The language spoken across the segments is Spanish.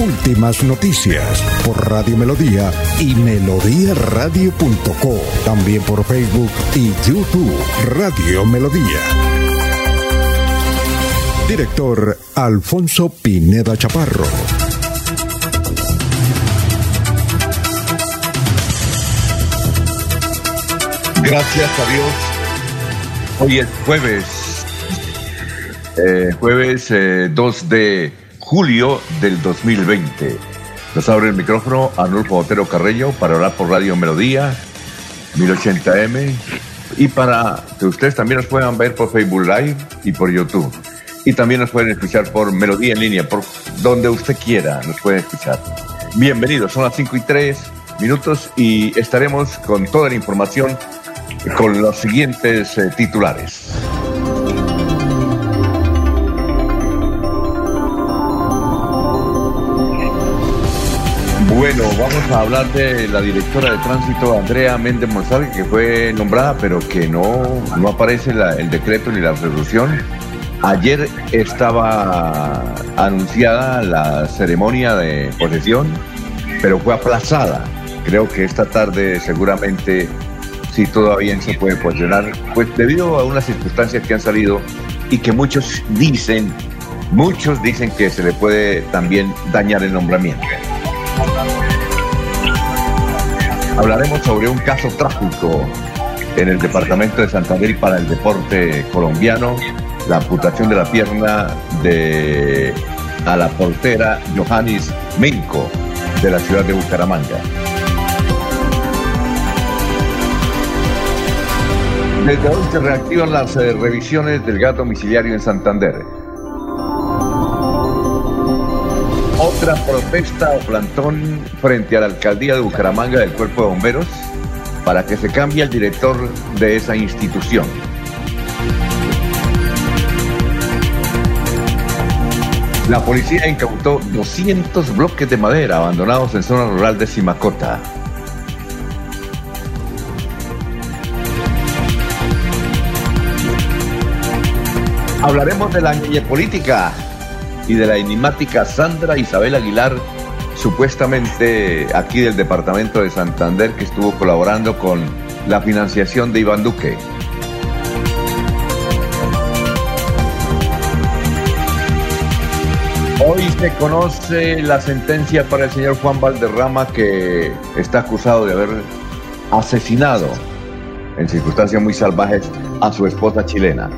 Últimas noticias por Radio Melodía y melodíaradio.co. También por Facebook y YouTube Radio Melodía. Director Alfonso Pineda Chaparro. Gracias a Dios. Hoy es jueves. Eh, jueves 2 eh, de julio del 2020. Nos abre el micrófono Anulfo Otero Carreño para hablar por Radio Melodía 1080M y para que ustedes también nos puedan ver por Facebook Live y por YouTube. Y también nos pueden escuchar por Melodía en línea, por donde usted quiera nos pueden escuchar. Bienvenidos, son las 5 y 3 minutos y estaremos con toda la información con los siguientes eh, titulares. Bueno, vamos a hablar de la directora de tránsito, Andrea Méndez Monsalve, que fue nombrada, pero que no, no aparece el decreto ni la resolución. Ayer estaba anunciada la ceremonia de posesión, pero fue aplazada. Creo que esta tarde seguramente, si todavía se puede posicionar, pues debido a unas circunstancias que han salido y que muchos dicen, muchos dicen que se le puede también dañar el nombramiento. Hablaremos sobre un caso trágico en el departamento de Santander para el deporte colombiano, la amputación de la pierna de a la portera Johannes Menko de la ciudad de Bucaramanga. Desde hoy se reactivan las eh, revisiones del gato domiciliario en Santander. Otra protesta o plantón frente a la alcaldía de Bucaramanga del Cuerpo de Bomberos para que se cambie el director de esa institución. La policía incautó 200 bloques de madera abandonados en zona rural de Simacota. Hablaremos de la política y de la enigmática Sandra Isabel Aguilar, supuestamente aquí del departamento de Santander, que estuvo colaborando con la financiación de Iván Duque. Hoy se conoce la sentencia para el señor Juan Valderrama que está acusado de haber asesinado en circunstancias muy salvajes a su esposa chilena.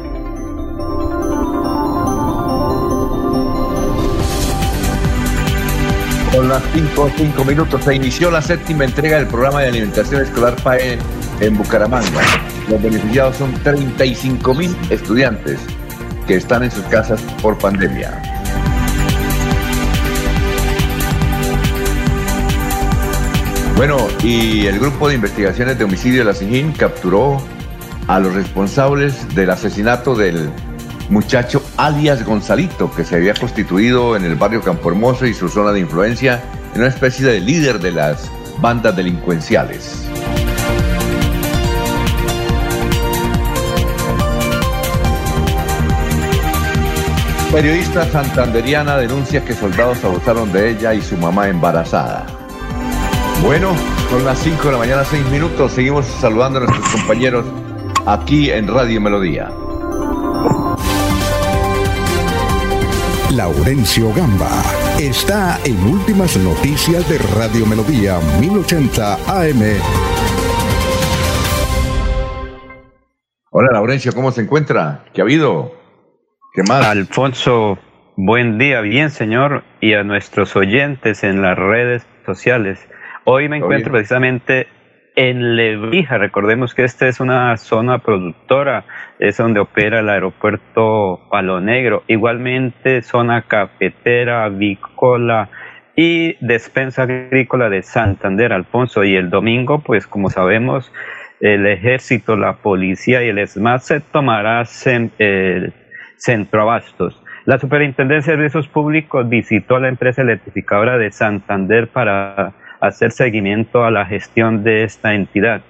Con las 5 cinco minutos se inició la séptima entrega del programa de alimentación escolar PAE en Bucaramanga. Los beneficiados son 35 mil estudiantes que están en sus casas por pandemia. Bueno, y el grupo de investigaciones de homicidio de la SIGIN capturó a los responsables del asesinato del muchacho alias Gonzalito, que se había constituido en el barrio Campo Hermoso y su zona de influencia en una especie de líder de las bandas delincuenciales. Periodista santanderiana denuncia que soldados abusaron de ella y su mamá embarazada. Bueno, son las 5 de la mañana, 6 minutos. Seguimos saludando a nuestros compañeros aquí en Radio Melodía. Laurencio Gamba está en Últimas Noticias de Radio Melodía 1080 AM. Hola Laurencio, ¿cómo se encuentra? ¿Qué ha habido? ¿Qué más? Alfonso, buen día, bien señor, y a nuestros oyentes en las redes sociales. Hoy me encuentro precisamente en Lebrija. Recordemos que esta es una zona productora, es donde opera el aeropuerto Palo Negro. Igualmente zona cafetera, avícola, y Despensa Agrícola de Santander, Alfonso. Y el domingo, pues como sabemos, el ejército, la policía y el ESMAD se tomará eh, centroabastos. La Superintendencia de Servicios Públicos visitó a la empresa electrificadora de Santander para hacer seguimiento a la gestión de esta entidad.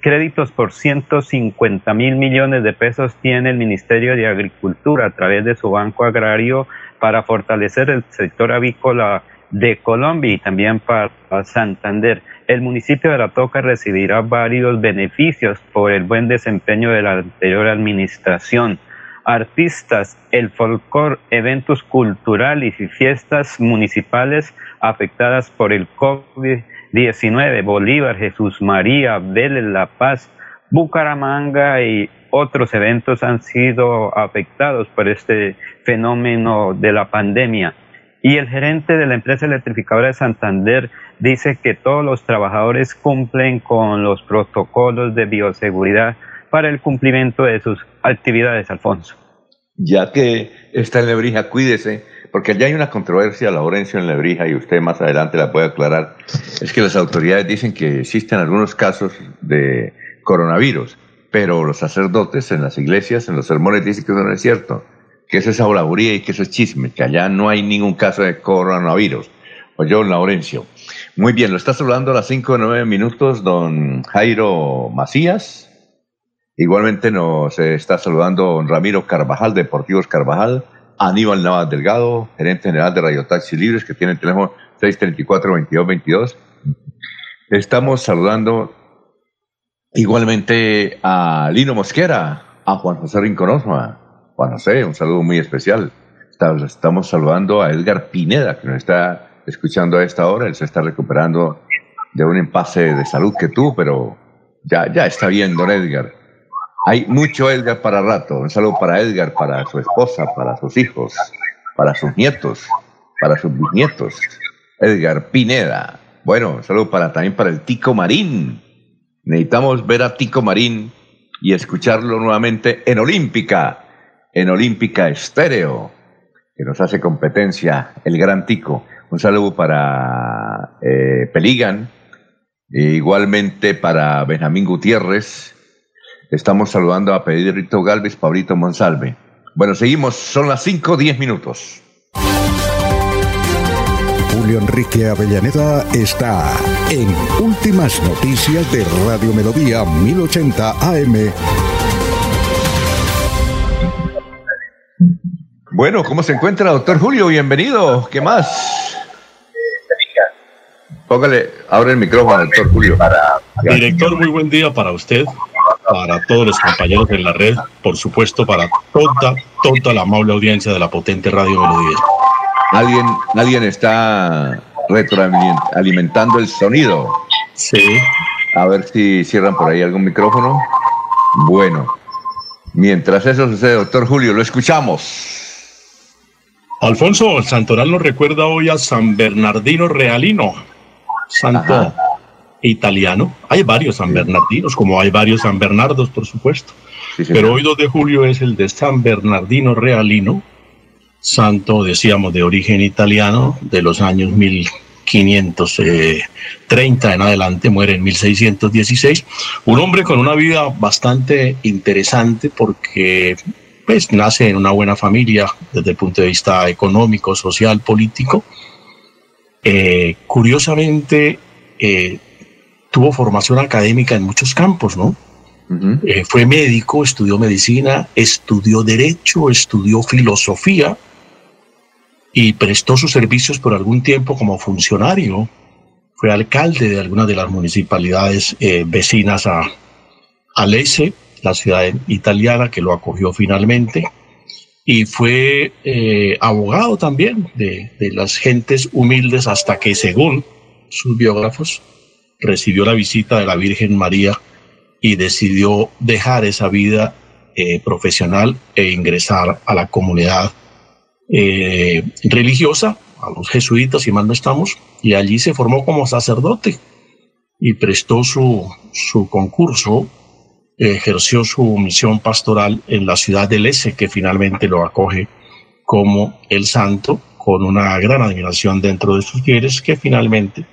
Créditos por 150 mil millones de pesos tiene el Ministerio de Agricultura a través de su Banco Agrario para fortalecer el sector avícola de Colombia y también para Santander. El municipio de La Toca recibirá varios beneficios por el buen desempeño de la anterior administración artistas, el folclore, eventos culturales y fiestas municipales afectadas por el COVID-19, Bolívar, Jesús María, Vélez, La Paz, Bucaramanga y otros eventos han sido afectados por este fenómeno de la pandemia. Y el gerente de la empresa electrificadora de Santander dice que todos los trabajadores cumplen con los protocolos de bioseguridad para el cumplimiento de sus actividades, Alfonso. Ya que está en Lebrija, cuídese, porque ya hay una controversia, Laurencio, en Lebrija, y usted más adelante la puede aclarar. Es que las autoridades dicen que existen algunos casos de coronavirus, pero los sacerdotes en las iglesias, en los sermones, dicen que eso no es cierto, que eso es aulaburía y que eso es chisme, que allá no hay ningún caso de coronavirus. Oye, don Laurencio. Muy bien, lo estás hablando a las 5 o 9 minutos, don Jairo Macías. Igualmente nos está saludando Ramiro Carvajal, Deportivos Carvajal, Aníbal Navas Delgado, gerente general de Radio Taxi Libres, que tiene el teléfono 634-2222. Estamos saludando igualmente a Lino Mosquera, a Juan José Rinconosma. Juan José, un saludo muy especial. Estamos saludando a Edgar Pineda, que nos está escuchando a esta hora. Él se está recuperando de un empase de salud que tuvo, pero ya, ya está bien, don Edgar. Hay mucho Edgar para rato. Un saludo para Edgar, para su esposa, para sus hijos, para sus nietos, para sus bisnietos. Edgar Pineda. Bueno, un saludo para, también para el Tico Marín. Necesitamos ver a Tico Marín y escucharlo nuevamente en Olímpica, en Olímpica Estéreo, que nos hace competencia el gran Tico. Un saludo para eh, Peligan, e igualmente para Benjamín Gutiérrez, Estamos saludando a Pedrito Galvez, Pablito Monsalve. Bueno, seguimos, son las 5, 10 minutos. Julio Enrique Avellaneda está en Últimas Noticias de Radio Melodía 1080 AM. Bueno, ¿cómo se encuentra, doctor Julio? Bienvenido. ¿Qué más? Póngale, abre el micrófono, doctor Julio. Director, muy buen día para usted, para todos los compañeros en la red, por supuesto para toda, toda la amable audiencia de la potente Radio Melodía. ¿Alguien, alguien está retroalimentando el sonido? Sí. A ver si cierran por ahí algún micrófono. Bueno, mientras eso sucede, doctor Julio, lo escuchamos. Alfonso, el Santoral nos recuerda hoy a San Bernardino Realino, santo italiano. Hay varios San Bernardinos, como hay varios San Bernardos, por supuesto. Pero hoy 2 de julio es el de San Bernardino Realino, santo, decíamos, de origen italiano, de los años 1530 en adelante, muere en 1616. Un hombre con una vida bastante interesante porque pues, nace en una buena familia desde el punto de vista económico, social, político. Eh, curiosamente, eh, tuvo formación académica en muchos campos, ¿no? Eh, fue médico, estudió medicina, estudió derecho, estudió filosofía y prestó sus servicios por algún tiempo como funcionario. Fue alcalde de algunas de las municipalidades eh, vecinas a, a Lecce, la ciudad italiana que lo acogió finalmente. Y fue eh, abogado también de, de las gentes humildes hasta que, según sus biógrafos, recibió la visita de la Virgen María y decidió dejar esa vida eh, profesional e ingresar a la comunidad eh, religiosa, a los jesuitas, si mal no estamos, y allí se formó como sacerdote y prestó su, su concurso, ejerció su misión pastoral en la ciudad de Lese, que finalmente lo acoge como el santo con una gran admiración dentro de sus fieles que finalmente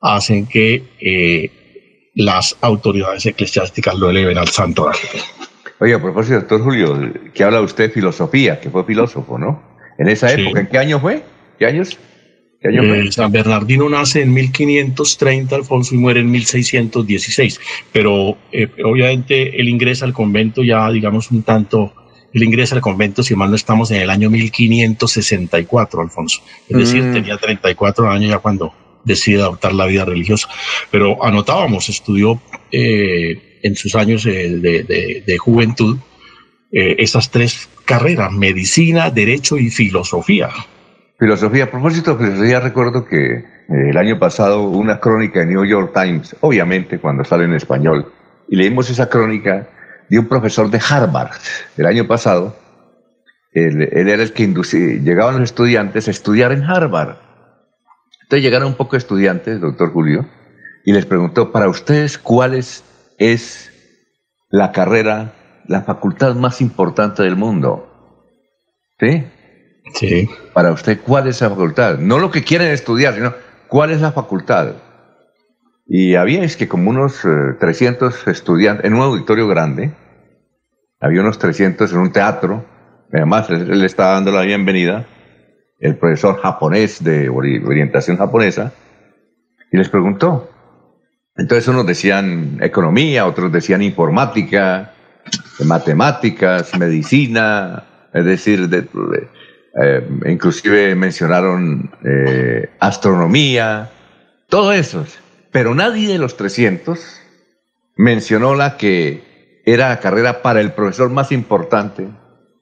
hacen que eh, las autoridades eclesiásticas lo eleven al santo ángel. Oye, a propósito, doctor Julio, que habla usted de filosofía, que fue filósofo, ¿no? En esa época, ¿en qué año fue? ¿Qué años? Eh, San Bernardino nace en 1530, Alfonso, y muere en 1616. Pero eh, obviamente él ingresa al convento ya, digamos, un tanto. Él ingresa al convento, si mal no estamos, en el año 1564, Alfonso. Es decir, mm. tenía 34 años ya cuando decide adoptar la vida religiosa. Pero anotábamos, estudió eh, en sus años de, juventud esas tres carreras, medicina, derecho y filosofía. Filosofía, a propósito de filosofía, recuerdo que eh, el año pasado una crónica de New York Times, obviamente cuando sale en español, y leímos esa crónica de un profesor de Harvard el año pasado. Él, era el que llegaban los estudiantes a estudiar en Harvard. Entonces llegaron un poco de estudiantes, doctor Julio, y les preguntó, para ustedes, ¿cuál es, es la carrera, la facultad más importante del mundo? ¿Sí? Sí. Para usted, ¿cuál es la facultad? No lo que quieren estudiar, sino cuál es la facultad. Y había es que como unos 300 eh, estudiantes, en un auditorio grande, había unos 300 en un teatro, además él, le estaba dando la bienvenida, el profesor japonés de orientación japonesa, y les preguntó. Entonces unos decían economía, otros decían informática, matemáticas, medicina, es decir, de, eh, inclusive mencionaron eh, astronomía, todo eso. Pero nadie de los 300 mencionó la que era la carrera para el profesor más importante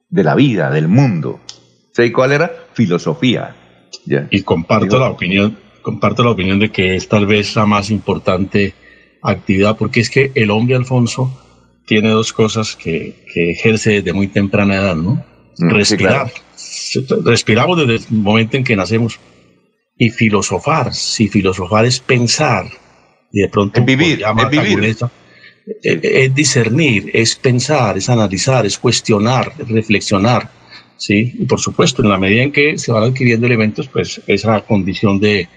de la vida, del mundo. ¿Sé cuál era? Filosofía. Y comparto la opinión, comparto la opinión de que es tal vez la más importante actividad, porque es que el hombre Alfonso tiene dos cosas que, que ejerce desde muy temprana edad, ¿no? Mm, Respirar respiramos desde el momento en que nacemos. Y filosofar, si filosofar es pensar, y de pronto vivir, es, vivir. Eh, es, discernir, es pensar, es analizar, es cuestionar, es reflexionar. ¿Sí? Y por supuesto, en la medida en que se van adquiriendo elementos, pues esa condición de,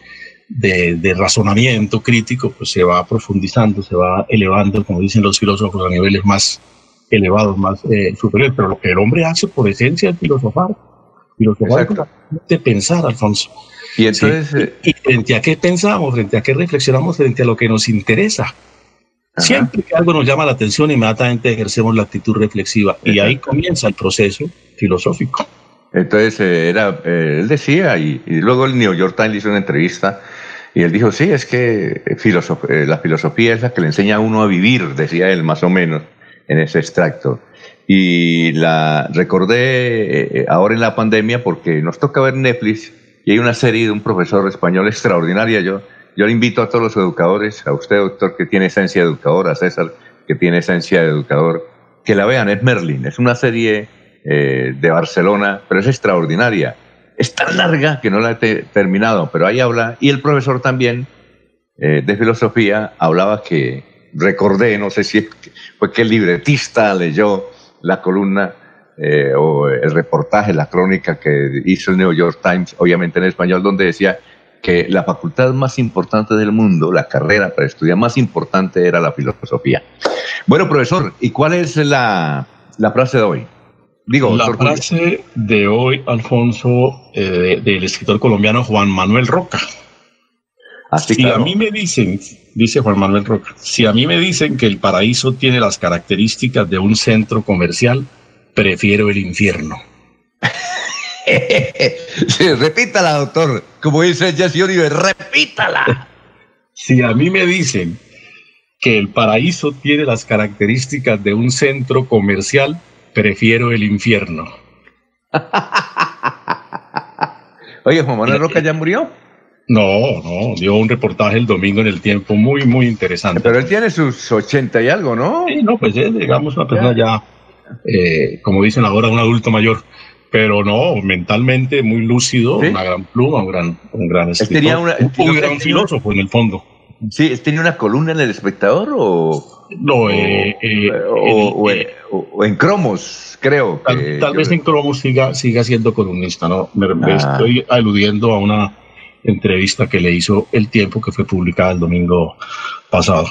de, razonamiento crítico pues se va profundizando, se va elevando, como dicen los filósofos, a niveles más elevados, más eh, superiores. Pero lo que el hombre hace por esencia es filosofar filosofar de pensar, Alfonso. Y entonces. Eh, ¿Y frente a qué pensamos? ¿Frente a qué reflexionamos? ¿Frente a lo que nos interesa? Siempre que algo nos llama la atención, inmediatamente ejercemos la actitud reflexiva. Y ahí comienza el proceso filosófico. Entonces, eh, era, eh, él decía, y, luego el New York Times hizo una entrevista, y él dijo, sí, es que la filosofía es la que le enseña a uno a vivir, decía él más o menos en ese extracto y la recordé eh, ahora en la pandemia porque nos toca ver Netflix y hay una serie de un profesor español extraordinaria. Yo, yo le invito a todos los educadores, a usted doctor que tiene esencia de educador, a César que tiene esencia de educador, que la vean, es Merlin, es una serie eh, de Barcelona, pero es extraordinaria. Es tan larga que no la he terminado, pero ahí habla, y el profesor también eh, de filosofía hablaba que, recordé, no sé si fue que el libretista leyó la columna eh, o el reportaje, la crónica que hizo el New York Times, obviamente en español, donde decía que la facultad más importante del mundo, la carrera para estudiar más importante era la filosofía. Bueno, profesor, ¿y cuál es la, frase de hoy? Digo, la frase de hoy, Alfonso, eh, del escritor colombiano Juan Manuel Roca. Así si a mí me dicen, dice Juan Manuel Roca, si a mí me dicen que el paraíso tiene las características de un centro comercial, prefiero el infierno. repítala, doctor. Como dice Jesse Oliver, repítala. Si a mí me dicen que el paraíso tiene las características de un centro comercial, prefiero el infierno. Oye, Juan Manuel Roca ya murió. No, no, dio un reportaje el domingo en el tiempo muy, muy interesante. Pero él tiene sus ochenta y algo, ¿no? Sí, no, pues es, digamos, una persona ya, eh, como dicen ahora, un adulto mayor. Pero no, mentalmente muy lúcido, una gran pluma, un gran, un gran escritor, un, gran filósofo en el fondo. Sí, ¿tiene una columna en El Espectador o...? No, eh, eh, o, en Cromos, creo. Tal, vez en Cromos siga, siga siendo columnista, ¿no? Me, ah. estoy aludiendo a una entrevista que le hizo El Tiempo que fue publicada el domingo pasado.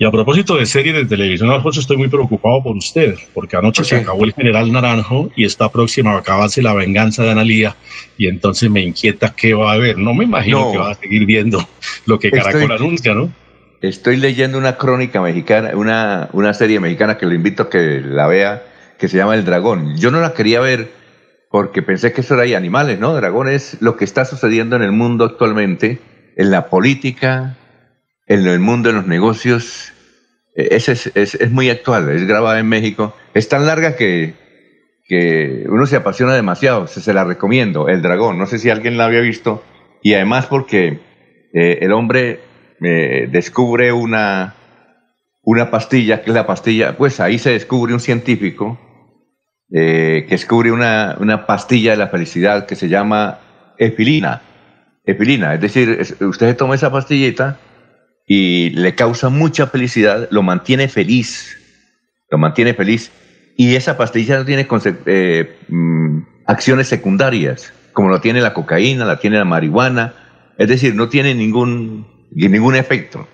Y a propósito de series de televisión, Alfonso, estoy muy preocupado por usted, porque anoche se acabó el General Naranjo y está próxima a acabarse la venganza de Analía, y entonces me inquieta qué va a haber. No me imagino que va a seguir viendo lo que Caracol anuncia, ¿no? Estoy leyendo una crónica mexicana, una, una serie mexicana que lo invito a que la vea, que se llama El Dragón. Yo no la quería ver porque pensé que eso era ahí animales, ¿no? Dragón es lo que está sucediendo en el mundo actualmente, en la política, en el mundo de los negocios. E, es, es, es, muy actual, es grabada en México. Es tan larga que, que uno se apasiona demasiado. Se, se, la recomiendo, El Dragón. No sé si alguien la había visto. Y además porque eh, el hombre eh, descubre una, una pastilla, que es la pastilla, pues ahí se descubre un científico eh, que descubre una, una pastilla de la felicidad que se llama epilina. Epilina, es decir, usted toma esa pastillita y le causa mucha felicidad, lo mantiene feliz, lo mantiene feliz. Y esa pastilla no tiene eh, mm, acciones secundarias, como lo tiene la cocaína, la tiene la marihuana, es decir, no tiene ningún, ningún efecto.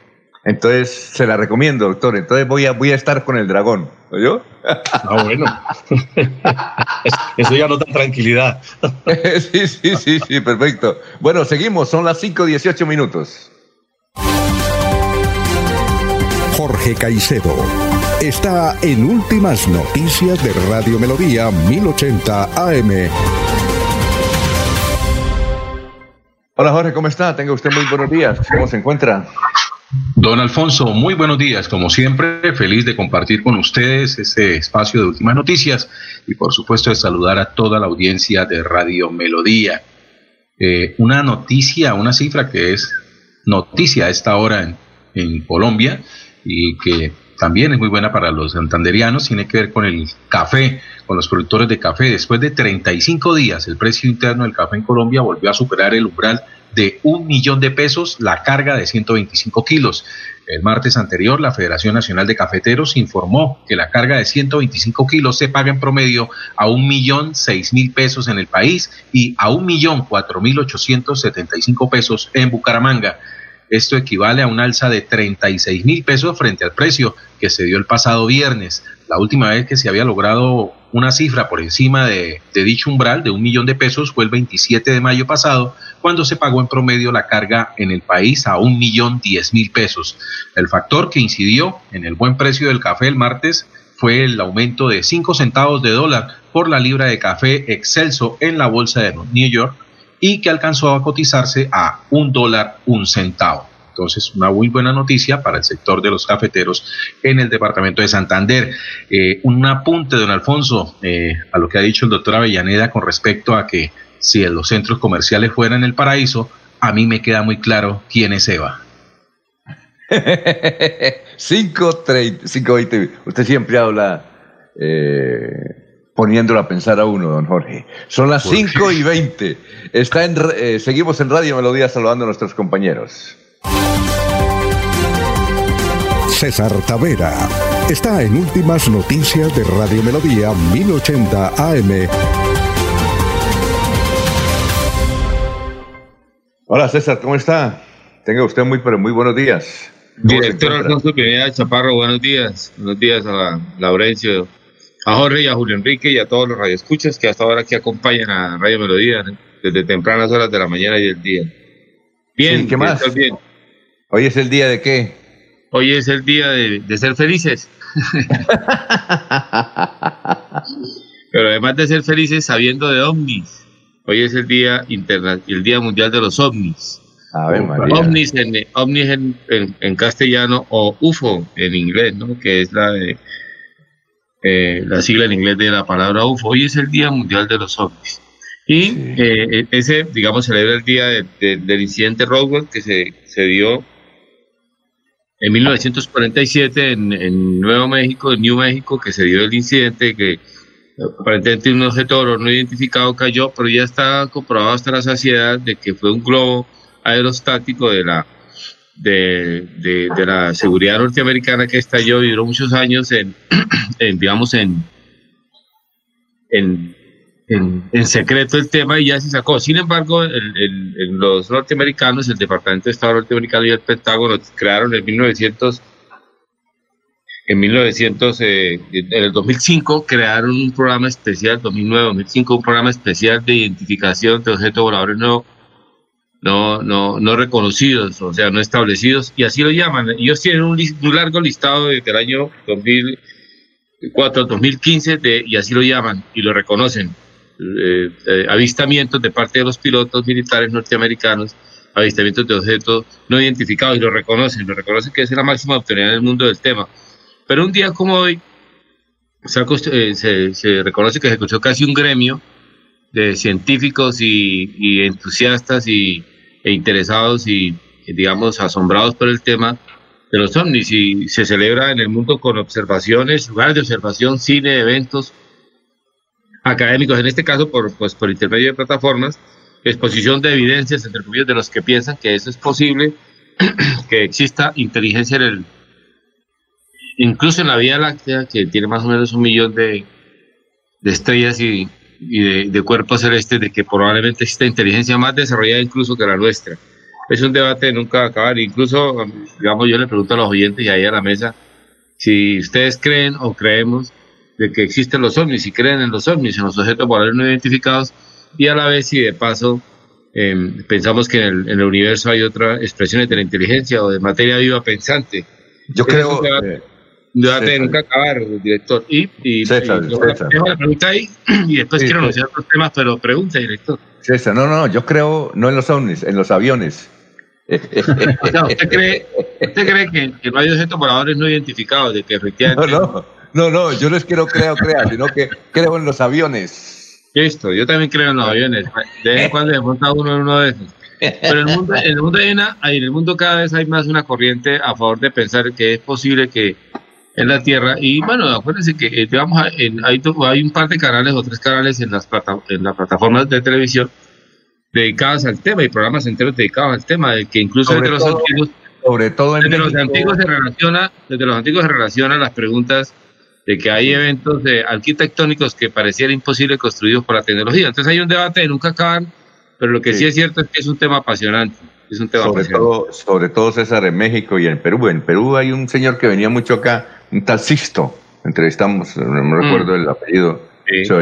Entonces, se la recomiendo, doctor. Entonces voy a, voy a estar con el dragón. ¿Oyó? Ah, bueno. Eso ya nota tranquilidad. sí, sí, sí, sí, perfecto. Bueno, seguimos. Son las 5.18 minutos. Jorge Caicedo está en Últimas Noticias de Radio Melodía 1080 AM. Hola Jorge, ¿cómo está? Tenga usted muy buenos días. ¿Cómo se encuentra? Don Alfonso, muy buenos días. Como siempre, feliz de compartir con ustedes este espacio de últimas noticias y por supuesto de saludar a toda la audiencia de Radio Melodía. Eh, una noticia, una cifra que es noticia a esta hora en, en Colombia y que también es muy buena para los santanderianos, tiene que ver con el café, con los productores de café. Después de 35 días, el precio interno del café en Colombia volvió a superar el umbral de un millón de pesos la carga de 125 kilos. El martes anterior, la Federación Nacional de Cafeteros informó que la carga de 125 kilos se paga en promedio a un millón seis mil pesos en el país y a un millón cuatro mil ochocientos setenta y cinco pesos en Bucaramanga. Esto equivale a un alza de 36 mil pesos frente al precio que se dio el pasado viernes. La última vez que se había logrado una cifra por encima de, dicho umbral de un millón de pesos fue el 27 de mayo pasado, cuando se pagó en promedio la carga en el país a un millón diez mil pesos. El factor que incidió en el buen precio del café el martes fue el aumento de 5 centavos de dólar por la libra de café excelso en la bolsa de New York y que alcanzó a cotizarse a un dólar un centavo. Entonces, una muy buena noticia para el sector de los cafeteros en el departamento de Santander. Eh, un apunte, don Alfonso, eh, a lo que ha dicho el doctor Avellaneda con respecto a que si los centros comerciales fueran el paraíso, a mí me queda muy claro quién es Eva. 5.20. Usted siempre habla eh, poniéndolo a pensar a uno, don Jorge. Son las 5 y 20. Está en, eh, seguimos en Radio Melodía saludando a nuestros compañeros. César Tavera está en Últimas Noticias de Radio Melodía 1080 AM. Hola César, ¿cómo está? Tenga usted muy, pero muy buenos días. Director Alfonso Pineda Chaparro, buenos días. Buenos días a Laurencio, a Jorge y a Julio Enrique y a todos los radioescuchas que hasta ahora aquí acompañan a Radio Melodía desde tempranas horas de la mañana y el día. Bien, ¿qué más? Bien. ¿Hoy es el día de qué? Hoy es el día de, ser felices. Pero además de ser felices sabiendo de ovnis, hoy es el día interna el día mundial de los ovnis. Ovnis, en, ovnis en, en, castellano o UFO en inglés, ¿no? Que es la de eh, la sigla en inglés de la palabra UFO. Hoy es el Día Mundial de los OVNIs. Y eh, ese, digamos, celebra el día del incidente Roswell que se, se dio en 1947 en, en, Nuevo México, en New México, que se dio el incidente que aparentemente un objeto no identificado cayó, pero ya está comprobado hasta la saciedad de que fue un globo aerostático de la de, de, la seguridad norteamericana que estalló y duró muchos años en, digamos, en, en, en, secreto el tema y ya se sacó. Sin embargo, los norteamericanos, el Departamento de Estado norteamericano y el Pentágono crearon en 1900 en 1900, eh, en el 2005 crearon un programa especial, 2009-2005, un programa especial de identificación de objetos voladores no no, no, no reconocidos, o sea, no establecidos, y así lo llaman. Ellos tienen un, largo listado desde el año 2004 2015 de, y así lo llaman y lo reconocen. Eh, eh, avistamientos de parte de los pilotos militares norteamericanos, avistamientos de objetos no identificados y lo reconocen, lo reconocen que es la máxima autoridad en el mundo del tema. Pero un día como hoy se, eh, se, se reconoce que se escuchó casi un gremio de científicos y, entusiastas y, e interesados y, digamos, asombrados por el tema de los ovnis. Y se celebra en el mundo con observaciones, lugares de observación, cine, eventos académicos, en este caso por, pues, por intermedio de plataformas, exposición de evidencias, entre comillas, de los que piensan que eso es posible, que exista inteligencia en el, incluso en la Vía Láctea, que tiene más o menos un millón de, de estrellas y, y de, cuerpos celestes de que probablemente exista inteligencia más desarrollada incluso que la nuestra. Es un debate de nunca acabar. Incluso, digamos, yo le pregunto a los oyentes y ahí a la mesa si ustedes creen o creemos de que existen los ovnis, si creen en los ovnis, en los objetos voladores no identificados, y a la vez si de paso em, pensamos que en el, universo hay otras expresiones de la inteligencia o de materia viva pensante. Yo creo debate de nunca acabar, director. Y, y, César, la pregunta ahí y después quiero anunciar otros temas, pero pregunta, director. César, no, no, yo creo no en los ovnis, en los aviones. ¿usted, cree, usted cree que, que, no hay objetos voladores no identificados, de que efectivamente... No, no, no, no yo no es que no creo, crea, sino que creo en los aviones. Listo, yo también creo en los aviones. De vez en cuando se monta uno en uno de esos. Pero en el mundo, en el mundo, en el mundo cada vez hay más una corriente a favor de pensar que es posible que en la Tierra. Y bueno, acuérdense que eh, digamos, en, hay, hay, un par de canales o tres canales en las, plata, en las plataformas de televisión dedicadas al tema y programas enteros dedicados al tema, de que incluso sobre los antiguos, sobre todo desde los antiguos se relaciona, desde los antiguos se relaciona las preguntas de que hay eventos de arquitectónicos que pareciera imposible construidos por la tecnología. Entonces hay un debate de nunca acaban, pero lo que sí, es cierto es que es un tema apasionante. Es un tema sobre todo, sobre todo César en México y en Perú. En Perú hay un señor que venía mucho acá un tal Sisto, entrevistamos, no me recuerdo mm. el apellido.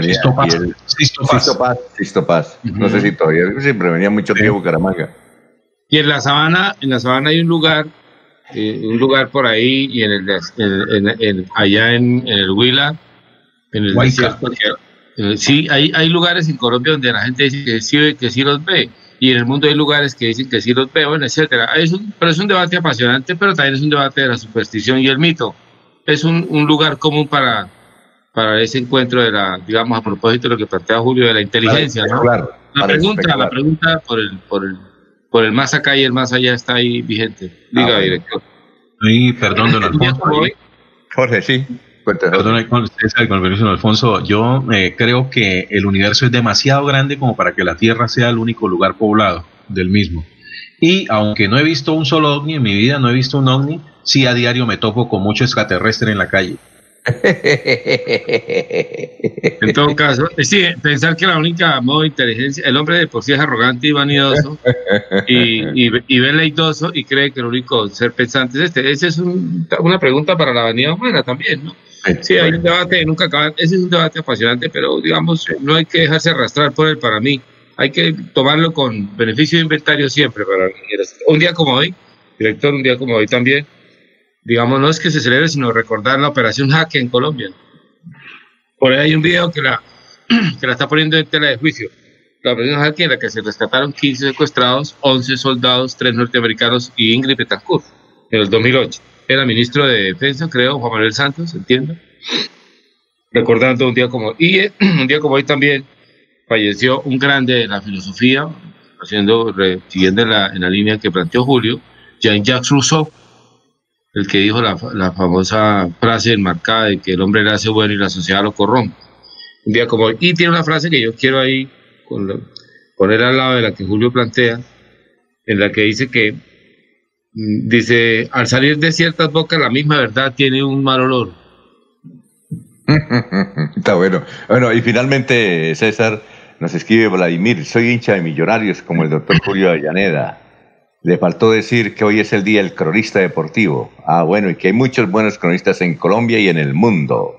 Sisto, Paz. Sisto, Paz. No sé si todavía, siempre venía mucho tiempo Bucaramanga. Y en la sabana, en la sabana hay un lugar, eh, un lugar por ahí, y en el, allá en, el Huila, en el desierto, sí, hay, hay lugares en Colombia donde la gente dice que sí, que sí los ve y en el mundo hay lugares que dicen que sí los veo, etcétera. Es un, pero es un debate apasionante, pero también es un debate de la superstición y el mito es un, un lugar común para, para ese encuentro de la, digamos, a propósito de lo que plantea Julio, de la inteligencia, ¿no? Claro, la pregunta, la pregunta por el, por el, por el más acá y el más allá está ahí vigente. Diga, ah, director. Sí, perdón, don Alfonso. Jorge, sí. Perdón, con, el permiso de Alfonso, yo eh, creo que el universo es demasiado grande como para que la Tierra sea el único lugar poblado del mismo. Y aunque no he visto un solo ovni en mi vida, no he visto un ovni, sí a diario me topo con mucho extraterrestre en la calle. En todo caso, sí, pensar que la única modo de inteligencia, el hombre de por sí es arrogante y vanidoso y, y, y veleidoso y cree que el único ser pensante es este. Esa es una pregunta para la vanidad humana también, ¿no? Sí, hay un debate nunca acaba. Ese es un debate apasionante, pero digamos, no hay que dejarse arrastrar por él para mí. Hay que tomarlo con beneficio de inventario siempre. Para un día como hoy, director, un día como hoy también, digamos, no es que se celebre, sino recordar la operación Jaque en Colombia. Por ahí hay un video que la, que la está poniendo en tela de juicio. La operación Jaque en la que se rescataron 15 secuestrados, 11 soldados, 3 norteamericanos y Ingrid Betancourt en el 2008. Era ministro de Defensa, creo, Juan Manuel Santos, entiendo. Recordando un día como y un día como hoy también falleció un grande de la filosofía, haciendo, siguiendo la, en la línea que planteó Julio, Jean-Jacques Rousseau, el que dijo la, famosa frase enmarcada de que el hombre le hace bueno y la sociedad lo corrompe. Un día como hoy. Y tiene una frase que yo quiero ahí poner al lado de la que Julio plantea, en la que dice que Mm, dice, al salir de ciertas bocas la misma verdad tiene un mal olor. Está bueno. Bueno, y finalmente César nos escribe Vladimir, soy hincha de millonarios como el doctor Julio Avellaneda. Le faltó decir que hoy es el día del cronista deportivo. Ah, bueno, y que hay muchos buenos cronistas en Colombia y en el mundo.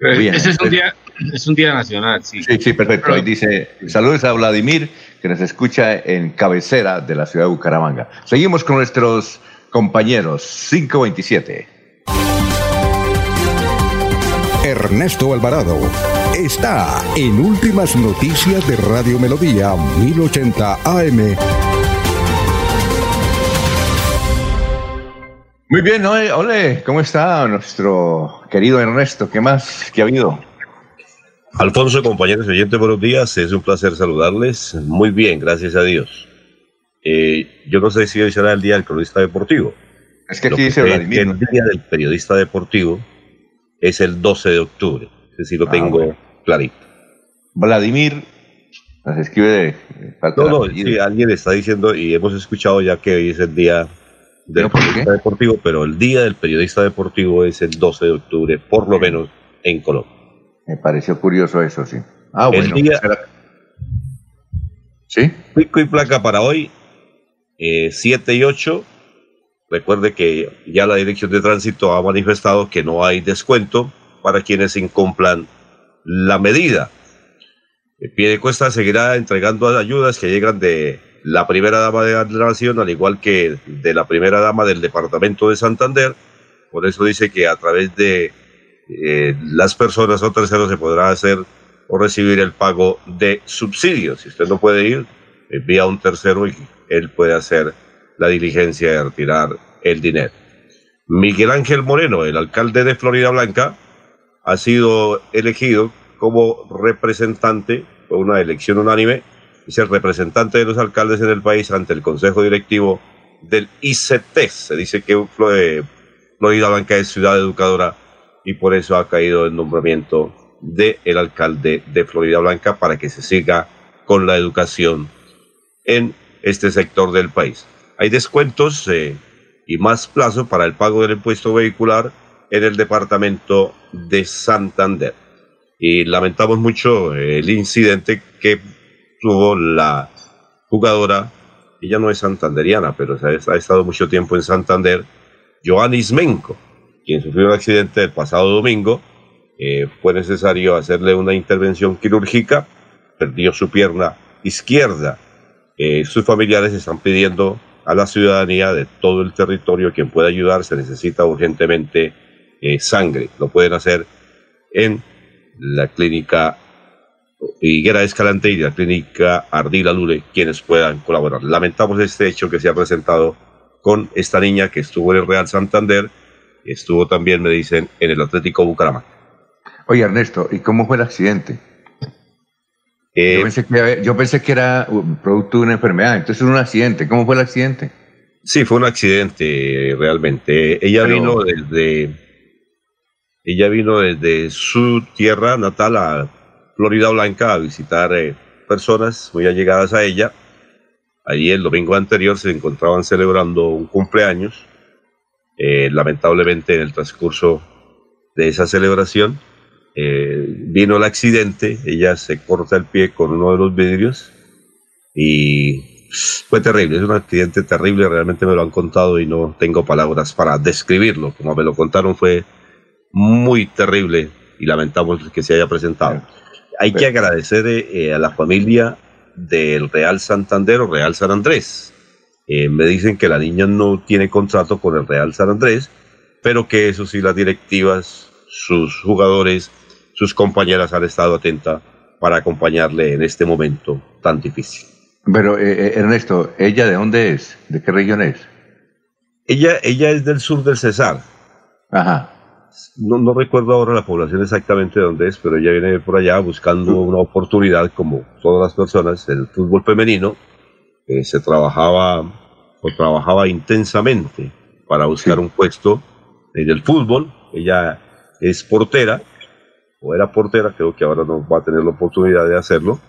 Ese es un, día, es un día nacional, sí. Sí, sí, perfecto. Ahí dice, saludos a Vladimir, que nos escucha en cabecera de la ciudad de Bucaramanga. Seguimos con nuestros compañeros. 527. Ernesto Alvarado está en Últimas Noticias de Radio Melodía 1080 AM. Muy bien, ole, ¿cómo está nuestro querido Ernesto? ¿Qué más? ¿Qué ha habido? Alfonso, compañeros oyentes, buenos días. Es un placer saludarles. Muy bien, gracias a Dios. Eh, yo no sé si hoy será el día del cronista deportivo. Es que aquí dice Vladimir. El día del periodista deportivo es el 12 de octubre. Si lo ah, tengo clarito. Vladimir nos escribe de. No, no, alguien está diciendo, y hemos escuchado ya que hoy es el día del periodista deportivo, pero el día del periodista deportivo es el 12 de octubre, por lo menos en Colombia. Me pareció curioso eso, sí. Ah, bueno. El día, ¿Sí? Pico y placa para hoy, 7 eh, y 8. Recuerde que ya la Dirección de Tránsito ha manifestado que no hay descuento para quienes incumplan la medida. El pie de cuesta seguirá entregando ayudas que llegan de la primera dama de la nación, al igual que de la primera dama del departamento de Santander. Por eso dice que a través de eh, las personas o terceros se podrá hacer o recibir el pago de subsidios. Si usted no puede ir, envía a un tercero y él puede hacer la diligencia de retirar el dinero. Miguel Ángel Moreno, el alcalde de Florida Blanca, ha sido elegido como representante, por una elección unánime, es el representante de los alcaldes en el país ante el Consejo Directivo del ICT. Se dice que eh, Florida Blanca es ciudad educadora y por eso ha caído el nombramiento del el alcalde de Florida Blanca para que se siga con la educación en este sector del país. Hay descuentos eh, y más plazo para el pago del impuesto vehicular en el departamento de Santander. Y lamentamos mucho el incidente que tuvo la jugadora, ella no es santanderiana, pero ha estado mucho tiempo en Santander, Joanis Menco, quien sufrió un accidente el pasado domingo. Eh, fue necesario hacerle una intervención quirúrgica, perdió su pierna izquierda. Eh, sus familiares están pidiendo a la ciudadanía de todo el territorio quien pueda ayudar, se necesita urgentemente eh, sangre. Lo pueden hacer en la clínica Higuera Escalante y la clínica Ardila Lule, quienes puedan colaborar. Lamentamos este hecho que se ha presentado con esta niña que estuvo en el Real Santander, estuvo también, me dicen, en el Atlético Bucaramanga. Oye, Ernesto, ¿y cómo fue el accidente? Eh, yo, pensé que, era producto de una enfermedad, entonces es un accidente. ¿Cómo fue el accidente? Sí, fue un accidente realmente. Ella vino desde ella vino desde su tierra natal a Florida Blanca a visitar eh, personas muy allegadas a ella. Allí el domingo anterior se encontraban celebrando un cumpleaños. Eh, lamentablemente en el transcurso de esa celebración eh, vino el accidente, ella se corta el pie con uno de los vidrios y fue terrible, es un accidente terrible, realmente me lo han contado y no tengo palabras para describirlo, como me lo contaron fue muy terrible y lamentamos que se haya presentado. Hay que agradecer eh, a la familia del Real Santander o Real San Andrés. Eh, me dicen que la niña no tiene contrato con el Real San Andrés, pero que eso sí, las directivas, sus jugadores, sus compañeras han estado atentas para acompañarle en este momento tan difícil. Pero eh, Ernesto, ¿ella de dónde es? ¿De qué región es? Ella, ella es del sur del Cesar. Ajá no, recuerdo ahora la población exactamente de dónde es, pero ella viene por allá buscando una oportunidad, como todas las personas, el fútbol femenino. se trabajaba o trabajaba intensamente para buscar un puesto en el fútbol. Ella es portera, o era portera, creo que ahora no va a tener la oportunidad de hacerlo.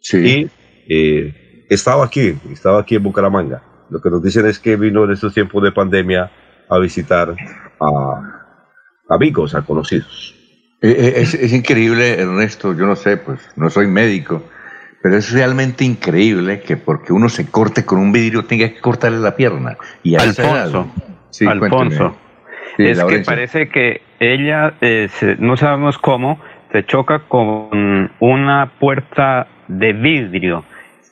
Sí. Y eh, estaba aquí, estaba aquí en Bucaramanga. Lo que nos dicen es que vino en estos tiempos de pandemia a visitar a amigos, a conocidos. Eh, eh, es, es, increíble, Ernesto, yo no sé, pues no soy médico, pero es realmente increíble que porque uno se corte con un vidrio tenga que cortarle la pierna. Y Alfonso, sí, Alfonso, es que parece que ella, eh, no sabemos cómo, se choca con una puerta de vidrio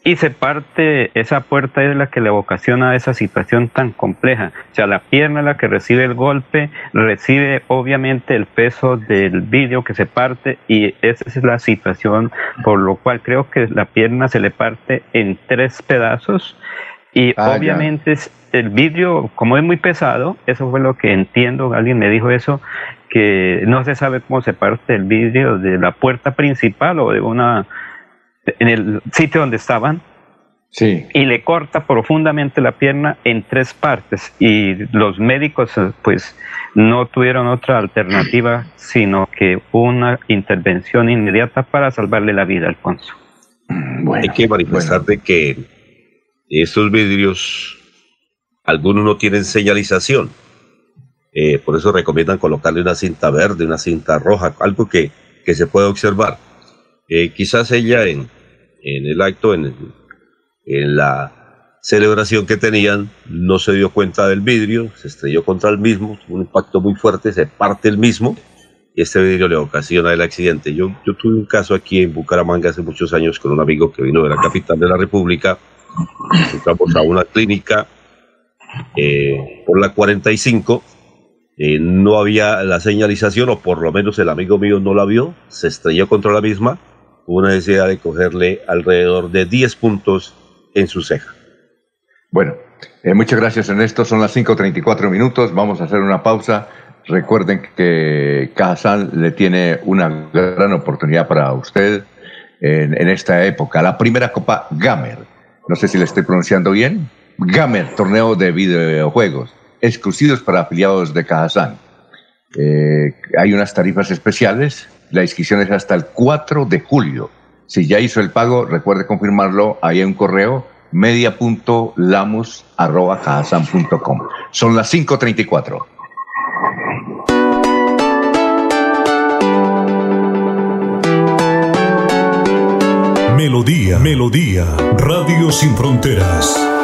y se parte, esa puerta es la que le ocasiona esa situación tan compleja. O sea, la pierna es la que recibe el golpe, recibe obviamente el peso del vidrio que se parte y esa es la situación por lo cual creo que la pierna se le parte en tres pedazos y ah, obviamente el vidrio, como es muy pesado, eso fue lo que entiendo, alguien me dijo eso, que no se sabe cómo se parte el vidrio de la puerta principal o de una en el sitio donde estaban sí. y le corta profundamente la pierna en tres partes y los médicos pues no tuvieron otra alternativa sino que una intervención inmediata para salvarle la vida a Alfonso. Hay que manifestar de que estos vidrios algunos no tienen señalización. Eh, por eso recomiendan colocarle una cinta verde, una cinta roja, algo que, que se puede observar. Eh, quizás ella en, en el acto, en, en la celebración que tenían, no se dio cuenta del vidrio, se estrelló contra el mismo, tuvo un impacto muy fuerte, se parte el mismo y este vidrio le ocasiona el accidente. Yo, yo tuve un caso aquí en Bucaramanga hace muchos años con un amigo que vino de la capital de la República, entramos a una clínica eh, por la 45, eh, no había la señalización, o por lo menos el amigo mío no la vio, se estrelló contra la misma, hubo una necesidad de cogerle alrededor de 10 puntos en su ceja. Bueno, eh, muchas gracias Ernesto, son las 5.34 minutos, vamos a hacer una pausa. Recuerden que Cajasal le tiene una gran oportunidad para usted en, esta época. La primera Copa Gamer, no sé si le estoy pronunciando bien, Gamer, torneo de videojuegos, exclusivos para afiliados de Cajazán. Eh, hay unas tarifas especiales, la inscripción es hasta el 4 de julio. Si ya hizo el pago, recuerde confirmarlo, ahí hay un correo media.lamus.com. Son las 5.34. Melodía, Melodía, Radio Sin Fronteras.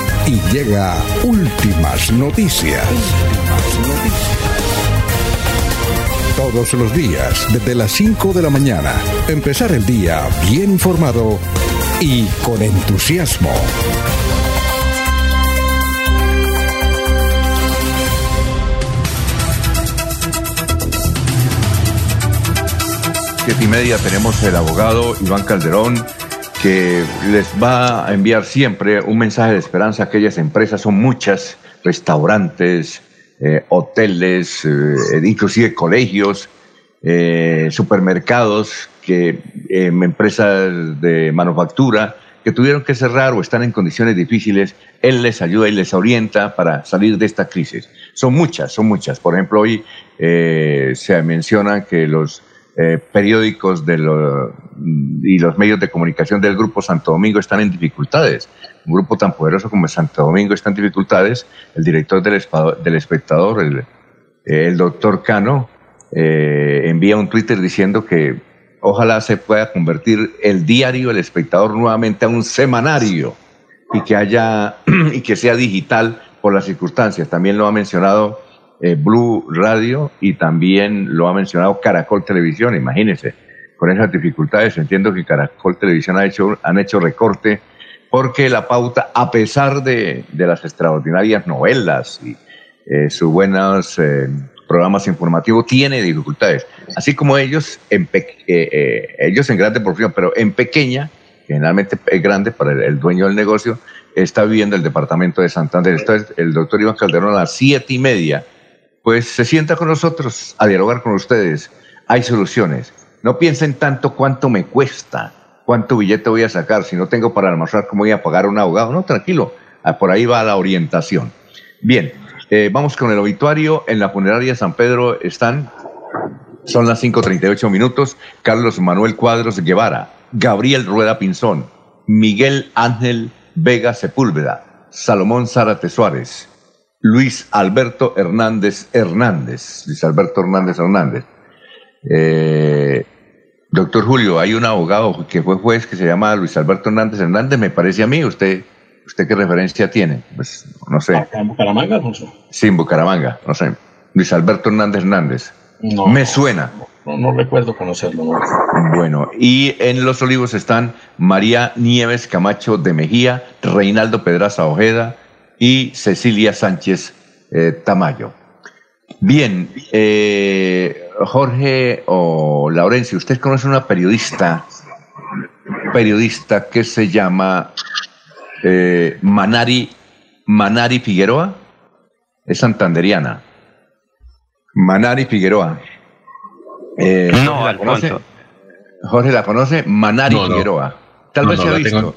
y llega Últimas Noticias. Todos los días, desde las 5 de la mañana, empezar el día bien informado y con entusiasmo. Siete y media tenemos el abogado Iván Calderón que les va a enviar siempre un mensaje de esperanza a aquellas empresas, son muchas, restaurantes, eh, hoteles, eh, inclusive colegios, eh, supermercados, que, empresas de manufactura que tuvieron que cerrar o están en condiciones difíciles, él les ayuda y les orienta para salir de esta crisis. Son muchas, son muchas. Por ejemplo, hoy se menciona que los eh, periódicos de y los medios de comunicación del Grupo Santo Domingo están en dificultades. Un grupo tan poderoso como Santo Domingo está en dificultades. El director del, del espectador, el, el doctor Cano, eh, envía un Twitter diciendo que ojalá se pueda convertir el diario El Espectador nuevamente a un semanario y que haya y que sea digital por las circunstancias. También lo ha mencionado eh, Blue Radio y también lo ha mencionado Caracol Televisión. Imagínense, con esas dificultades entiendo que Caracol Televisión ha hecho, han hecho recorte porque la pauta, a pesar de, las extraordinarias novelas y eh, sus buenos eh, programas informativos, tiene dificultades. Así como ellos en, ellos en grande porción, pero en pequeña, generalmente es grande para el dueño del negocio, está viviendo el departamento de Santander. Está el doctor Iván Calderón a las siete y media. Pues se sienta con nosotros a dialogar con ustedes. Hay soluciones. No piensen tanto cuánto me cuesta, cuánto billete voy a sacar, si no tengo para almorzar, cómo voy a pagar un abogado. No, tranquilo, ah, por ahí va la orientación. Bien, eh, vamos con el obituario. En la funeraria San Pedro están, son las 5.38 minutos, Carlos Manuel Cuadros Guevara, Gabriel Rueda Pinzón, Miguel Ángel Vega Sepúlveda, Salomón Zárate Suárez, Luis Alberto Hernández Hernández, Luis Alberto Hernández Hernández. Eh, doctor Julio, hay un abogado que fue juez que se llama Luis Alberto Hernández Hernández, me parece a mí, usted, ¿usted qué referencia tiene? Pues no sé. ¿En Bucaramanga, Alfonso? Sí, en Bucaramanga, no sé. Luis Alberto Hernández Hernández. No, me suena. No, recuerdo conocerlo. Bueno, y en Los Olivos están María Nieves Camacho de Mejía, Reinaldo Pedraza Ojeda y Cecilia Sánchez eh, Tamayo. Bien, eh, Jorge o Laurencio, ¿usted conoce una periodista, periodista que se llama eh, Manari, Manari Figueroa? Es santanderiana. Manari Figueroa. No, Alfonso. Jorge la conoce, Manari Figueroa. Tal vez se ha visto.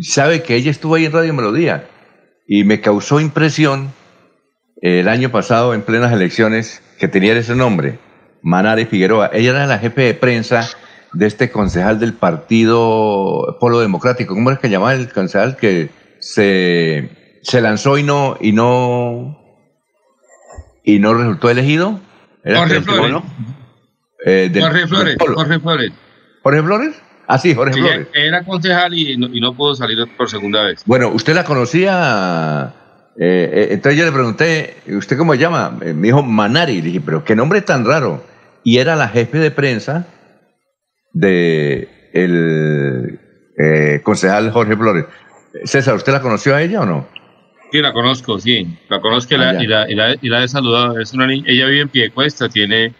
Sabe que ella estuvo ahí en Radio Melodía y me causó impresión el año pasado en plenas elecciones que tenía ese nombre, Manari Figueroa. Ella era la jefe de prensa de este concejal del partido Polo Democrático. ¿Cómo es que llamaba el concejal que se, se lanzó y no y no y no resultó elegido? Jorge Flores. Eh, Jorge Flores, Jorge Flores. ¿Jorge Flores? Ah, sí, Jorge Flores. Era concejal y no, y no, pudo salir por segunda vez. Bueno, ¿usted la conocía? Eh, eh, entonces yo le pregunté, ¿usted cómo se llama? Me dijo Manari. Le dije, pero qué nombre tan raro. Y era la jefe de prensa de el concejal Jorge Flores. César, ¿usted la conoció a ella o no? Sí, la conozco, sí. La conozco y, la, ah, y, la, y, la, he saludado. Es una ella vive en Piedecuesta, tiene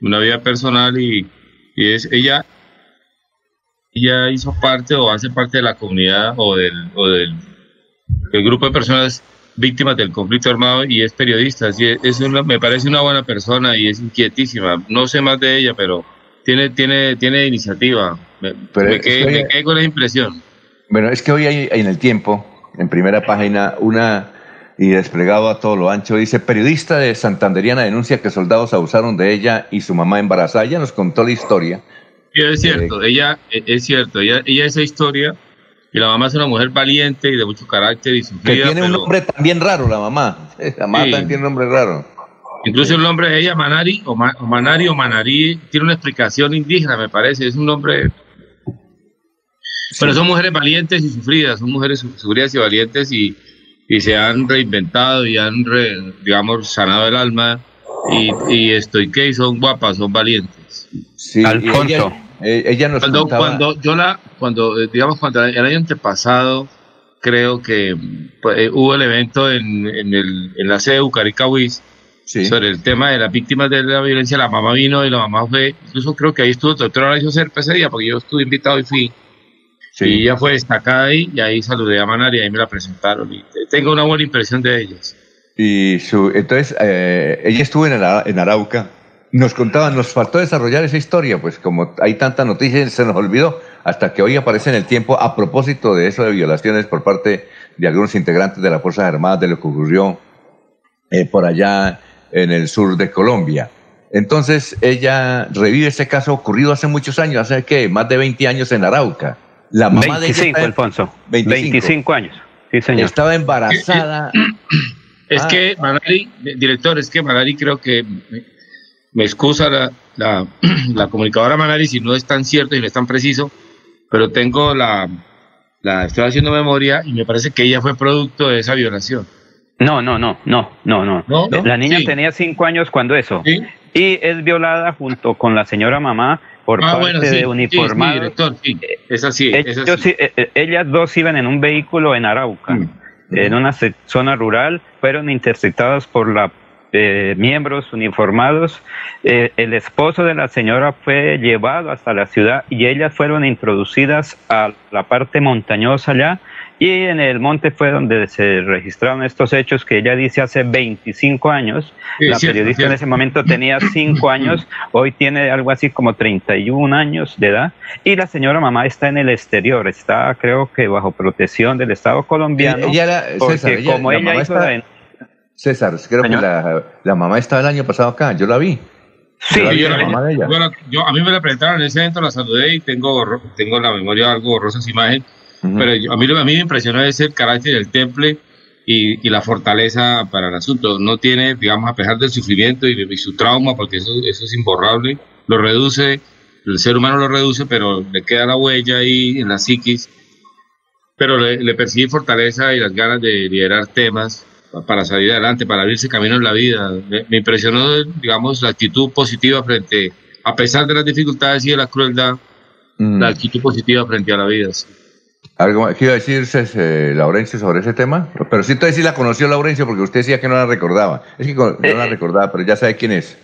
una vida personal y, es ella ella hizo parte o hace parte de la comunidad o del, o del, grupo de personas víctimas del conflicto armado y es periodista. Así es, me parece una buena persona y es inquietísima. No sé más de ella, pero tiene, tiene, tiene iniciativa. Me, quedé, con esa impresión. Bueno, es que hoy hay en el tiempo, en primera página, una y desplegado a todo lo ancho. Dice, periodista de Santanderiana denuncia que soldados abusaron de ella y su mamá embarazada. Ella nos contó la historia. Sí, es cierto, eh, ella, eh, es cierto, ella, ella esa historia, y la mamá es una mujer valiente y de mucho carácter y Que tiene un nombre también raro, la mamá. La mamá también tiene un nombre raro. Incluso el nombre de ella, Manari, o, Manari o Manari, tiene una explicación indígena, me parece. Es un nombre Pero son mujeres valientes y sufridas, son mujeres sufridas y valientes y, y se han reinventado y han, digamos, sanado el alma y, y estoy que son guapas, son valientes. Sí, Alfonso. Ella, nos cuando, cuando yo la, cuando, eh, digamos, cuando el año antepasado, creo que pues, eh, hubo el evento en, en, el, en la sede de sí. sobre el tema de las víctimas de la violencia, la mamá vino y la mamá fue, incluso creo que ahí estuvo el doctor Horacio Serpa ese día, porque yo estuve invitado y fui y ella fue destacada ahí y ahí saludé a Manari y ahí me la presentaron y tengo una buena impresión de ellas. Y su, entonces, eh, ella estuvo en, en Arauca. Nos contaban, nos faltó desarrollar esa historia, pues como hay tanta noticia, se nos olvidó, hasta que hoy aparece en el tiempo a propósito de eso de violaciones por parte de algunos integrantes de las Fuerzas Armadas, de lo que ocurrió eh, por allá en el sur de Colombia. Entonces, ella revive ese caso ocurrido hace muchos años, hace que más de 20 años en Arauca. La mamá 25, de Alfonso. 25. años. Sí, señor. Estaba embarazada. Es ah. que Manari, director, es que Manari creo que me, excusa la, la, comunicadora Manari si no es tan cierto y no es tan preciso, pero tengo la, la estoy haciendo memoria y me parece que ella fue producto de esa violación. No, no, no, no, no, no. La niña tenía cinco años cuando eso. Y es violada junto con la señora mamá por ah, parte de uniformados. es así, es así. Eh, eh, ellas dos iban en un vehículo en Arauca, mm. en una zona rural, fueron interceptadas por la eh, miembros uniformados. Eh, el esposo de la señora fue llevado hasta la ciudad y ellas fueron introducidas a la parte montañosa allá y en el monte fue donde se registraron estos hechos que ella dice hace 25 años. la periodista en ese momento tenía 5 años, hoy tiene algo así como 31 años de edad y la señora mamá está en el exterior, está creo que bajo protección del Estado colombiano. porque como ella hizo la César, creo que la, mamá estaba el año pasado acá, yo la vi. Sí, yo, yo, a mí me la presentaron en ese evento, la saludé y tengo, tengo la memoria algo borrosa esa imagen, pero a, mí, a mí me impresionó ese el carácter del temple y, y, la fortaleza para el asunto. No tiene, digamos, a pesar del sufrimiento y de su trauma, porque eso, eso es imborrable, lo reduce, el ser humano lo reduce, pero le queda la huella ahí en la psiquis, pero le, le persigue fortaleza y las ganas de liderar temas para salir adelante, para abrirse camino en la vida. Me, impresionó, digamos, la actitud positiva frente, a pesar de las dificultades y de la crueldad, mm. la actitud positiva frente a la vida. ¿Algo que iba a decirse eh, Laurencio sobre ese tema? Pero sí, todavía sí la conoció Laurencio porque usted decía que no la recordaba. Es que no la eh, recordaba, pero ya sabe quién es.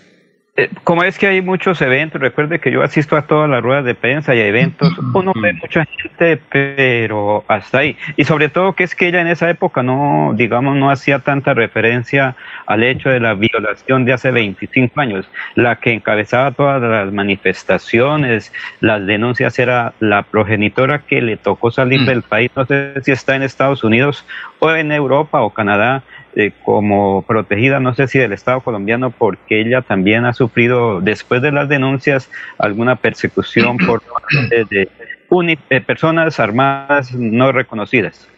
Eh, como es que hay muchos eventos, recuerde que yo asisto a todas las ruedas de prensa y a eventos, uno ve mucha gente, pero hasta ahí. Y sobre todo que es que ella en esa época no, digamos, no hacía tanta referencia al hecho de la violación de hace 25 años. La que encabezaba todas las manifestaciones, las denuncias era la progenitora que le tocó salir mm. del país, no sé si está en Estados Unidos o en Europa o Canadá, eh, como protegida, no sé si del Estado colombiano, porque ella también ha sufrido, después de las denuncias, alguna persecución por parte de, personas armadas no reconocidas.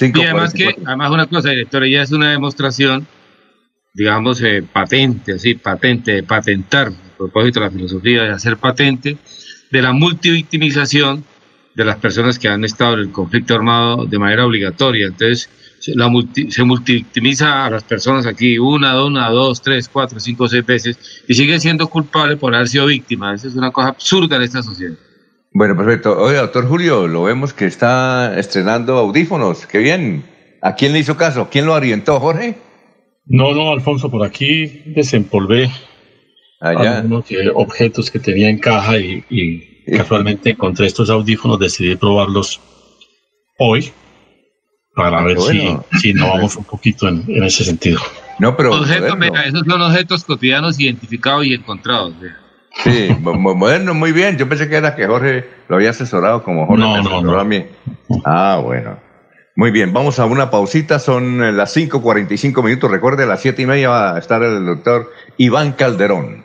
y además que, además una cosa, director, ella es una demostración, digamos, eh, patente, así, patente, de patentar, a propósito de la filosofía de hacer patente, de la multivictimización de las personas que han estado en el conflicto armado de manera obligatoria. Entonces, se, la se multivictimiza a las personas aquí una, una, dos, tres, cuatro, cinco, seis veces y sigue siendo culpable por haber sido víctima. Esa es una cosa absurda en esta sociedad. Bueno, perfecto. Oye, doctor Julio, lo vemos que está estrenando audífonos. Qué bien. ¿A quién le hizo caso? ¿Quién lo orientó, Jorge? No, no, Alfonso, por aquí desempolvé Allá. algunos objetos que tenía en caja y casualmente encontré estos audífonos, decidí probarlos hoy para ver si, si vamos un poquito en, ese sentido. No, pero esos son objetos cotidianos identificados y encontrados. Sí, moderno, muy bien. Yo pensé que era que Jorge lo había asesorado como Jorge no, no, no. a mí. Ah, bueno. Muy bien, vamos a una pausita, son las 5.45 minutos. Recuerde, a las siete y media va a estar el doctor Iván Calderón.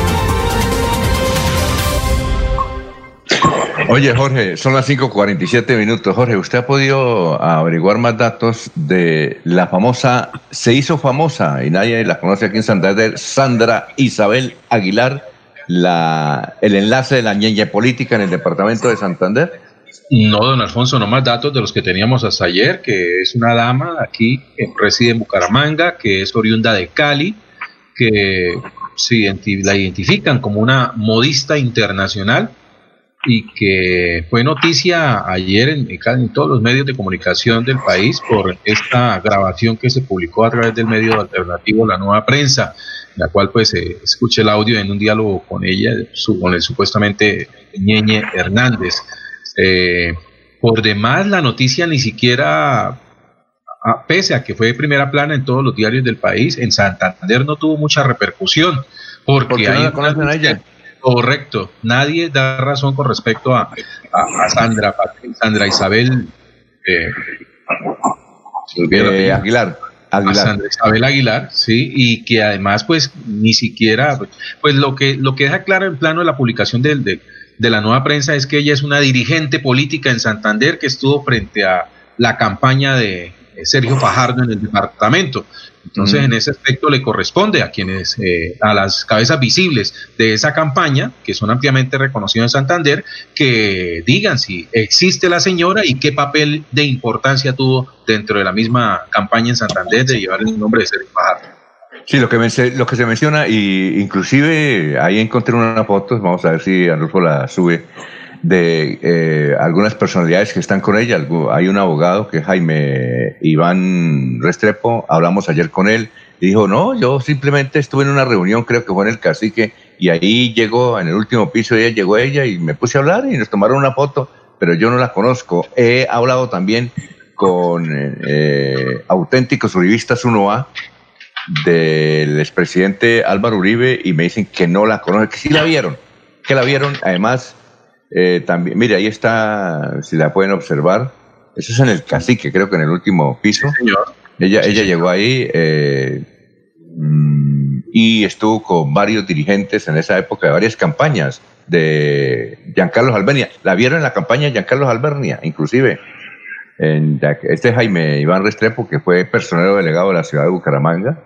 Oye, Jorge, son las 5:47 minutos. Jorge, ¿usted ha podido averiguar más datos de la famosa, se hizo famosa y nadie la conoce aquí en Santander, Sandra Isabel Aguilar, la, el enlace de la ñeña política en el departamento de Santander? No, don Alfonso, no más datos de los que teníamos hasta ayer, que es una dama aquí que reside en Bucaramanga, que es oriunda de Cali, que la identifican como una modista internacional y que fue noticia ayer en, en, todos los medios de comunicación del país por esta grabación que se publicó a través del medio alternativo La Nueva Prensa, la cual pues se escucha el audio en un diálogo con ella, con el supuestamente Ñeñe Hernández. Eh, por demás, la noticia ni siquiera pese a que fue de primera plana en todos los diarios del país, en Santander no tuvo mucha repercusión. Porque hay no conocen a ella? Correcto, nadie da razón con respecto a, a, Sandra, Sandra Isabel eh, eh, Aguilar. Aguilar. Sandra Isabel Aguilar, sí, y que además, pues, ni siquiera, pues, lo que lo que deja claro en plano de la publicación del, de la nueva prensa es que ella es una dirigente política en Santander que estuvo frente a la campaña de, Sergio Fajardo en el departamento. Entonces, en ese aspecto le corresponde a quienes, eh, a las cabezas visibles de esa campaña, que son ampliamente reconocidos en Santander, que digan si existe la señora y qué papel de importancia tuvo dentro de la misma campaña en Santander de llevar el nombre de Sergio Fajardo. Sí, lo que, lo que se menciona, y inclusive ahí encontré una foto, vamos a ver si Arnulfo la sube, de eh, algunas personalidades que están con ella. Hay un abogado que es Jaime Iván Restrepo, hablamos ayer con él, y dijo, no, yo simplemente estuve en una reunión, creo que fue en el cacique, y ahí llegó, en el último piso, ella llegó ella y me puse a hablar y nos tomaron una foto, pero yo no la conozco. He hablado también con eh, auténticos uribistas 1A del expresidente Álvaro Uribe y me dicen que no la conocen, que sí la vieron, que la vieron, además eh, también, mire, ahí está, si la pueden observar, eso es en el cacique, creo que en el último piso. Ella, ella llegó ahí eh, mm, y estuvo con varios dirigentes en esa época de varias campañas de Giancarlo Albernia. La vieron en la campaña de Giancarlo Albernia, inclusive. En, este Jaime Iván Restrepo, que fue personero delegado de la ciudad de Bucaramanga.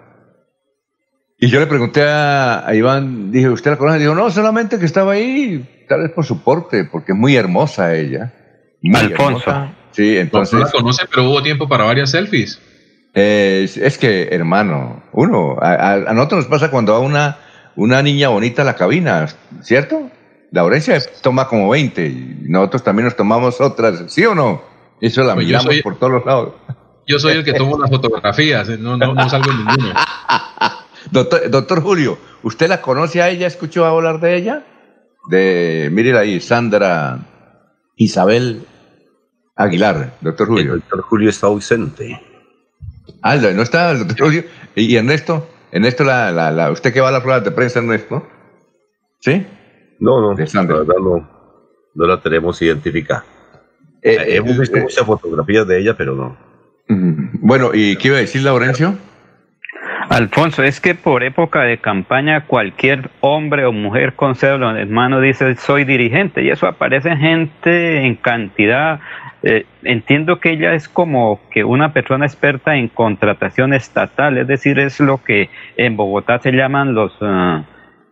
Y yo le pregunté a, Iván, dije, ¿usted la conoce? Dijo, no, solamente que estaba ahí tal vez por su porte, porque es muy hermosa ella. Alfonso. Sí, entonces. No la conoce, pero hubo tiempo para varias selfies. es que, hermano, uno, a, nosotros nos pasa cuando va una, una niña bonita a la cabina, ¿cierto? Laurencia toma como 20 y nosotros también nos tomamos otras, ¿sí o no? Eso la pues miramos por todos los lados. Yo soy el que tomo las fotografías, no, no, no salgo en ninguno. doctor, doctor Julio, ¿usted la conoce a ella? ¿Escuchó hablar de ella? de, mire ahí, Sandra Isabel Aguilar, doctor Julio. El doctor Julio está ausente. Ah, no está el doctor Julio. ¿Y Ernesto? Ernesto, la, la, la, ¿usted qué va a la prueba de prensa, Ernesto? ¿Sí? No, no, la verdad no, no la tenemos identificada. Eh, eh, Hemos visto eh, muchas fotografías de ella, pero no. Bueno, ¿y qué iba a decir Laurencio? Alfonso, es que por época de campaña cualquier hombre o mujer con cédula en mano dice soy dirigente y eso aparece gente en cantidad. Eh, entiendo que ella es como que una persona experta en contratación estatal, es decir, es lo que en Bogotá se llaman los... Ah,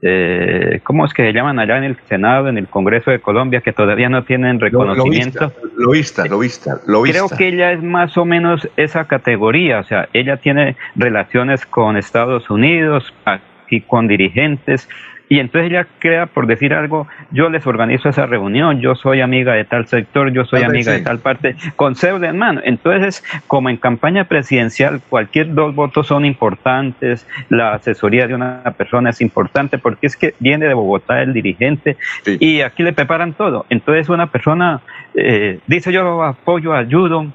eh, ¿cómo es que se llaman allá en el Senado, en el Congreso de Colombia, que todavía no tienen reconocimiento? Lo vista, lo vista, lo vista. Creo que ella es más o menos esa categoría, o sea, ella tiene relaciones con Estados Unidos, aquí con dirigentes, y entonces ella crea, por decir algo, yo les organizo esa reunión, yo soy amiga de tal sector, yo soy amiga de tal parte, con cédula en mano. Entonces, como en campaña presidencial, cualquier dos votos son importantes, la asesoría de una persona es importante, porque es que viene de Bogotá el dirigente y aquí le preparan todo. Entonces, una persona eh, dice yo apoyo, ayudo,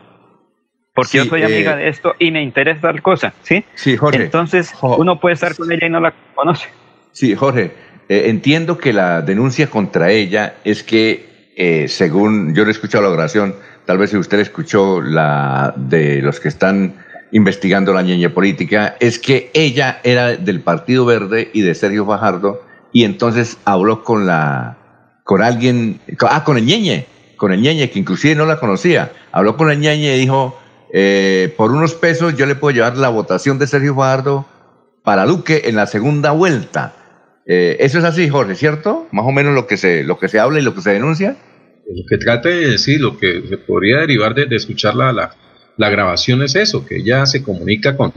porque yo soy amiga eh, de esto y me interesa tal cosa, ¿sí? Sí, Jorge. Entonces, uno puede estar con ella y no la conoce. Sí, Jorge, eh, entiendo que la denuncia contra ella es que, eh, según yo le he escuchado la oración, tal vez si usted escuchó la de los que están investigando la ñeña política, es que ella era del Partido Verde y de Sergio Fajardo y entonces habló con la con alguien, ah, con el ñeñe, con el ñeñe, que inclusive no la conocía. Habló con el ñeñe y dijo, eh, por unos pesos yo le puedo llevar la votación de Sergio Fajardo para Duque en la segunda vuelta. Eh, eso es así, Jorge, ¿cierto? Más o menos lo que se, lo que se habla y lo que se denuncia. Lo que trate de decir, lo que se podría derivar de, escuchar la, grabación es eso, que ella se comunica con,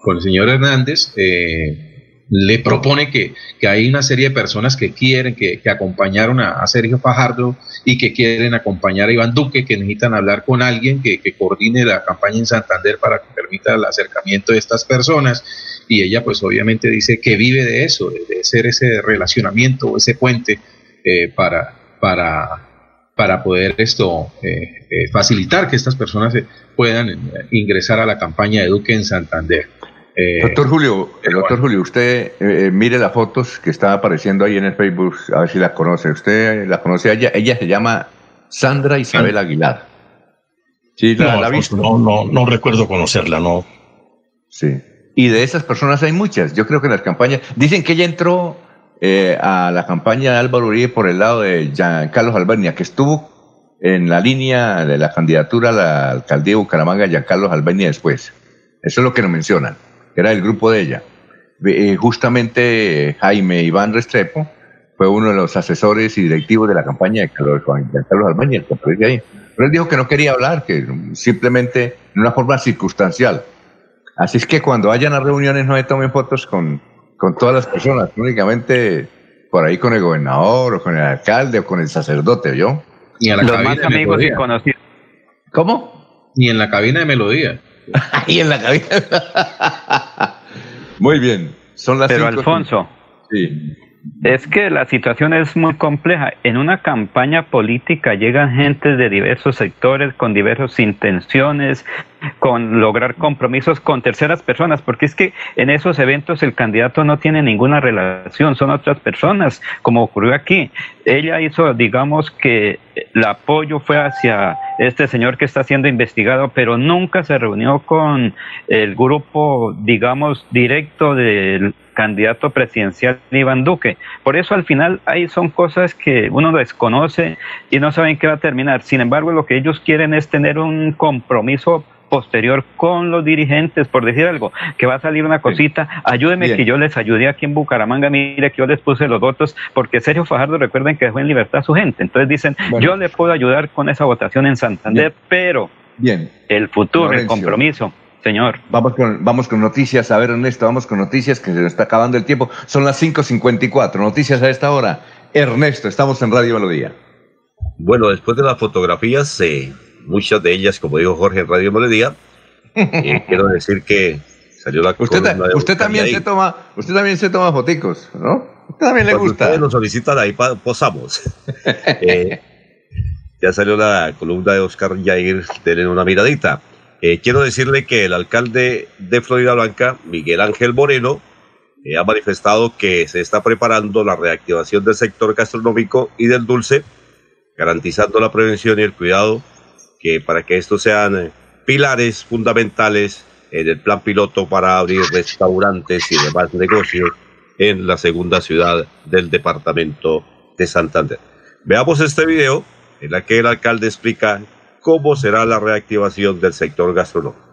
con el señor Hernández, eh, le propone que, hay una serie de personas que quieren, que, acompañaron a, Sergio Fajardo y que quieren acompañar a Iván Duque, que necesitan hablar con alguien que, coordine la campaña en Santander para que permita el acercamiento de estas personas. Y ella pues obviamente dice que vive de eso, de, ser ese relacionamiento, ese puente eh, para, para para poder esto eh, eh, facilitar que estas personas puedan ingresar a la campaña de Duque en Santander. Eh, doctor Julio, el doctor Julio, usted mire las fotos que están apareciendo ahí en el Facebook, a ver si la conoce. Usted la conoce ella, ella se llama Sandra Isabel Aguilar. Sí, la, ha visto. No, no, no recuerdo conocerla, no. Sí. Y de esas personas hay muchas. Yo creo que en las campañas dicen que ella entró eh, a la campaña de Álvaro Uribe por el lado de Giancarlo Albernia, que estuvo en la línea de la candidatura a la alcaldía de Bucaramanga, Giancarlo Albernia después. Eso es lo que nos mencionan, era el grupo de ella. Eh, justamente Jaime Iván Restrepo fue uno de los asesores y directivos de la campaña de Giancarlo Albernia, el ahí. Pero él dijo que no quería hablar, que simplemente en una forma circunstancial. Así es que cuando vayan a reuniones no se tomen fotos con con todas las personas, únicamente por ahí con el gobernador o con el alcalde o con el sacerdote, ¿yo? Ni a la Los más amigos y conocidos. ¿Cómo? Ni en la cabina de melodía. y en la cabina. Muy bien. Son las Pero Alfonso. Sí. Es que la situación es muy compleja. En una campaña política llegan gente de diversos sectores con diversas intenciones, con lograr compromisos con terceras personas, porque es que en esos eventos el candidato no tiene ninguna relación, son otras personas, como ocurrió aquí. Ella hizo, digamos que el apoyo fue hacia este señor que está siendo investigado, pero nunca se reunió con el grupo, digamos, directo del candidato presidencial Iván Duque. Por eso al final ahí son cosas que uno desconoce y no saben qué va a terminar. Sin embargo, lo que ellos quieren es tener un compromiso posterior con los dirigentes, por decir algo, que va a salir una cosita, ayúdeme que yo les ayudé aquí en Bucaramanga, mire que yo les puse los votos, porque Sergio Fajardo recuerden que dejó en libertad a su gente, entonces dicen, yo le puedo ayudar con esa votación en Santander, pero Bien. el futuro, el compromiso. Señor. Vamos con, vamos con noticias. A ver, Ernesto, vamos con noticias que se nos está acabando el tiempo. Son las 5.54. Noticias a esta hora. Ernesto, estamos en Radio Melodía. Bueno, después de las fotografías, eh, muchas de ellas, como dijo Jorge en Radio Melodía. Eh, quiero decir que salió la usted, usted también se toma usted también se toma foticos no usted también le gusta. ustedes nos solicitan ahí posamos. Eh, ya salió la columna de Oscar Yair denle una miradita. Eh, quiero decirle que el alcalde de Florida Blanca Miguel Ángel Moreno ha manifestado que se está preparando la reactivación del sector gastronómico y del dulce garantizando la prevención y el cuidado que para que estos sean eh, pilares fundamentales en el plan piloto para abrir restaurantes y demás negocios en la segunda ciudad del departamento de Santander. Veamos este video en la que el alcalde explica cómo será la reactivación del sector gastronómico.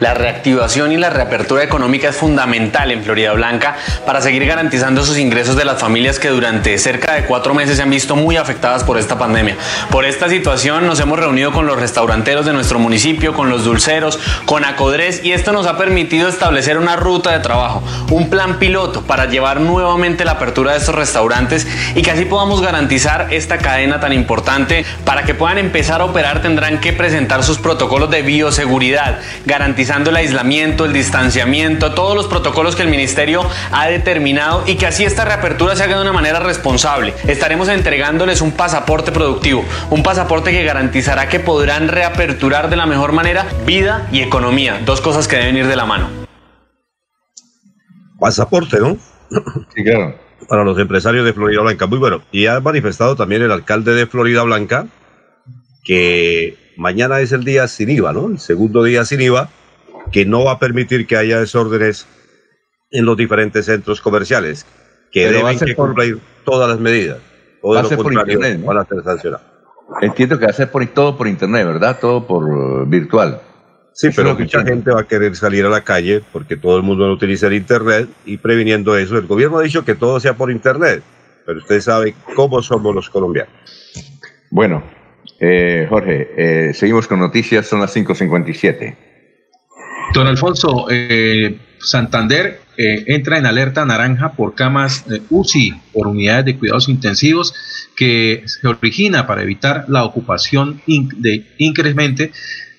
La reactivación y la reapertura económica es fundamental en Florida Blanca para seguir garantizando esos ingresos de las familias que durante cerca de cuatro meses se han visto muy afectadas por esta pandemia. Por esta situación nos hemos reunido con los restauranteros de nuestro municipio, con los dulceros, con Acodres y esto nos ha permitido establecer una ruta de trabajo, un plan piloto para llevar nuevamente la apertura de estos restaurantes y que así podamos garantizar esta cadena tan importante. Para que puedan empezar a operar tendrán que presentar sus protocolos de bioseguridad, garantizar el aislamiento, el distanciamiento, todos los protocolos que el ministerio ha determinado y que así esta reapertura se haga de una manera responsable. Estaremos entregándoles un pasaporte productivo, un pasaporte que garantizará que podrán reaperturar de la mejor manera vida y economía, dos cosas que deben ir de la mano. Pasaporte, ¿no? Sí, claro. Para los empresarios de Florida Blanca, muy bueno. Y ha manifestado también el alcalde de Florida Blanca que mañana es el día sin IVA, ¿no? El segundo día sin IVA que no va a permitir que haya desórdenes en los diferentes centros comerciales, que deben cumplir todas las medidas. va a ser por internet, van a ser sancionados. Entiendo que va a ser por, todo por internet, ¿verdad? Todo por uh, virtual. Sí, pero mucha gente va a querer salir a la calle porque todo el mundo va a utilizar internet y previniendo eso, el gobierno ha dicho que todo sea por internet, pero usted sabe cómo somos los colombianos. Bueno, eh, Jorge, eh, seguimos con noticias, son las 5.57. Don Alfonso, eh, Santander entra en alerta naranja por camas UCI, por unidades de cuidados intensivos, que se origina para evitar la ocupación de incremente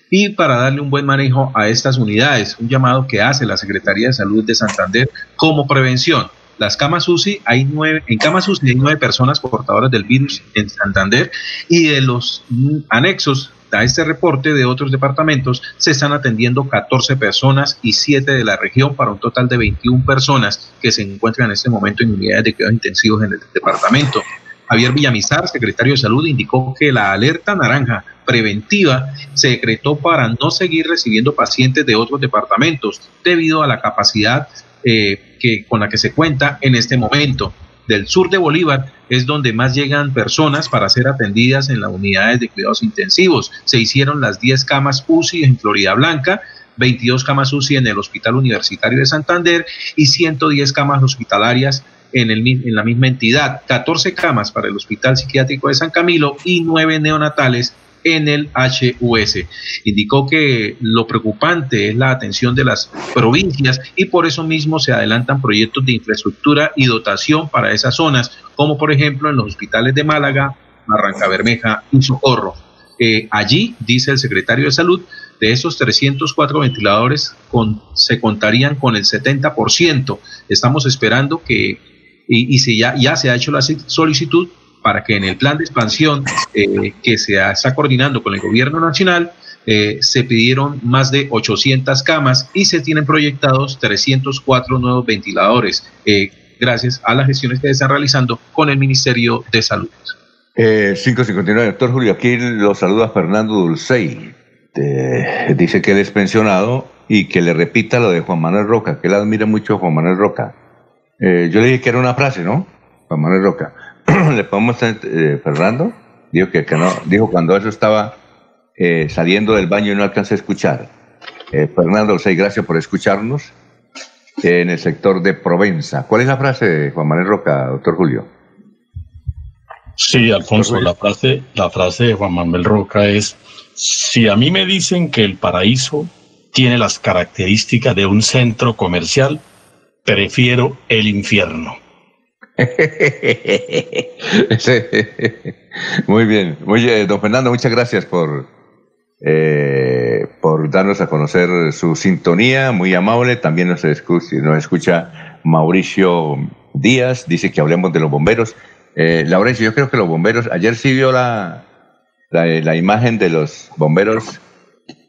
y para darle un buen manejo a estas unidades, un llamado que hace la Secretaría de Salud de Santander como prevención. Las camas UCI, hay nueve, en camas UCI hay nueve personas portadoras del virus en Santander y de los anexos a este reporte de otros departamentos se están atendiendo 14 personas y 7 de la región para un total de 21 personas que se encuentran en este momento en unidades de cuidados intensivos en el departamento. Javier Villamizar, secretario de Salud, indicó que la alerta naranja preventiva se decretó para no seguir recibiendo pacientes de otros departamentos debido a la capacidad eh, que, con la que se cuenta en este momento. Del sur de Bolívar es donde más llegan personas para ser atendidas en las unidades de cuidados intensivos. Se hicieron las 10 camas UCI en Florida Blanca, 22 camas UCI en el Hospital Universitario de Santander y 110 camas hospitalarias en, el, en la misma entidad, 14 camas para el Hospital Psiquiátrico de San Camilo y 9 neonatales en el HUS. Indicó que lo preocupante es la atención de las provincias y por eso mismo se adelantan proyectos de infraestructura y dotación para esas zonas, como por ejemplo en los hospitales de Málaga, Barranca Bermeja y Socorro. Eh, allí, dice el secretario de Salud, de esos 304 ventiladores con, se contarían con el 70%. Estamos esperando que, y, y ya, ya se ha hecho la solicitud para que en el plan de expansión eh, que se está coordinando con el gobierno nacional eh, se pidieron más de 800 camas y se tienen proyectados 304 nuevos ventiladores, eh, gracias a las gestiones que se están realizando con el Ministerio de Salud. 559, doctor Julio, aquí lo saluda Fernando Dulcey. dice que él es pensionado y que le repita lo de Juan Manuel Roca, que él admira mucho a Juan Manuel Roca. yo le dije que era una frase, ¿no? Juan Manuel Roca. le podemos eh, Fernando dijo que, no dijo cuando eso estaba eh, saliendo del baño y no alcancé a escuchar eh, Fernando seis gracias por escucharnos en el sector de Provenza ¿cuál es la frase de Juan Manuel Roca doctor Julio? Sí, Alfonso, la frase, la frase de Juan Manuel Roca es, si a mí me dicen que el paraíso tiene las características de un centro comercial, prefiero el infierno. muy bien, muy bien, don Fernando, muchas gracias por, eh, por darnos a conocer su sintonía, muy amable. También nos escucha, nos escucha Mauricio Díaz, dice que hablemos de los bomberos. Eh, Laurencio, yo creo que los bomberos, ayer sí vio la, la, la imagen de los bomberos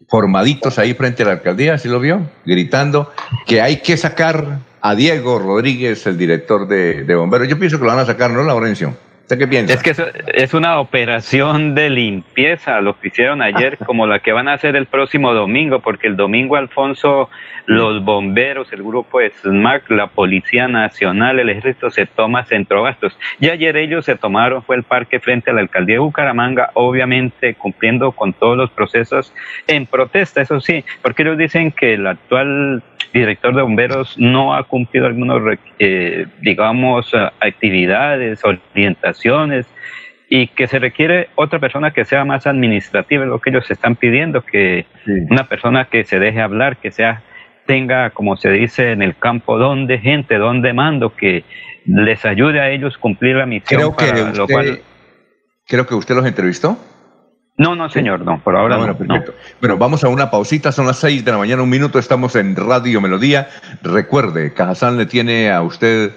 formaditos ahí frente a la alcaldía, ¿sí lo vio? Gritando que hay que sacar a Diego Rodríguez, el director de, bomberos. Yo pienso que lo van a sacar, ¿no, Laurencio? ¿Usted qué piensa? Es que es una operación de limpieza, lo que hicieron ayer, como la que van a hacer el próximo domingo, porque el domingo, Alfonso, los bomberos, el grupo SMAC, la Policía Nacional, el Ejército se toma centrogastos. Y ayer ellos se tomaron, fue el parque frente a la alcaldía de Bucaramanga, obviamente cumpliendo con todos los procesos en protesta, eso sí, porque ellos dicen que el actual director de bomberos no ha cumplido algunos, eh, digamos, actividades, orientaciones y que se requiere otra persona que sea más administrativa, es lo que ellos están pidiendo, que una persona que se deje hablar, que sea tenga, como se dice en el campo, donde gente, donde mando, que les ayude a ellos cumplir la misión. Creo que lo cual... Creo que usted los entrevistó. No, no, señor, no, por ahora bueno, perfecto. Bueno, vamos a una pausita, son las seis de la mañana, un minuto, estamos en Radio Melodía. Recuerde, Cajazán le tiene a usted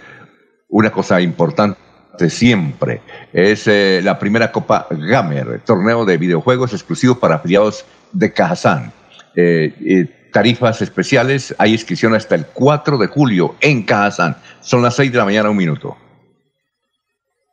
una cosa importante siempre. Es eh, la primera Copa Gamer, torneo de videojuegos exclusivos para afiliados de Cajazán. Eh, tarifas especiales, hay inscripción hasta el 4 de julio en Cajazán. Son las seis de la mañana, un minuto.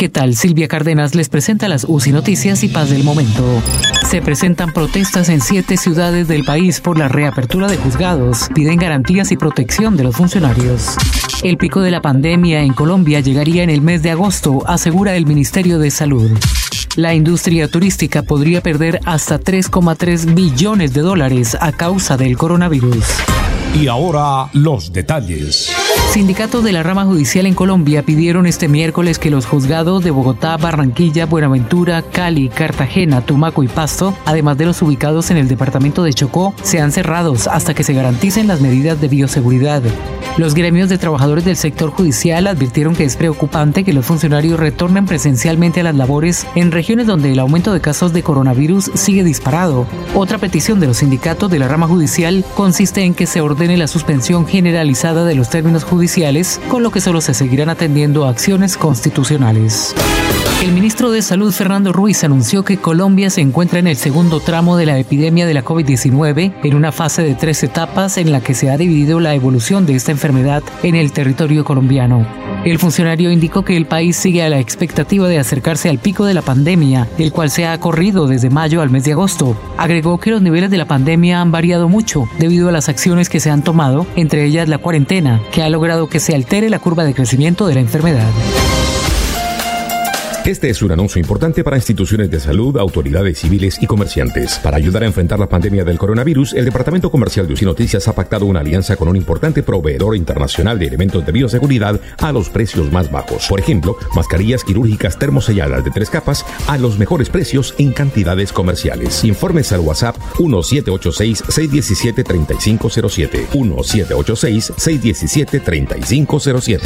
¿Qué tal? Silvia Cárdenas les presenta las UCI Noticias y Paz del Momento. Se presentan protestas en siete ciudades del país por la reapertura de juzgados. Piden garantías y protección de los funcionarios. El pico de la pandemia en Colombia llegaría en el mes de agosto, asegura el Ministerio de Salud. La industria turística podría perder hasta 3,3 billones de dólares a causa del coronavirus. Y ahora los detalles. Sindicatos de la rama judicial en Colombia pidieron este miércoles que los juzgados de Bogotá, Barranquilla, Buenaventura, Cali, Cartagena, Tumaco y Pasto, además de los ubicados en el departamento de Chocó, sean cerrados hasta que se garanticen las medidas de bioseguridad. Los gremios de trabajadores del sector judicial advirtieron que es preocupante que los funcionarios retornen presencialmente a las labores en regiones donde el aumento de casos de coronavirus sigue disparado. Otra petición de los sindicatos de la rama judicial consiste en que se ordene la suspensión generalizada de los términos judiciales con lo que solo se seguirán atendiendo acciones constitucionales. El ministro de Salud, Fernando Ruiz, anunció que Colombia se encuentra en el segundo tramo de la epidemia de la COVID-19, en una fase de tres etapas en la que se ha dividido la evolución de esta enfermedad en el territorio colombiano. El funcionario indicó que el país sigue a la expectativa de acercarse al pico de la pandemia, el cual se ha corrido desde mayo al mes de agosto. Agregó que los niveles de la pandemia han variado mucho debido a las acciones que se han tomado, entre ellas la cuarentena, que ha logrado que se altere la curva de crecimiento de la enfermedad. Este es un anuncio importante para instituciones de salud, autoridades civiles y comerciantes. Para ayudar a enfrentar la pandemia del coronavirus, el Departamento Comercial de UCI Noticias ha pactado una alianza con un importante proveedor internacional de elementos de bioseguridad a los precios más bajos. Por ejemplo, mascarillas quirúrgicas termoselladas de tres capas a los mejores precios en cantidades comerciales. Informes al WhatsApp 1786-617-3507. 1786-617-3507.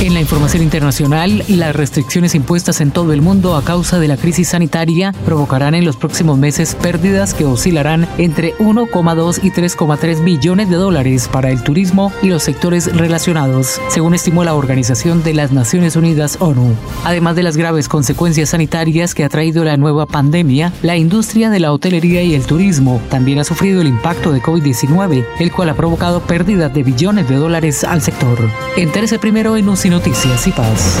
En la información internacional, las restricciones impuestas en todo el mundo a causa de la crisis sanitaria provocarán en los próximos meses pérdidas que oscilarán entre 1,2 y 3,3 billones de dólares para el turismo y los sectores relacionados, según estimó la Organización de las Naciones Unidas ONU. Además de las graves consecuencias sanitarias que ha traído la nueva pandemia, la industria de la hotelería y el turismo también ha sufrido el impacto de COVID-19, el cual ha provocado pérdidas de billones de dólares al sector. Entérese primero en y Noticias y Paz.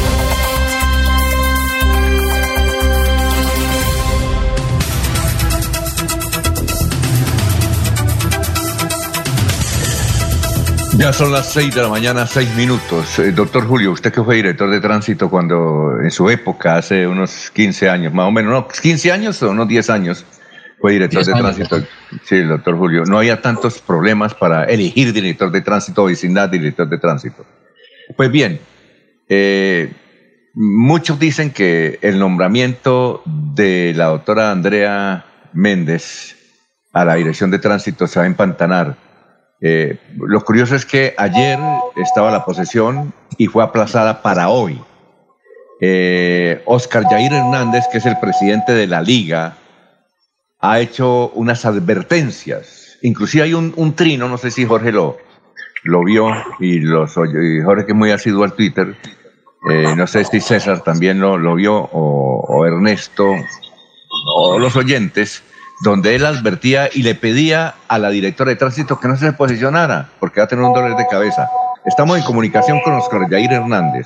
Ya son las seis de la mañana, seis minutos. Eh, doctor Julio, usted que fue director de tránsito cuando en su época, hace unos 15 años, más o menos, ¿no? ¿15 años o unos 10 años? Fue director de tránsito. Sí, doctor Julio. No había tantos problemas para elegir director de tránsito o vecindad director de tránsito. Pues bien, eh, muchos dicen que el nombramiento de la doctora Andrea Méndez a la dirección de tránsito se va a empantanar. Eh, lo curioso es que ayer estaba la posesión y fue aplazada para hoy. Eh, Oscar Jair Hernández, que es el presidente de la liga, ha hecho unas advertencias. Inclusive hay un, trino, no sé si Jorge lo, lo vio y, los, Jorge que es muy asiduo al Twitter, eh, no sé si César también lo, lo vio o, o Ernesto o los oyentes, donde él advertía y le pedía a la directora de tránsito que no se posicionara, porque va a tener un dolor de cabeza. Estamos en comunicación con Oscar Jair Hernández.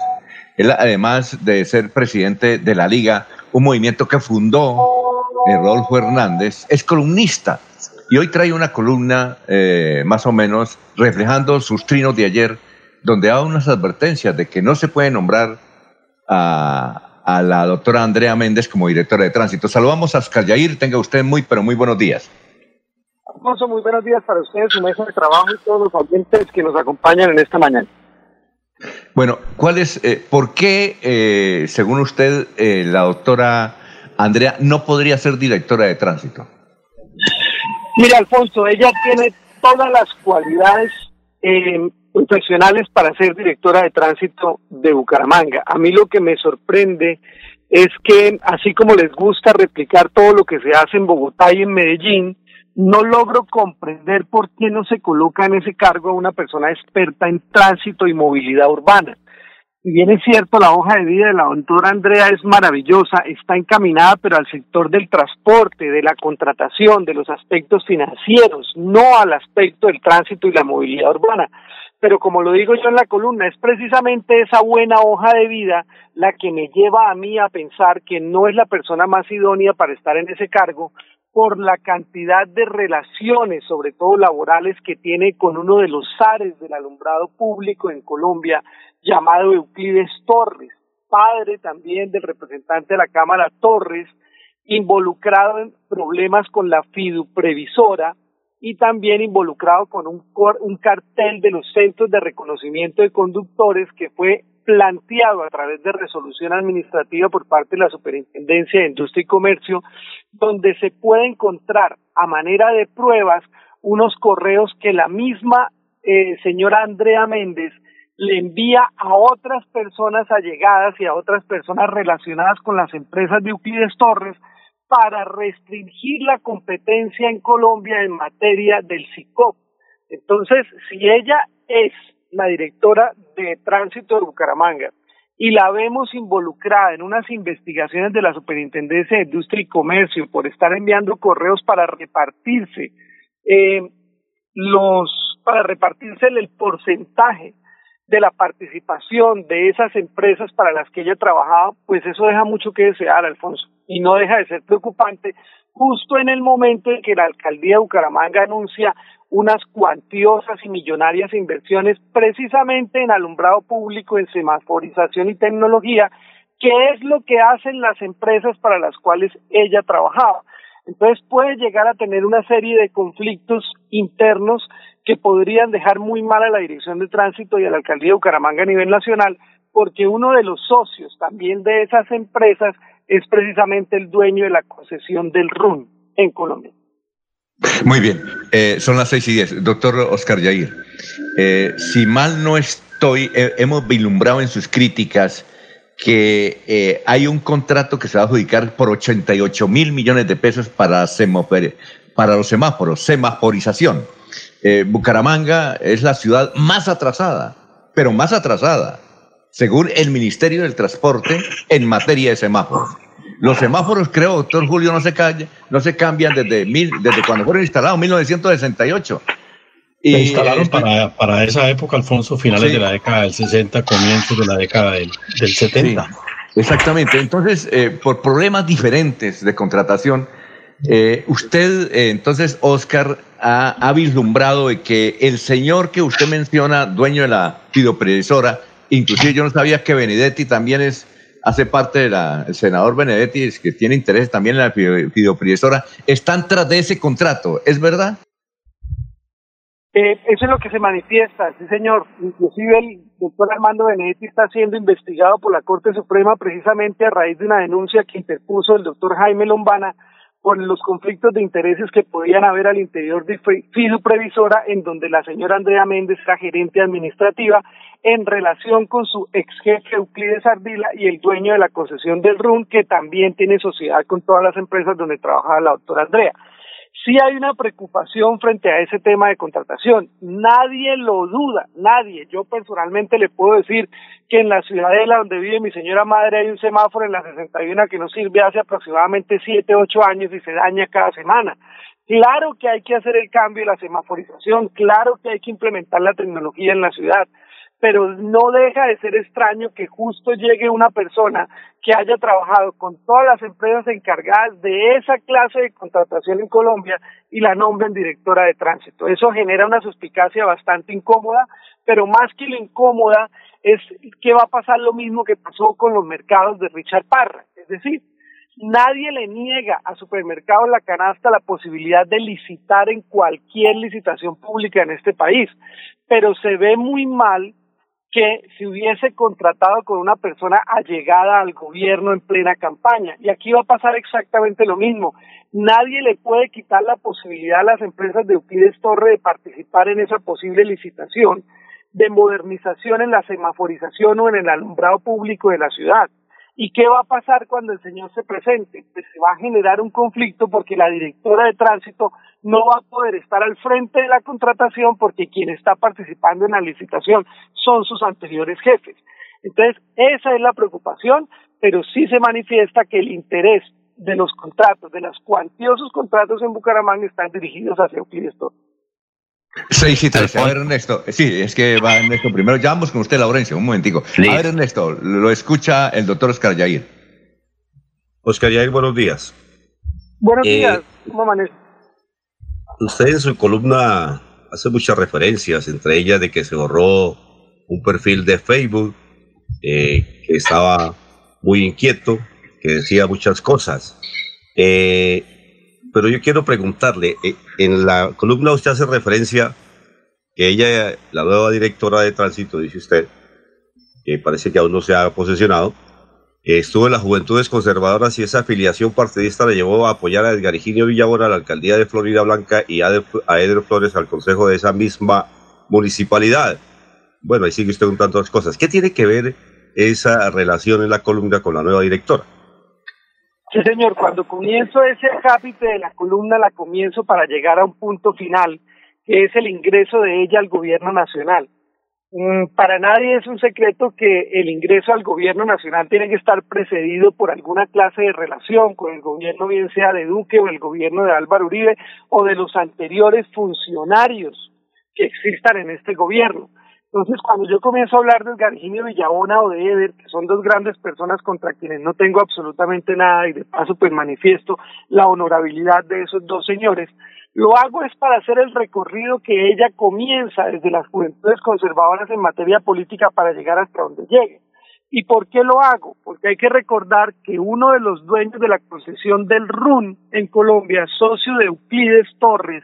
Él, además de ser presidente de la Liga, un movimiento que fundó eh, Rodolfo Hernández, es columnista. Y hoy trae una columna eh, más o menos reflejando sus trinos de ayer, donde da unas advertencias de que no se puede nombrar a, a la doctora Andrea Méndez como directora de tránsito. Saludamos a Oscar Yair, tenga usted muy, pero muy buenos días. Alfonso, muy buenos días para ustedes, su mesa de trabajo y todos los oyentes que nos acompañan en esta mañana. Bueno, ¿cuál es, eh, por qué, eh, según usted, eh, la doctora Andrea no podría ser directora de tránsito? Mira, Alfonso, ella tiene todas las cualidades profesionales para ser directora de tránsito de Bucaramanga. A mí lo que me sorprende es que, así como les gusta replicar todo lo que se hace en Bogotá y en Medellín, no logro comprender por qué no se coloca en ese cargo a una persona experta en tránsito y movilidad urbana. Si bien es cierto, la hoja de vida de la doctora Andrea es maravillosa, está encaminada pero al sector del transporte, de la contratación, de los aspectos financieros, no al aspecto del tránsito y la movilidad urbana pero como lo digo yo en la columna, es precisamente esa buena hoja de vida la que me lleva a mí a pensar que no es la persona más idónea para estar en ese cargo por la cantidad de relaciones, sobre todo laborales, que tiene con uno de los zares del alumbrado público en Colombia, llamado Euclides Torres, padre también del representante de la Cámara Torres, involucrado en problemas con la fiduprevisora, y también involucrado con un, un cartel de los centros de reconocimiento de conductores que fue planteado a través de resolución administrativa por parte de la Superintendencia de Industria y Comercio, donde se puede encontrar a manera de pruebas unos correos que la misma eh, señora Andrea Méndez le envía a otras personas allegadas y a otras personas relacionadas con las empresas de Euclides Torres para restringir la competencia en Colombia en materia del SICOP. Entonces, si ella es la directora de tránsito de Bucaramanga y la vemos involucrada en unas investigaciones de la Superintendencia de Industria y Comercio por estar enviando correos para repartirse eh, los para repartirse el porcentaje de la participación de esas empresas para las que ella trabajaba, pues eso deja mucho que desear, Alfonso, y no deja de ser preocupante justo en el momento en que la alcaldía de Bucaramanga anuncia unas cuantiosas y millonarias inversiones precisamente en alumbrado público, en semaforización y tecnología, que es lo que hacen las empresas para las cuales ella trabajaba. Entonces puede llegar a tener una serie de conflictos internos que podrían dejar muy mal a la Dirección de Tránsito y a la Alcaldía de Bucaramanga a nivel nacional, porque uno de los socios también de esas empresas es precisamente el dueño de la concesión del RUN en Colombia. Muy bien, eh, son las seis y diez. Doctor Oscar Yair, eh, si mal no estoy, hemos vislumbrado en sus críticas que eh, hay un contrato que se va a adjudicar por 88 mil millones de pesos para, para los semáforos, semaforización. Eh, Bucaramanga es la ciudad más atrasada, pero más atrasada, según el Ministerio del Transporte en materia de semáforos. Los semáforos, creo, doctor Julio, no se, no se cambian desde, mil, desde cuando fueron instalados, 1968. Y, se instalaron para, para, esa época, Alfonso, finales de la década del 60, comienzos de la década del, del 70. exactamente. Entonces, eh, por problemas diferentes de contratación, eh, usted, eh, entonces, Oscar, ha, vislumbrado de que el señor que usted menciona, dueño de la fidoprevisora, inclusive yo no sabía que Benedetti también es hace parte del el senador Benedetti, es que tiene interés también en la fidoprevisora, están tras de ese contrato, ¿es verdad? Eh, eso es lo que se manifiesta, sí señor. Inclusive él doctor Armando Benedetti está siendo investigado por la Corte Suprema precisamente a raíz de una denuncia que interpuso el doctor Jaime Lombana por los conflictos de intereses que podían haber al interior de FIDU Previsora, en donde la señora Andrea Méndez era gerente administrativa en relación con su ex jefe Euclides Ardila y el dueño de la concesión del RUN, que también tiene sociedad con todas las empresas donde trabajaba la doctora Andrea sí hay una preocupación frente a ese tema de contratación. Nadie lo duda, nadie. Yo personalmente le puedo decir que en la ciudadela donde vive mi señora madre hay un semáforo en la 61 que no sirve hace aproximadamente 7, 8 años y se daña cada semana. Claro que hay que hacer el cambio de la semaforización, claro que hay que implementar la tecnología en la ciudad, pero no deja de ser extraño que justo llegue una persona que haya trabajado con todas las empresas encargadas de esa clase de contratación en Colombia y la nombren directora de tránsito. Eso genera una suspicacia bastante incómoda, pero más que lo incómoda es que va a pasar lo mismo que pasó con los mercados de Richard Parra. Es decir, nadie le niega a supermercados La Canasta la posibilidad de licitar en cualquier licitación pública en este país, pero se ve muy mal que se hubiese contratado con una persona allegada al gobierno en plena campaña. Y aquí va a pasar exactamente lo mismo. Nadie le puede quitar la posibilidad a las empresas de Euclides Torre de participar en esa posible licitación de modernización en la semaforización o en el alumbrado público de la ciudad. ¿Y qué va a pasar cuando el señor se presente? Pues se va a generar un conflicto porque la directora de tránsito no va a poder estar al frente de la contratación porque quien está participando en la licitación son sus anteriores jefes. Entonces, esa es la preocupación, pero sí se manifiesta que el interés de los contratos, de los cuantiosos contratos en Bucaramanga están dirigidos hacia Euclides Torres. Seis y tres. A ver, Ernesto. Sí, es que va Ernesto primero. Ya vamos con usted, Laurencio, un momentico. A ver, Ernesto, lo escucha el doctor Oscar Yair. Oscar Yair, buenos días. Buenos eh, días, ¿cómo amanece? Usted en su columna hace muchas referencias, entre ellas de que se borró un perfil de Facebook, eh, que estaba muy inquieto, que decía muchas cosas. Eh, pero yo quiero preguntarle, eh, en la columna usted hace referencia que ella, la nueva directora de tránsito, dice usted, que parece que aún no se ha posesionado, estuvo en las Juventudes Conservadoras y esa afiliación partidista le llevó a apoyar a Edgar Higinio Villabona a la alcaldía de Florida Blanca y a Edro Flores al consejo de esa misma municipalidad. Bueno, ahí sigue usted un tanto cosas. ¿Qué tiene que ver esa relación en la columna con la nueva directora? Sí, señor, cuando comienzo ese capítulo de la columna, la comienzo para llegar a un punto final, que es el ingreso de ella al gobierno nacional. Mm, para nadie es un secreto que el ingreso al gobierno nacional tiene que estar precedido por alguna clase de relación con el gobierno, bien sea de Duque o el gobierno de Álvaro Uribe o de los anteriores funcionarios que existan en este gobierno. Entonces, cuando yo comienzo a hablar de Garginio Villabona o de Eder, que son dos grandes personas contra quienes no tengo absolutamente nada y de paso pues manifiesto la honorabilidad de esos dos señores, lo hago es para hacer el recorrido que ella comienza desde las juventudes conservadoras en materia política para llegar hasta donde llegue. ¿Y por qué lo hago? Porque hay que recordar que uno de los dueños de la concesión del RUN en Colombia, socio de Euclides Torres,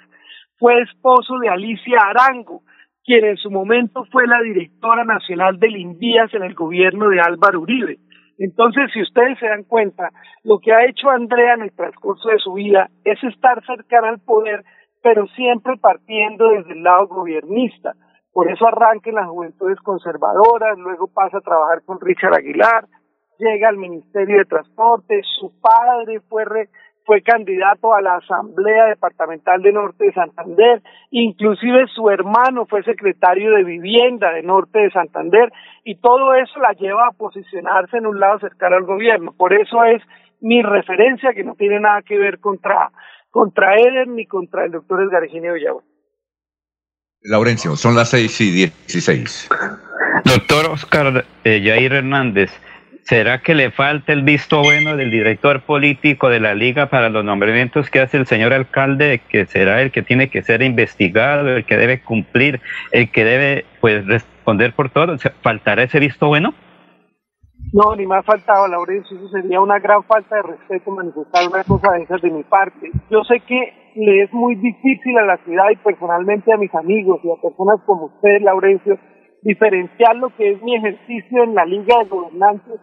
fue esposo de Alicia Arango, quien en su momento fue la directora nacional del INVIAS en el gobierno de Álvaro Uribe. Entonces, si ustedes se dan cuenta, lo que ha hecho Andrea en el transcurso de su vida es estar cercana al poder, pero siempre partiendo desde el lado gobernista. Por eso arranca en las juventudes conservadoras, luego pasa a trabajar con Richard Aguilar, llega al Ministerio de Transporte, su padre fue fue candidato a la Asamblea Departamental de Norte de Santander, inclusive su hermano fue secretario de Vivienda de Norte de Santander, y todo eso la lleva a posicionarse en un lado cercano al gobierno. Por eso es mi referencia, que no tiene nada que ver contra, contra Eder ni contra el doctor Edgar Eugenio Villagón. Laurencio, son las seis y dieciséis. Doctor Oscar eh, Jair Hernández, ¿Será que le falta el visto bueno del director político de la liga para los nombramientos que hace el señor alcalde, que será el que tiene que ser investigado, el que debe cumplir, el que debe pues responder por todo? ¿Faltará ese visto bueno? No, ni me ha faltado, Laurencio. Eso sería una gran falta de respeto manifestar una cosa de esas de mi parte. Yo sé que le es muy difícil a la ciudad y personalmente a mis amigos y a personas como usted, Laurencio, diferenciar lo que es mi ejercicio en la Liga de Gobernantes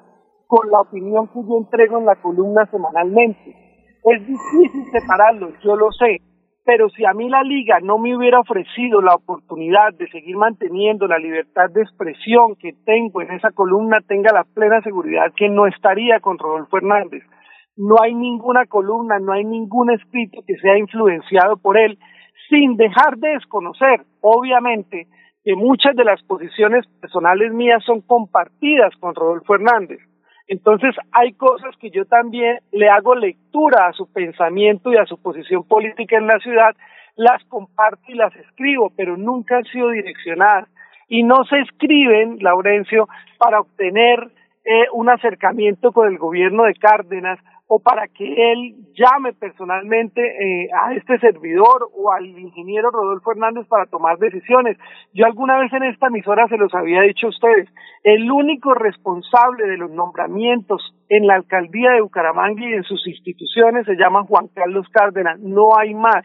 con la opinión que yo entrego en la columna semanalmente. Es difícil separarlo, yo lo sé, pero si a mí la liga no me hubiera ofrecido la oportunidad de seguir manteniendo la libertad de expresión que tengo en esa columna, tenga la plena seguridad que no estaría con Rodolfo Hernández. No hay ninguna columna, no hay ningún escrito que sea influenciado por él, sin dejar de desconocer, obviamente, que muchas de las posiciones personales mías son compartidas con Rodolfo Hernández. Entonces hay cosas que yo también le hago lectura a su pensamiento y a su posición política en la ciudad, las comparto y las escribo, pero nunca han sido direccionadas. Y no se escriben, Laurencio, para obtener eh, un acercamiento con el gobierno de Cárdenas o para que él llame personalmente eh, a este servidor o al ingeniero Rodolfo Hernández para tomar decisiones. Yo alguna vez en esta emisora se los había dicho a ustedes, el único responsable de los nombramientos en la alcaldía de Bucaramanga y en sus instituciones se llama Juan Carlos Cárdenas, no hay más.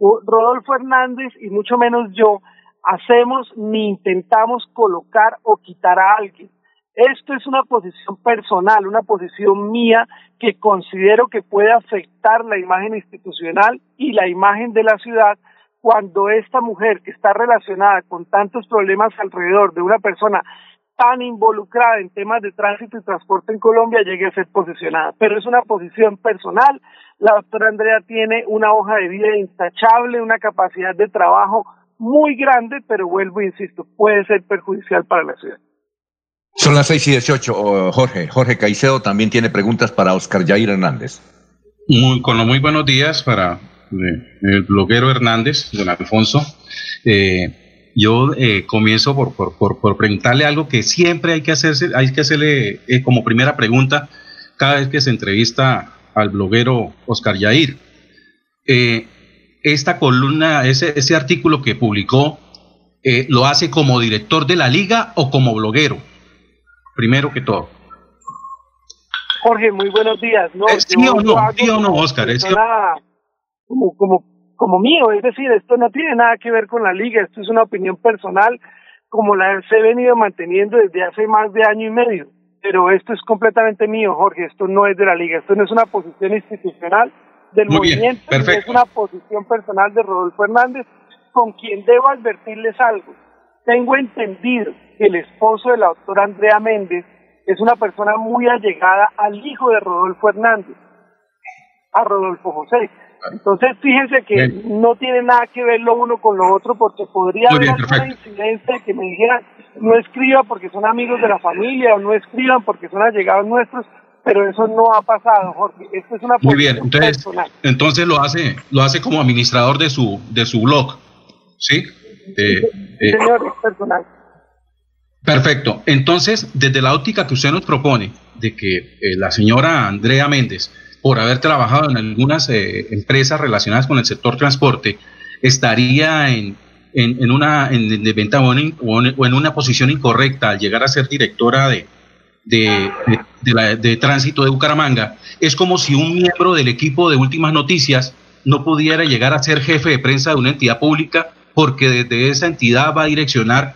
Rodolfo Hernández y mucho menos yo hacemos ni intentamos colocar o quitar a alguien esto es una posición personal, una posición mía que considero que puede afectar la imagen institucional y la imagen de la ciudad cuando esta mujer que está relacionada con tantos problemas alrededor de una persona tan involucrada en temas de tránsito y transporte en Colombia llegue a ser posicionada. Pero es una posición personal. La doctora Andrea tiene una hoja de vida intachable, una capacidad de trabajo muy grande, pero vuelvo e insisto, puede ser perjudicial para la ciudad. Son las seis y dieciocho, Jorge. Jorge Caicedo también tiene preguntas para Oscar Jair Hernández. Muy, con los muy buenos días para eh, el bloguero Hernández, don Alfonso. Eh, yo eh, comienzo por, por, preguntarle algo que siempre hay que hacerse, hay que hacerle como primera pregunta cada vez que se entrevista al bloguero Oscar Yair. esta columna, ese, ese artículo que publicó, ¿lo hace como director de la liga o como bloguero? Primero que todo. Jorge, muy buenos días. No, ¿Sí, o no? ¿Sí o no, Oscar? como, como, como mío, es decir, esto no tiene nada que ver con la liga, esto es una opinión personal como la he venido manteniendo desde hace más de año y medio. Pero esto es completamente mío, Jorge, esto no es de la liga, esto no es una posición institucional del movimiento, es una posición personal de Rodolfo Hernández, con quien debo advertirles algo. Tengo entendido el esposo de la doctora Andrea Méndez es una persona muy allegada al hijo de Rodolfo Hernández, a Rodolfo José. Entonces, fíjense que no tiene nada que ver lo uno con lo otro, porque podría haber alguna incidencia que me dijeran, no escriba porque son amigos de la familia, o no escriban porque son allegados nuestros, pero eso no ha pasado, Jorge. Esto es una Muy bien, entonces, entonces lo hace, lo hace como administrador de su, de su blog, ¿sí? Eh, señor, personal. Perfecto. Entonces, desde la óptica que usted nos propone, de que eh, la señora Andrea Méndez, por haber trabajado en algunas eh, empresas relacionadas con el sector transporte, estaría en, en, una en desventaja o, en, una posición incorrecta al llegar a ser directora de, de, de, tránsito de Bucaramanga, es como si un miembro del equipo de últimas noticias no pudiera llegar a ser jefe de prensa de una entidad pública porque desde esa entidad va a direccionar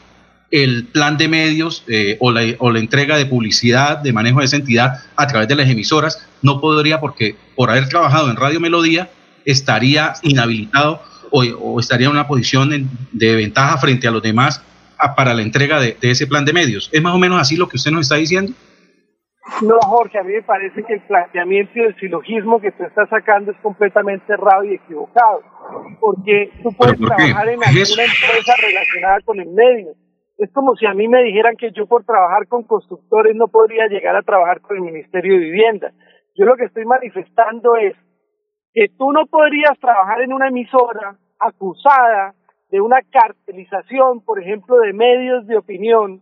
el plan de medios eh, o, la, o, la, entrega de publicidad, de manejo de esa entidad a través de las emisoras, no podría porque por haber trabajado en Radio Melodía estaría inhabilitado o, estaría en una posición de ventaja frente a los demás para la entrega de, ese plan de medios. ¿Es más o menos así lo que usted nos está diciendo? No, Jorge, a mí me parece que el planteamiento y el silogismo que usted está sacando es completamente errado y equivocado. Porque tú puedes trabajar en alguna empresa relacionada con el medio, es como si a mí me dijeran que yo por trabajar con constructores no podría llegar a trabajar con el Ministerio de Vivienda. Yo lo que estoy manifestando es que tú no podrías trabajar en una emisora acusada de una cartelización, por ejemplo, de medios de opinión,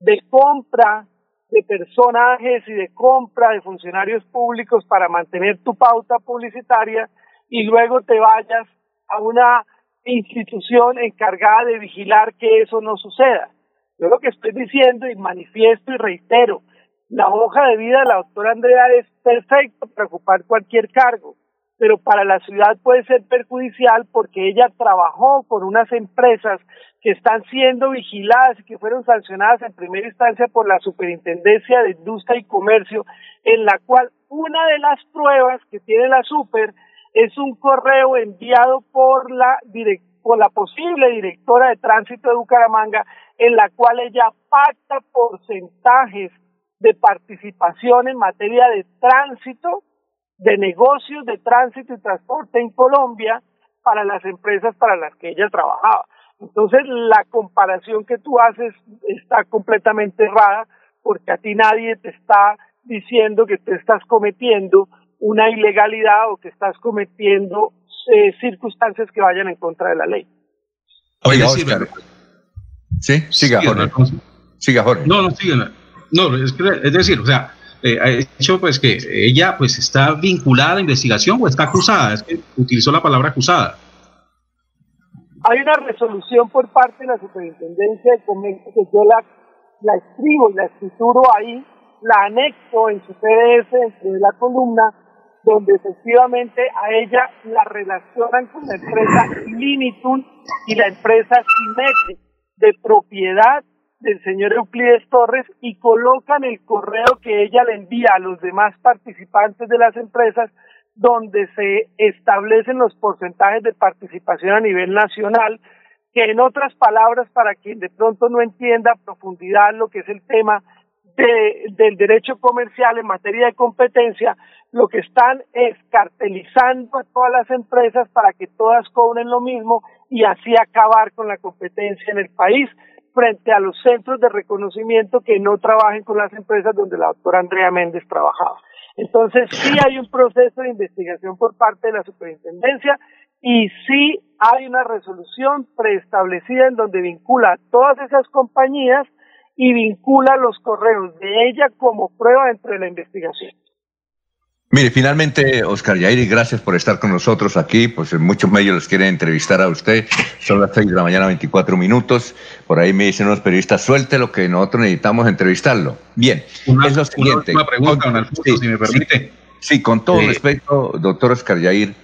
de compra de personajes y de compra de funcionarios públicos para mantener tu pauta publicitaria y luego te vayas a una institución encargada de vigilar que eso no suceda. Yo lo que estoy diciendo y manifiesto y reitero, la hoja de vida de la doctora Andrea es perfecta para ocupar cualquier cargo, pero para la ciudad puede ser perjudicial porque ella trabajó con unas empresas que están siendo vigiladas y que fueron sancionadas en primera instancia por la Superintendencia de Industria y Comercio, en la cual una de las pruebas que tiene la Super es un correo enviado por la por la posible directora de tránsito de Bucaramanga, en la cual ella pacta porcentajes de participación en materia de tránsito, de negocios de tránsito y transporte en Colombia para las empresas para las que ella trabajaba. Entonces, la comparación que tú haces está completamente errada porque a ti nadie te está diciendo que tú estás cometiendo una ilegalidad o que estás cometiendo eh, circunstancias que vayan en contra de la ley. Oye, Oscar. Sí, siga, Jorge. Siga, Jorge. No, no, siga. No, es, es decir, o sea, eh, ha hecho pues que ella pues está vinculada a la investigación o está acusada, es que utilizó la palabra acusada. Hay una resolución por parte de la Superintendencia de Comercio que yo la, la escribo y la escrituro ahí, la anexo en su PDF dentro de la columna, donde efectivamente a ella la relacionan con la empresa Linitum y la empresa Simetri de propiedad del señor Euclides Torres y colocan el correo que ella le envía a los demás participantes de las empresas donde se establecen los porcentajes de participación a nivel nacional, que en otras palabras, para quien de pronto no entienda a profundidad lo que es el tema de, del derecho comercial en materia de competencia, lo que están es cartelizando a todas las empresas para que todas cobren lo mismo y así acabar con la competencia en el país frente a los centros de reconocimiento que no trabajen con las empresas donde la doctora Andrea Méndez trabajaba. Entonces sí hay un proceso de investigación por parte de la superintendencia y sí hay una resolución preestablecida en donde vincula a todas esas compañías y vincula los correos de ella como prueba dentro de la investigación. Mire, finalmente, Oscar Yairi, gracias por estar con nosotros aquí. Pues muchos medios les quieren entrevistar a usted. Son las seis de la mañana, 24 minutos. Por ahí me dicen unos periodistas, suelte lo que nosotros necesitamos entrevistarlo. Bien, es lo siguiente. Una pregunta, don Alfonso, si me permite. Sí, con todo respeto, doctor Oscar Yair,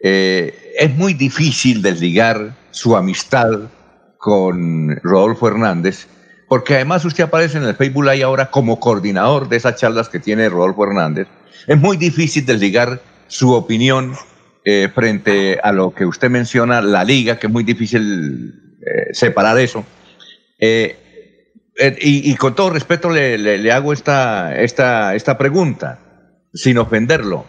eh, es muy difícil desligar su amistad con Rodolfo Hernández, porque además usted aparece en el Facebook Live ahora como coordinador de esas charlas que tiene Rodolfo Hernández es muy difícil desligar su opinión eh, frente a lo que usted menciona, la liga, que es muy difícil eh, separar eso. Eh, y, con todo respeto le, hago esta, esta, esta pregunta, sin ofenderlo.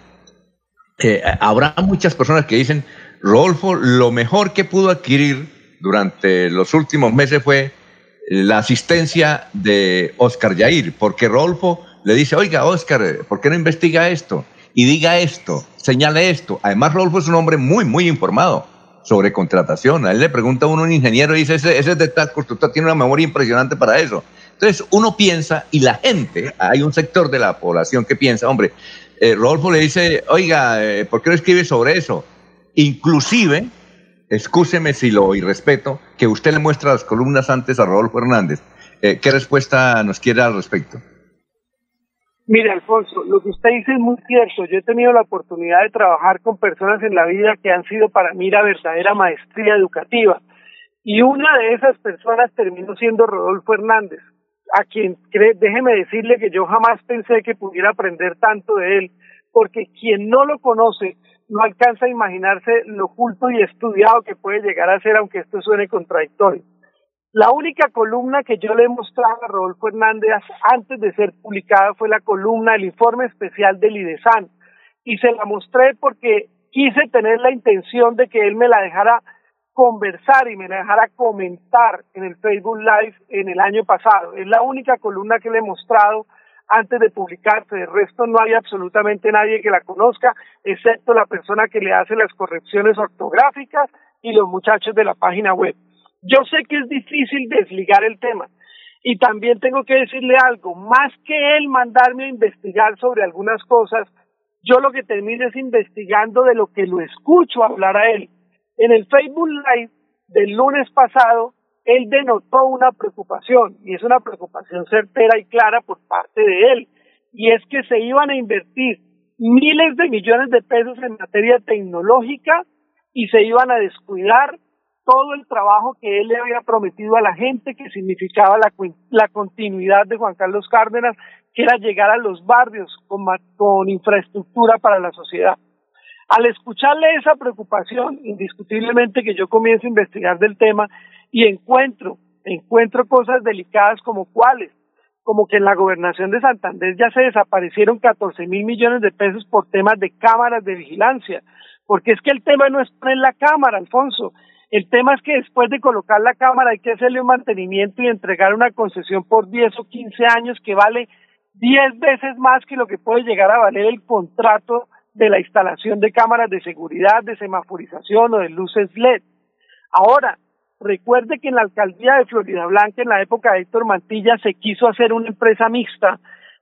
habrá muchas personas que dicen, Rodolfo, lo mejor que pudo adquirir durante los últimos meses fue la asistencia de Oscar Yair, porque Rodolfo le dice, oiga, Oscar, ¿por qué no investiga esto? Y diga esto, señale esto. Además, Rodolfo es un hombre muy, muy informado sobre contratación. A él le pregunta a uno, un ingeniero, y dice, ese, ese es de tal constructor, tiene una memoria impresionante para eso. Entonces, uno piensa, y la gente, hay un sector de la población que piensa, hombre, eh, Rodolfo le dice, oiga, eh, ¿por qué no escribe sobre eso? Inclusive, excúseme si lo irrespeto, que usted le muestra las columnas antes a Rodolfo Hernández. Eh, ¿Qué respuesta nos quiere al respecto? Mire, Alfonso, lo que usted dice es muy cierto. Yo he tenido la oportunidad de trabajar con personas en la vida que han sido para mí la verdadera maestría educativa. Y una de esas personas terminó siendo Rodolfo Hernández, a quien cree, déjeme decirle que yo jamás pensé que pudiera aprender tanto de él, porque quien no lo conoce no alcanza a imaginarse lo culto y estudiado que puede llegar a ser, aunque esto suene contradictorio. La única columna que yo le he mostrado a Rodolfo Hernández antes de ser publicada fue la columna del informe especial del IDESAN. Y se la mostré porque quise tener la intención de que él me la dejara conversar y me la dejara comentar en el Facebook Live en el año pasado. Es la única columna que le he mostrado antes de publicarse. De resto no hay absolutamente nadie que la conozca, excepto la persona que le hace las correcciones ortográficas y los muchachos de la página web. Yo sé que es difícil desligar el tema. Y también tengo que decirle algo, más que él mandarme a investigar sobre algunas cosas, yo lo que termino es investigando de lo que lo escucho hablar a él. En el Facebook Live del lunes pasado, él denotó una preocupación, y es una preocupación certera y clara por parte de él, y es que se iban a invertir miles de millones de pesos en materia tecnológica y se iban a descuidar todo el trabajo que él le había prometido a la gente, que significaba la, la continuidad de Juan Carlos Cárdenas, que era llegar a los barrios con, con infraestructura para la sociedad. Al escucharle esa preocupación, indiscutiblemente que yo comienzo a investigar del tema y encuentro, encuentro cosas delicadas como cuáles, como que en la gobernación de Santander ya se desaparecieron 14 mil millones de pesos por temas de cámaras de vigilancia, porque es que el tema no es poner la cámara, Alfonso, el tema es que después de colocar la cámara hay que hacerle un mantenimiento y entregar una concesión por 10 o 15 años que vale 10 veces más que lo que puede llegar a valer el contrato de la instalación de cámaras de seguridad, de semaforización o de luces LED. Ahora, Recuerde que en la alcaldía de Florida Blanca, en la época de Héctor Mantilla, se quiso hacer una empresa mixta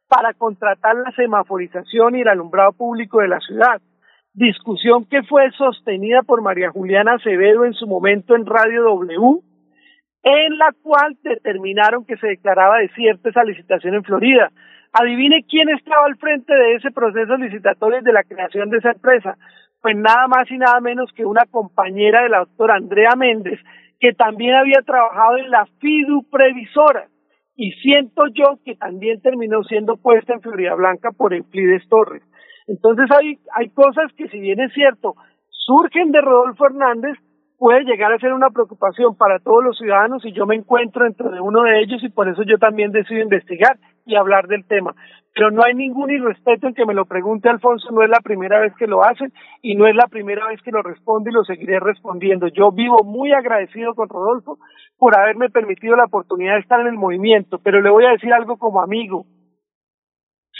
para contratar la semaforización y el alumbrado público de la ciudad. Discusión que fue sostenida por María Juliana Acevedo en su momento en Radio W, en la cual determinaron que se declaraba desierta esa licitación en Florida. Adivine quién estaba al frente de ese proceso licitatorio de la creación de esa empresa. Pues nada más y nada menos que una compañera de la doctora Andrea Méndez, que también había trabajado en la FIDU previsora y siento yo que también terminó siendo puesta en Florida Blanca por Euclides Torres. Entonces hay, hay cosas que si bien es cierto, surgen de Rodolfo Hernández, puede llegar a ser una preocupación para todos los ciudadanos y yo me encuentro dentro de uno de ellos y por eso yo también decido investigar y hablar del tema pero no hay ningún irrespeto en que me lo pregunte Alfonso, no es la primera vez que lo hacen y no es la primera vez que lo respondo y lo seguiré respondiendo. Yo vivo muy agradecido con Rodolfo por haberme permitido la oportunidad de estar en el movimiento, pero le voy a decir algo como amigo.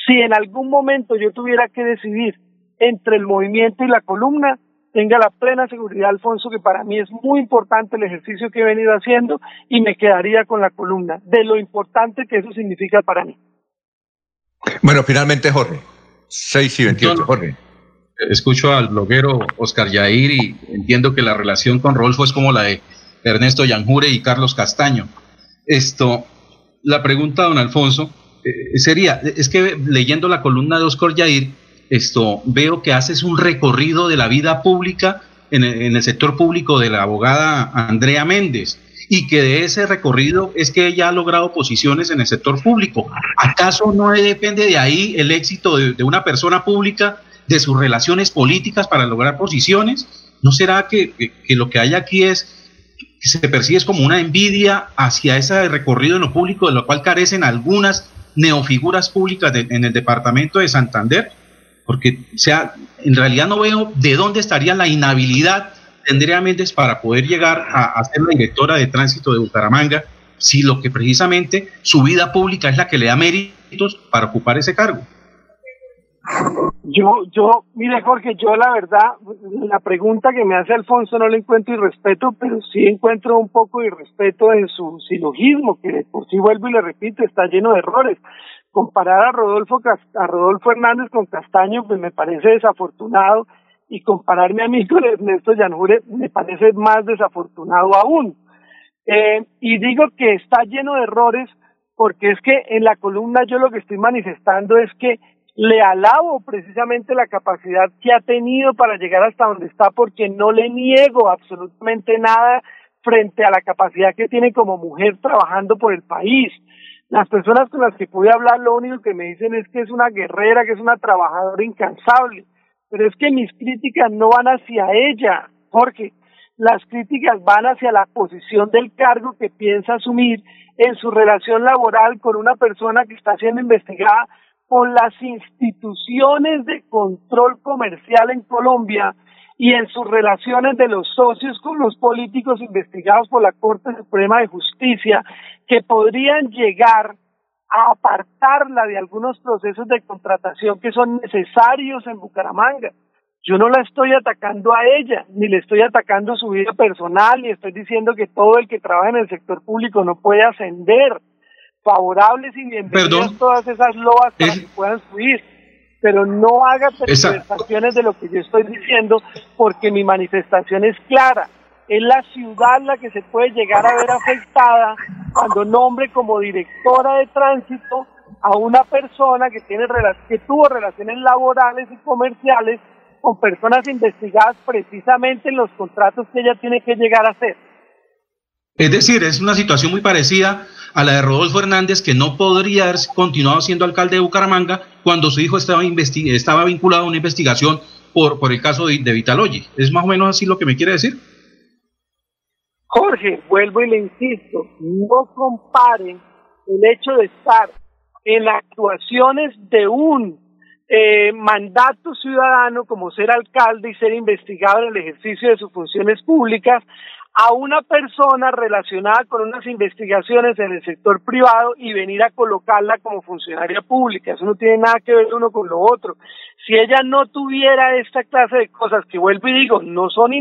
Si en algún momento yo tuviera que decidir entre el movimiento y la columna, tenga la plena seguridad, Alfonso, que para mí es muy importante el ejercicio que he venido haciendo y me quedaría con la columna, de lo importante que eso significa para mí. Bueno, finalmente, Jorge. 6 y 28, Jorge. Escucho al bloguero Oscar Yair y entiendo que la relación con Rolfo es como la de Ernesto Yanjure y Carlos Castaño. Esto, la pregunta, don Alfonso, eh, sería, es que leyendo la columna de Oscar Yair, esto, veo que haces un recorrido de la vida pública en el sector público de la abogada Andrea Méndez y que de ese recorrido es que ella ha logrado posiciones en el sector público. ¿Acaso no depende de ahí el éxito de, una persona pública, de sus relaciones políticas para lograr posiciones? ¿No será que, lo que hay aquí es que se percibe como una envidia hacia ese recorrido en lo público, de lo cual carecen algunas neofiguras públicas en el departamento de Santander? Porque, o sea, en realidad no veo de dónde estaría la inhabilidad Andrea Méndez para poder llegar a, ser la directora de tránsito de Bucaramanga si lo que precisamente su vida pública es la que le da méritos para ocupar ese cargo? Yo, yo, mire Jorge, yo la verdad, la pregunta que me hace Alfonso no le encuentro irrespeto, pero sí encuentro un poco irrespeto en su silogismo, que por sí vuelvo y le repito, está lleno de errores. Comparar a Rodolfo, a Rodolfo Hernández con Castaño, pues me parece desafortunado y compararme a mí con Ernesto Llanure me parece más desafortunado aún. Eh, y digo que está lleno de errores porque es que en la columna yo lo que estoy manifestando es que le alabo precisamente la capacidad que ha tenido para llegar hasta donde está porque no le niego absolutamente nada frente a la capacidad que tiene como mujer trabajando por el país. Las personas con las que pude hablar lo único que me dicen es que es una guerrera, que es una trabajadora incansable. Pero es que mis críticas no van hacia ella, porque las críticas van hacia la posición del cargo que piensa asumir en su relación laboral con una persona que está siendo investigada por las instituciones de control comercial en Colombia y en sus relaciones de los socios con los políticos investigados por la Corte Suprema de Justicia que podrían llegar a apartarla de algunos procesos de contratación que son necesarios en Bucaramanga. Yo no la estoy atacando a ella, ni le estoy atacando su vida personal, ni estoy diciendo que todo el que trabaja en el sector público no puede ascender. Favorables y bienvenidas todas esas loas para que puedan subir, pero no haga manifestaciones de lo que yo estoy diciendo, porque mi manifestación es clara es la ciudad la que se puede llegar a ver afectada cuando nombre como directora de tránsito a una persona que, tiene, que tuvo relaciones laborales y comerciales con personas investigadas precisamente en los contratos que ella tiene que llegar a hacer. Es decir, es una situación muy parecida a la de Rodolfo Hernández, que no podría haber continuado siendo alcalde de Bucaramanga cuando su hijo estaba, estaba vinculado a una investigación por, el caso de, de. ¿Es más o menos así lo que me quiere decir? Jorge, vuelvo y le insisto, no comparen el hecho de estar en actuaciones de un eh, mandato ciudadano como ser alcalde y ser investigado en el ejercicio de sus funciones públicas a una persona relacionada con unas investigaciones en el sector privado y venir a colocarla como funcionaria pública. Eso no tiene nada que ver uno con lo otro. Si ella no tuviera esta clase de cosas que vuelvo y digo, no son,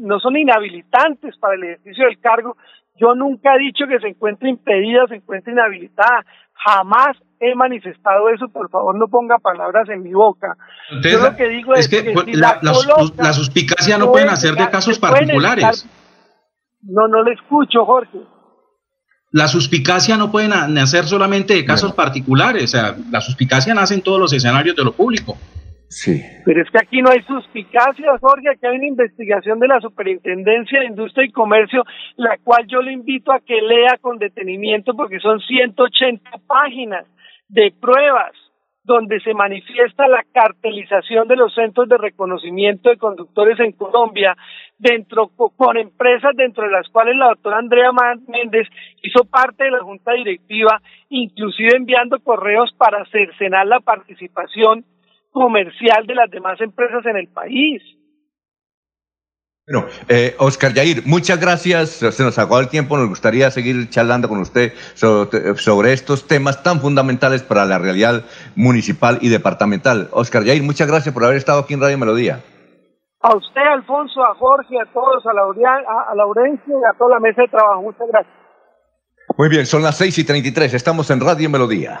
no son inhabilitantes para el ejercicio del cargo, yo nunca he dicho que se encuentre impedida se encuentre inhabilitada. Jamás he manifestado eso, por favor no ponga palabras en mi boca. Yo lo que digo es, que, la, la, suspicacia no pueden hacer de casos particulares. No, no le escucho, Jorge. La suspicacia no puede nacer solamente de casos particulares, o sea, la suspicacia nace en todos los escenarios de lo público. Sí. Pero es que aquí no hay suspicacia, Jorge, aquí hay una investigación de la Superintendencia de Industria y Comercio, la cual yo le invito a que lea con detenimiento porque son 180 páginas de pruebas donde se manifiesta la cartelización de los centros de reconocimiento de conductores en Colombia, dentro con empresas dentro de las cuales la doctora Andrea Méndez hizo parte de la junta directiva, inclusive enviando correos para cercenar la participación comercial de las demás empresas en el país. Bueno, eh, Oscar Yair, muchas gracias. Se nos acabó el tiempo. Nos gustaría seguir charlando con usted sobre, estos temas tan fundamentales para la realidad municipal y departamental. Oscar Yair, muchas gracias por haber estado aquí en Radio Melodía. A usted, Alfonso, a Jorge, a todos, a, Laurencio y a toda la mesa de trabajo. Muchas gracias. Muy bien, son las seis y treinta y tres. Estamos en Radio Melodía.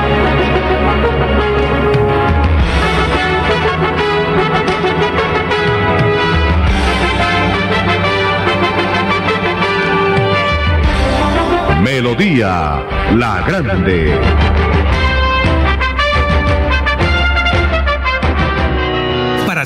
Melodía La Grande.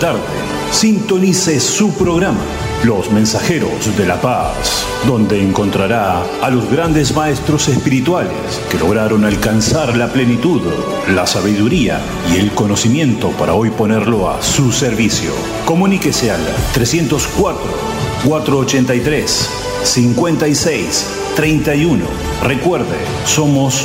tarde, sintonice su programa, Los Mensajeros de la Paz, donde encontrará a los grandes maestros espirituales que lograron alcanzar la plenitud, la sabiduría y el conocimiento para hoy ponerlo a su servicio. Comuníquese al 304 483 56 31. Recuerde, somos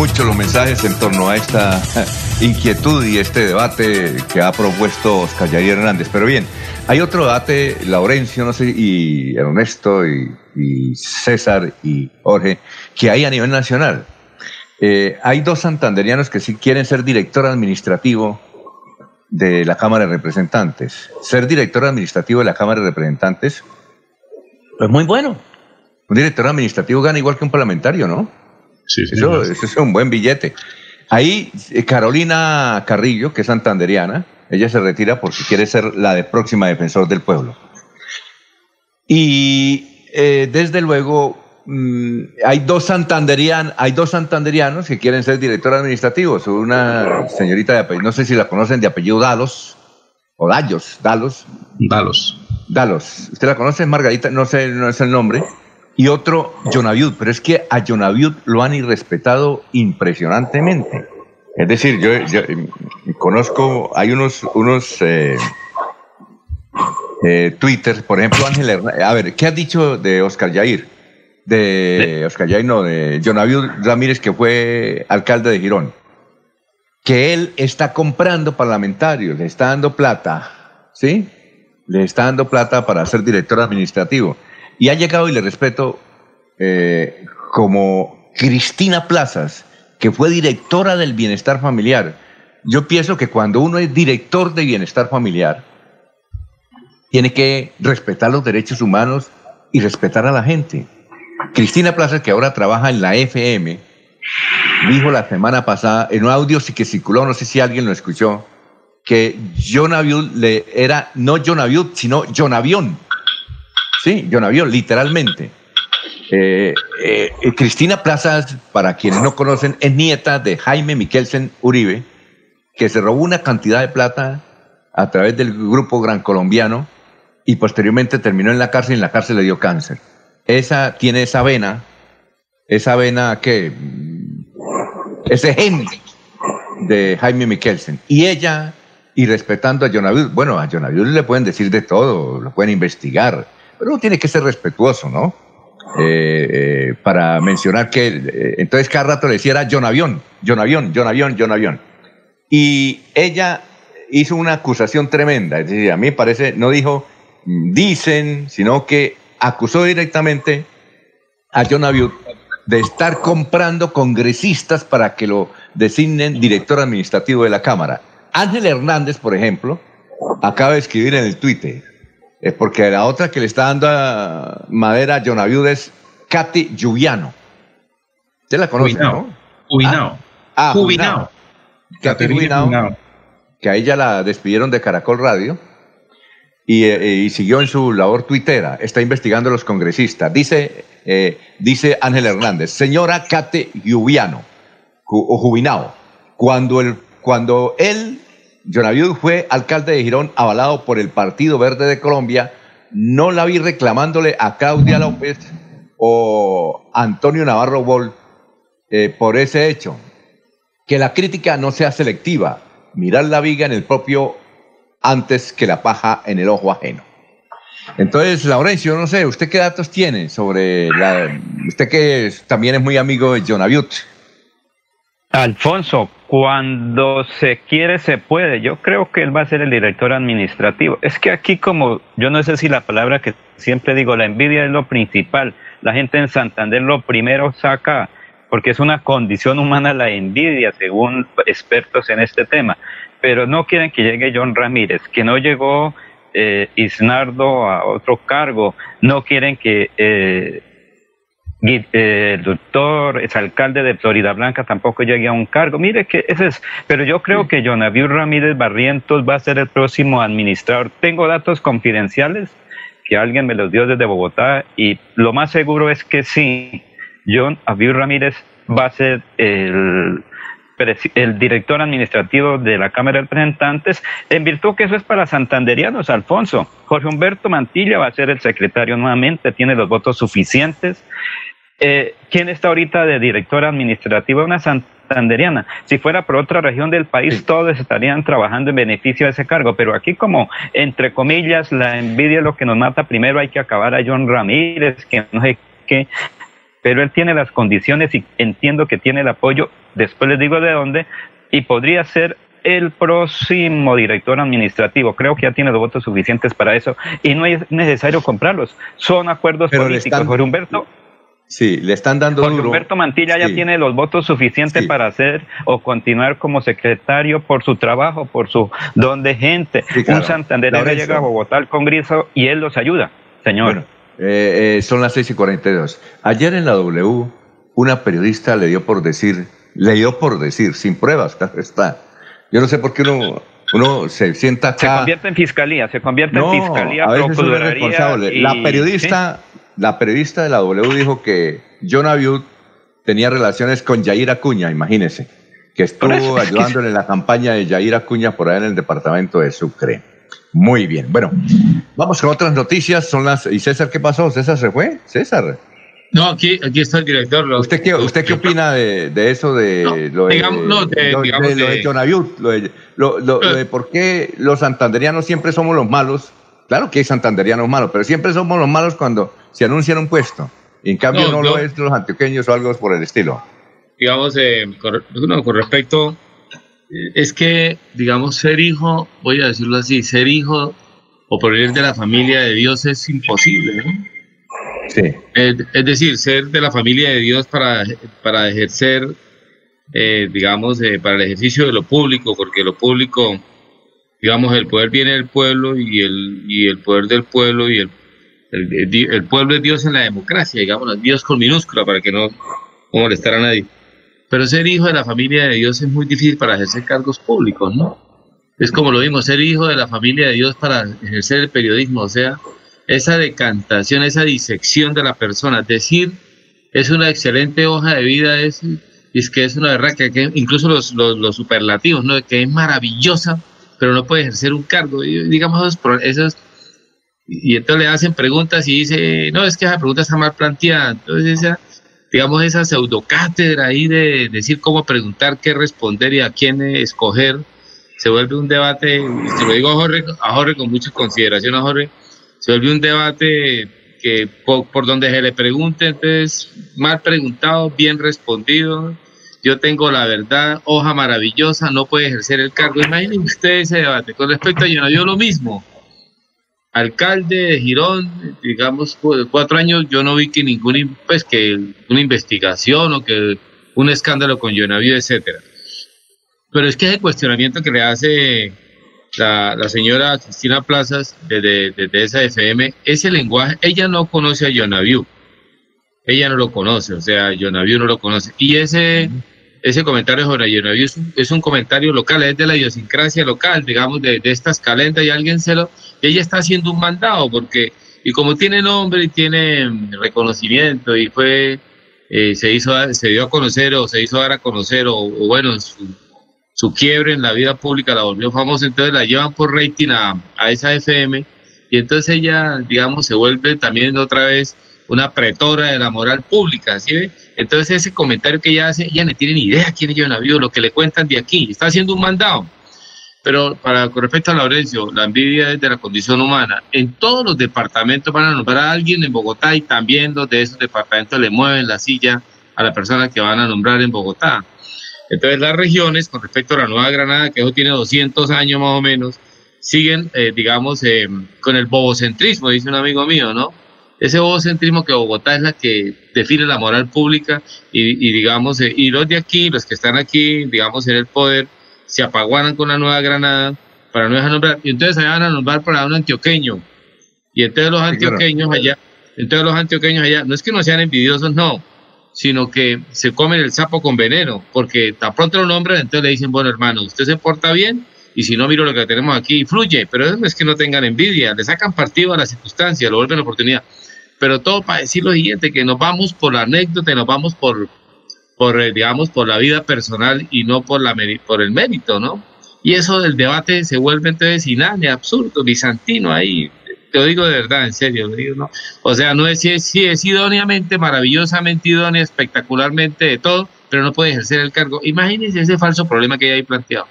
Muchos los mensajes en torno a esta inquietud y este debate que ha propuesto Oscar Yair Hernández. Pero bien, hay otro debate, Laurencio, no sé, y Ernesto, y, César, y Jorge, que hay a nivel nacional. Eh, hay dos santanderianos que sí quieren ser director administrativo de la Cámara de Representantes. Ser director administrativo de la Cámara de Representantes es muy bueno. Un director administrativo gana igual que un parlamentario, ¿no? Sí. Eso, es un buen billete. Ahí eh, Carolina Carrillo, que es santanderiana, ella se retira porque quiere ser la de próxima defensor del pueblo. Y eh, desde luego mm, hay dos santanderianos, hay dos santanderianos que quieren ser director administrativos. Una señorita de apellido, no sé si la conocen de apellido Dalos o Dallos, Dalos. Dalos. Dalos. ¿Usted la conoce, Margarita? No sé, no es el nombre y otro Jonaviud, pero es que a Jonaviud lo han irrespetado impresionantemente. Es decir, yo, eh, conozco, hay unos, unos eh, eh, Twitter, por ejemplo, Ángel Hernández. A ver, ¿qué has dicho de Oscar Yair? De Oscar Yair, no, de Jonaviud Ramírez, que fue alcalde de Girón. Que él está comprando parlamentarios, le está dando plata, ¿sí? Le está dando plata para ser director administrativo. Y ha llegado, y le respeto, eh, como Cristina Plazas, que fue directora del bienestar familiar. Yo pienso que cuando uno es director de bienestar familiar, tiene que respetar los derechos humanos y respetar a la gente. Cristina Plazas, que ahora trabaja en la FM, dijo la semana pasada, en un audio que circuló, no sé si alguien lo escuchó, que John Avión le era no John Avión, sino John Avión Sí, John Avión, literalmente. Eh, eh, eh, Cristina Plazas, para quienes no conocen, es nieta de Jaime Miquelsen Uribe, que se robó una cantidad de plata a través del grupo Gran Colombiano y posteriormente terminó en la cárcel y en la cárcel le dio cáncer. Esa tiene esa vena, esa vena que ese gen de Jaime Miquelsen. Y ella, y respetando a John bueno, a John le pueden decir de todo, lo pueden investigar pero uno tiene que ser respetuoso, ¿no? Eh, eh, para mencionar que eh, entonces cada rato le decía era John Avión, John Avión, John Avión, John Avión. Y ella hizo una acusación tremenda, es decir, a mí parece, no dijo dicen, sino que acusó directamente a John Avión de estar comprando congresistas para que lo designen director administrativo de la Cámara. Ángel Hernández, por ejemplo, acaba de escribir en el Twitter, es porque la otra que le está dando a madera a Jonaviud es Katy Lluviano. ¿Usted la conoce, no? Jubinao. Ah, ah Katy Que a ella la despidieron de Caracol Radio eh, y, siguió en su labor tuitera. Está investigando a los congresistas. Dice, eh, dice Ángel Hernández, señora Katy Lluviano, o Jubinao, cuando, el, cuando él Jonaviud fue alcalde de Girón avalado por el Partido Verde de Colombia. No la vi reclamándole a Claudia López o Antonio Navarro Bol eh, por ese hecho. Que la crítica no sea selectiva. Mirar la viga en el propio antes que la paja en el ojo ajeno. Entonces, Laurencio, no sé, ¿usted qué datos tiene sobre la... Usted que también es muy amigo de Jonaviud? Alfonso, cuando se quiere se puede. Yo creo que él va a ser el director administrativo. Es que aquí como, yo no sé si la palabra que siempre digo, la envidia es lo principal. La gente en Santander lo primero saca, porque es una condición humana la envidia, según expertos en este tema. Pero no quieren que llegue John Ramírez, que no llegó eh, Isnardo a otro cargo, no quieren que... Eh, el doctor, es alcalde de Florida Blanca, tampoco llegue a un cargo. Mire que ese es, pero yo creo que Jonaviu Ramírez Barrientos va a ser el próximo administrador. Tengo datos confidenciales que alguien me los dio desde Bogotá y lo más seguro es que sí, John Abiu Ramírez va a ser el, el director administrativo de la Cámara de Representantes, en virtud que eso es para santanderianos, Alfonso. Jorge Humberto Mantilla va a ser el secretario nuevamente, tiene los votos suficientes. Eh, ¿quién está ahorita de directora administrativa? Una santanderiana. Si fuera por otra región del país, todos estarían trabajando en beneficio de ese cargo, pero aquí como, entre comillas, la envidia es lo que nos mata, primero hay que acabar a John Ramírez, que no sé qué. pero él tiene las condiciones y entiendo que tiene el apoyo, después les digo de dónde, y podría ser el próximo director administrativo. Creo que ya tiene los votos suficientes para eso y no es necesario comprarlos. Son acuerdos políticos. Jorge Humberto. Sí, le están dando Jorge Humberto Mantilla ya tiene los votos suficientes para hacer o continuar como secretario por su trabajo, por su don de gente. Un Santander llega a Bogotá al Congreso y él los ayuda, señor. Eh, eh, son las 6 y 42. Ayer en la W, una periodista le dio por decir, le dio por decir, sin pruebas, está. Yo no sé por qué uno, uno se sienta acá. Se convierte en fiscalía, se convierte en fiscalía, a veces uno es responsable. La periodista, la periodista de la W dijo que John Abiud tenía relaciones con Yair Acuña, imagínese, que estuvo ayudándole en la campaña de Yair Acuña por allá en el departamento de Sucre. Muy bien. Bueno, vamos con otras noticias. Son las. ¿Y César qué pasó? ¿César se fue? César. No, aquí, aquí está el director. ¿Usted qué, usted qué opina de, de eso de, lo, de, digamos, no, de, lo, digamos de, lo lo, de por qué los santanderianos siempre somos los malos? Claro que hay santanderianos malos, pero siempre somos los malos cuando se anuncian un puesto. Y en cambio no, lo es los antioqueños o algo por el estilo. Digamos, eh, con, con respecto es que, digamos, ser hijo, voy a decirlo así, ser hijo o provenir de la familia de Dios es imposible, ¿no? Sí. Es, decir, ser de la familia de Dios para, para ejercer, eh, digamos, eh, para el ejercicio de lo público, porque lo público, digamos, el poder viene del pueblo y el, y el poder del pueblo y el, el, pueblo es Dios en la democracia, digamos, Dios con minúscula para que no molestar a nadie. Pero ser hijo de la familia de Dios es muy difícil para ejercer cargos públicos, ¿no? Es como lo mismo, ser hijo de la familia de Dios para ejercer el periodismo, o sea, esa decantación, esa disección de la persona, decir es una excelente hoja de vida, es, es que es una verdad que, incluso los, los, superlativos, ¿no? Que es maravillosa, pero no puede ejercer un cargo, y, digamos, esos, y entonces le hacen preguntas y dice, no, es que esa pregunta está mal planteada, entonces esa digamos, esa pseudocátedra ahí de decir cómo preguntar, qué responder y a quién escoger, se vuelve un debate, se lo digo a Jorge, a Jorge con mucha consideración a Jorge, se vuelve un debate que por, donde se le pregunte, entonces, mal preguntado, bien respondido, yo tengo la verdad, hoja maravillosa, no puede ejercer el cargo. Imaginen ustedes ese debate. Con respecto a yo lo mismo alcalde de Girón, digamos, cuatro años, yo no vi que ningún, pues, que una investigación o que un escándalo con Jonavío, etcétera. Pero es que el cuestionamiento que le hace la, señora Cristina Plazas desde de, esa FM, ese lenguaje, ella no conoce a Jonavío. Ella no lo conoce, o sea, Jonavío no lo conoce. Y ese, ese comentario sobre Jonavío es es un comentario local, es de la idiosincrasia local, digamos, de, estas calentas y alguien se lo ella está haciendo un mandado porque, y como tiene nombre y tiene reconocimiento y fue, eh, se hizo, se dio a conocer o se hizo dar a conocer o, bueno, su, su, quiebre en la vida pública la volvió famosa, entonces la llevan por rating a, a esa FM y entonces ella, digamos, se vuelve también otra vez una pretora de la moral pública, ¿sí ve? Entonces ese comentario que ella hace, ella no tiene ni idea quién es Jonavío, lo que le cuentan de aquí, está haciendo un mandado. Pero para con respecto a Laurencio, la envidia es de la condición humana. En todos los departamentos van a nombrar a alguien en Bogotá y también los de esos departamentos le mueven la silla a la persona que van a nombrar en Bogotá. Entonces las regiones, con respecto a la Nueva Granada, que eso tiene 200 años más o menos, siguen, eh, digamos, eh, con el bobocentrismo, dice un amigo mío, ¿no? Ese bobocentrismo que Bogotá es la que define la moral pública y, y digamos, eh, y los de aquí, los que están aquí, digamos, en el poder, se apaguaran con la Nueva Granada para no dejar nombrar. Y entonces allá van a nombrar para un antioqueño. Y entonces los antioqueños allá, entonces los antioqueños allá, no es que no sean envidiosos, no, sino que se comen el sapo con veneno, porque tan pronto lo nombran, entonces le dicen, bueno hermano, usted se porta bien, y si no, miro lo que tenemos aquí, fluye, pero eso no es que no tengan envidia, le sacan partido a la circunstancia, lo vuelven oportunidad. Pero todo para decir lo siguiente, que nos vamos por la anécdota, nos vamos por, por, eh, digamos, por la vida personal y no por, la, por el mérito, ¿no? Y eso del debate se vuelve entonces inane, absurdo, bizantino ahí. Te lo digo de verdad, en serio, lo digo, ¿no? O sea, no es si es, si es idóneamente, maravillosamente idónea, espectacularmente de todo, pero no puede ejercer el cargo. Imagínense ese falso problema que hay planteado.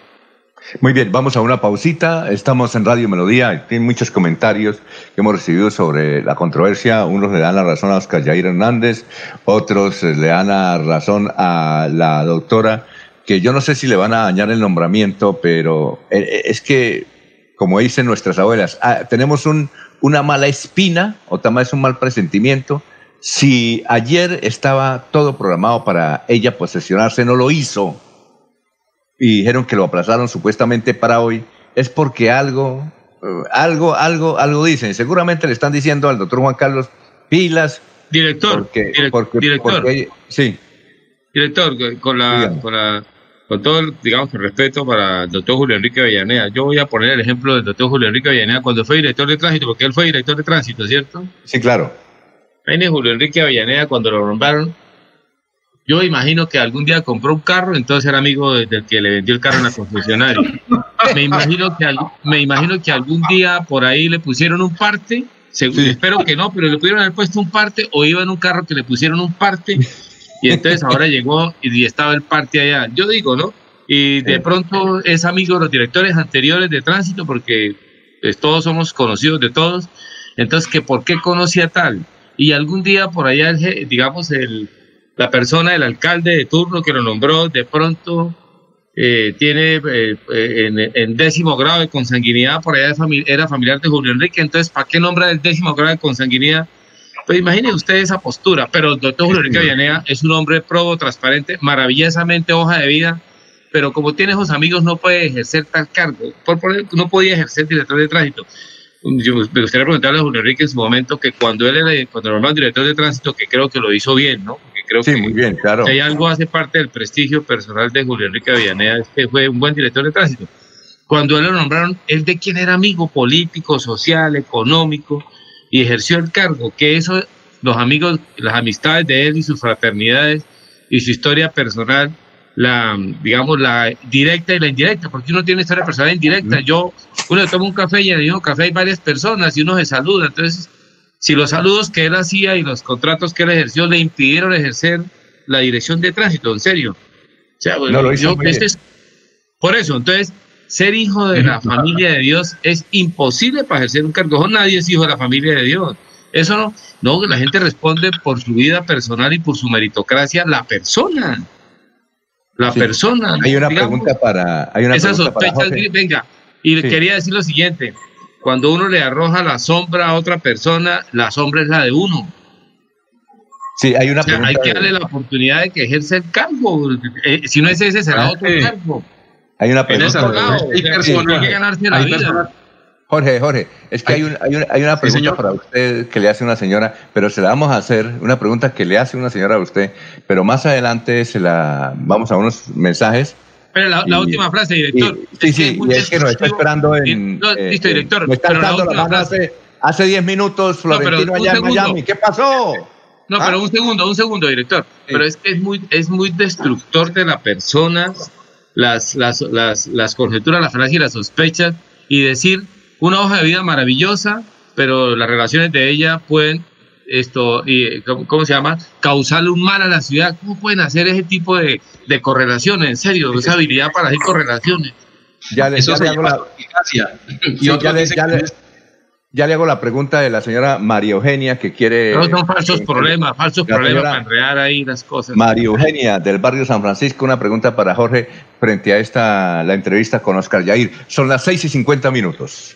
Muy bien, vamos a una pausita. Estamos en Radio Melodía. Tiene muchos comentarios que hemos recibido sobre la controversia. Unos le dan la razón a Oscar Jair Hernández, otros le dan la razón a la doctora, que yo no sé si le van a dañar el nombramiento, pero eh, eh, es que, como dicen nuestras abuelas, ah, tenemos un, una mala espina o también es un mal presentimiento. Si ayer estaba todo programado para ella posesionarse, no lo hizo y dijeron que lo aplazaron supuestamente para hoy, es porque algo, eh, algo, algo, algo dicen. Seguramente le están diciendo al doctor Juan Carlos, pilas. Director, porque, director, sí. Director, con la, con la, con todo, digamos, el respeto para el doctor Julio Enrique Avellaneda, yo voy a poner el ejemplo del doctor Julio Enrique Avellaneda cuando fue director de tránsito, porque él fue director de tránsito, ¿cierto? Sí, claro. Ahí Julio Enrique Avellaneda, cuando lo nombraron, yo imagino que algún día compró un carro, entonces era amigo del que le vendió el carro en la concesionaria. Me imagino que, me imagino que algún día por ahí le pusieron un parte, espero que no, pero le pudieron haber puesto un parte o iba en un carro que le pusieron un parte y entonces ahora llegó y estaba el parte allá. Yo digo, ¿no? Y de pronto es amigo de los directores anteriores de tránsito porque pues, todos somos conocidos de todos. Entonces, ¿que ¿por qué conocía tal? Y algún día por allá, digamos, el la persona, el alcalde de turno que lo nombró, de pronto eh, tiene eh, eh, en, décimo grado de consanguinidad, por allá era familiar de Julio Enrique, entonces, ¿para qué nombra el décimo grado de consanguinidad? Pues imaginen ustedes esa postura, pero el doctor Julio Enrique Villanea es un hombre probo, transparente, maravillosamente hoja de vida, pero como tiene esos amigos no puede ejercer tal cargo, por, no podía ejercer director de tránsito. Yo me gustaría preguntarle a Julio Enrique en su momento que cuando él era cuando era director de tránsito, que creo que lo hizo bien, ¿no? Creo sí, que muy bien, claro. si hay algo hace parte del prestigio personal de Julio Enrique Avellaneda, es que fue un buen director de tránsito. Cuando él lo nombraron, él de quién era amigo político, social, económico, y ejerció el cargo, que eso, los amigos, las amistades de él y sus fraternidades y su historia personal, la, digamos, la directa y la indirecta, porque uno tiene historia personal indirecta. Yo, uno toma un café y en el mismo café hay varias personas y uno se saluda, entonces si los saludos que él hacía y los contratos que él ejerció le impidieron ejercer la dirección de tránsito, en serio. O sea, yo, este es, por eso, entonces, ser hijo de la familia de Dios es imposible para ejercer un cargo. Nadie es hijo de la familia de Dios. Eso no, no, la gente responde por su vida personal y por su meritocracia, la persona. La persona. Hay una pregunta para. Hay una esa sospecha, venga, y le quería decir lo siguiente: cuando uno le arroja la sombra a otra persona, la sombra es la de uno. Sí, hay una Hay que darle la oportunidad de que ejerce el cargo. Eh, si no es ese, será ah, otro cargo. Hay una pregunta. hay que ganarse la vida. Jorge, Jorge, es que hay, hay, una, hay una pregunta para usted que le hace una señora, pero se la vamos a hacer, una pregunta que le hace una señora a usted, pero más adelante se la vamos a unos mensajes pero la, última frase, director. sí, sí, y es que nos está esperando en. Eh, listo, director. Me está dando la mano hace, hace 10 minutos, Florentino allá en Miami. ¿Qué pasó? No, pero ¿Ah? un segundo, un segundo, director. Pero es que es muy, es muy destructor de la persona, las, las, las, las conjeturas, las frases y las sospechas, y decir una hoja de vida maravillosa, pero las relaciones de ella pueden esto, y, ¿cómo, se llama? Causarle un mal a la ciudad. ¿Cómo pueden hacer ese tipo de, de correlaciones? En serio, esa habilidad para hacer correlaciones. Ya le, ya le hago la, ya, le, hago la pregunta de la señora María Eugenia que quiere. No son falsos problemas, falsos problemas para enredar ahí las cosas. María Eugenia del barrio San Francisco, una pregunta para Jorge frente a esta la entrevista con Oscar Yair. Son las 6 y 50 minutos.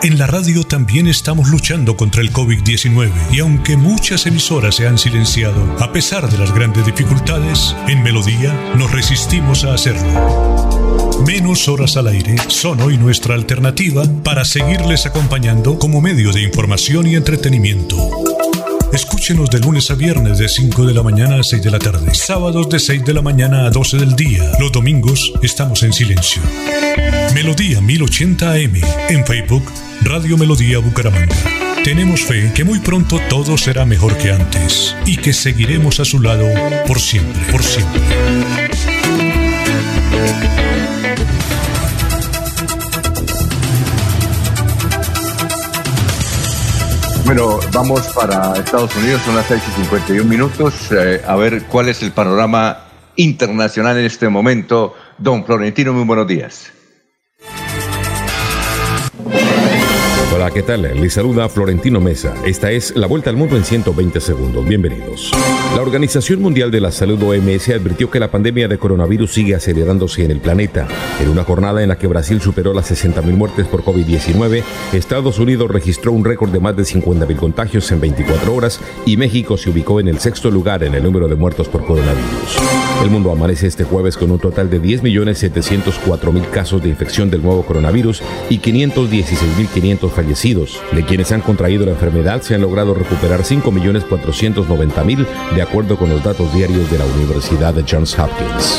En la radio también estamos luchando contra el COVID-19 y aunque muchas emisoras se han silenciado, a pesar de las grandes dificultades, en Melodía nos resistimos a hacerlo. Menos horas al aire son hoy nuestra alternativa para seguirles acompañando como medio de información y entretenimiento. Escúchenos de lunes a viernes de 5 de la mañana a 6 de la tarde, sábados de 6 de la mañana a 12 del día. Los domingos estamos en silencio. Melodía 1080 AM en Facebook Radio Melodía Bucaramanga. Tenemos fe que muy pronto todo será mejor que antes y que seguiremos a su lado por siempre, por siempre. Bueno, vamos para Estados Unidos, son las 6 y 51 minutos. Eh, a ver cuál es el panorama internacional en este momento. Don Florentino, muy buenos días. Hola, ¿qué tal? Les saluda Florentino Mesa. Esta es la vuelta al mundo en 120 segundos. Bienvenidos. La Organización Mundial de la Salud OMS advirtió que la pandemia de coronavirus sigue acelerándose en el planeta. En una jornada en la que Brasil superó las 60.000 muertes por COVID-19, Estados Unidos registró un récord de más de 50.000 contagios en 24 horas y México se ubicó en el sexto lugar en el número de muertos por coronavirus. El mundo amanece este jueves con un total de 10.704.000 casos de infección del nuevo coronavirus y 516.500 de quienes han contraído la enfermedad se han logrado recuperar 5.490.000 de acuerdo con los datos diarios de la Universidad de Johns Hopkins.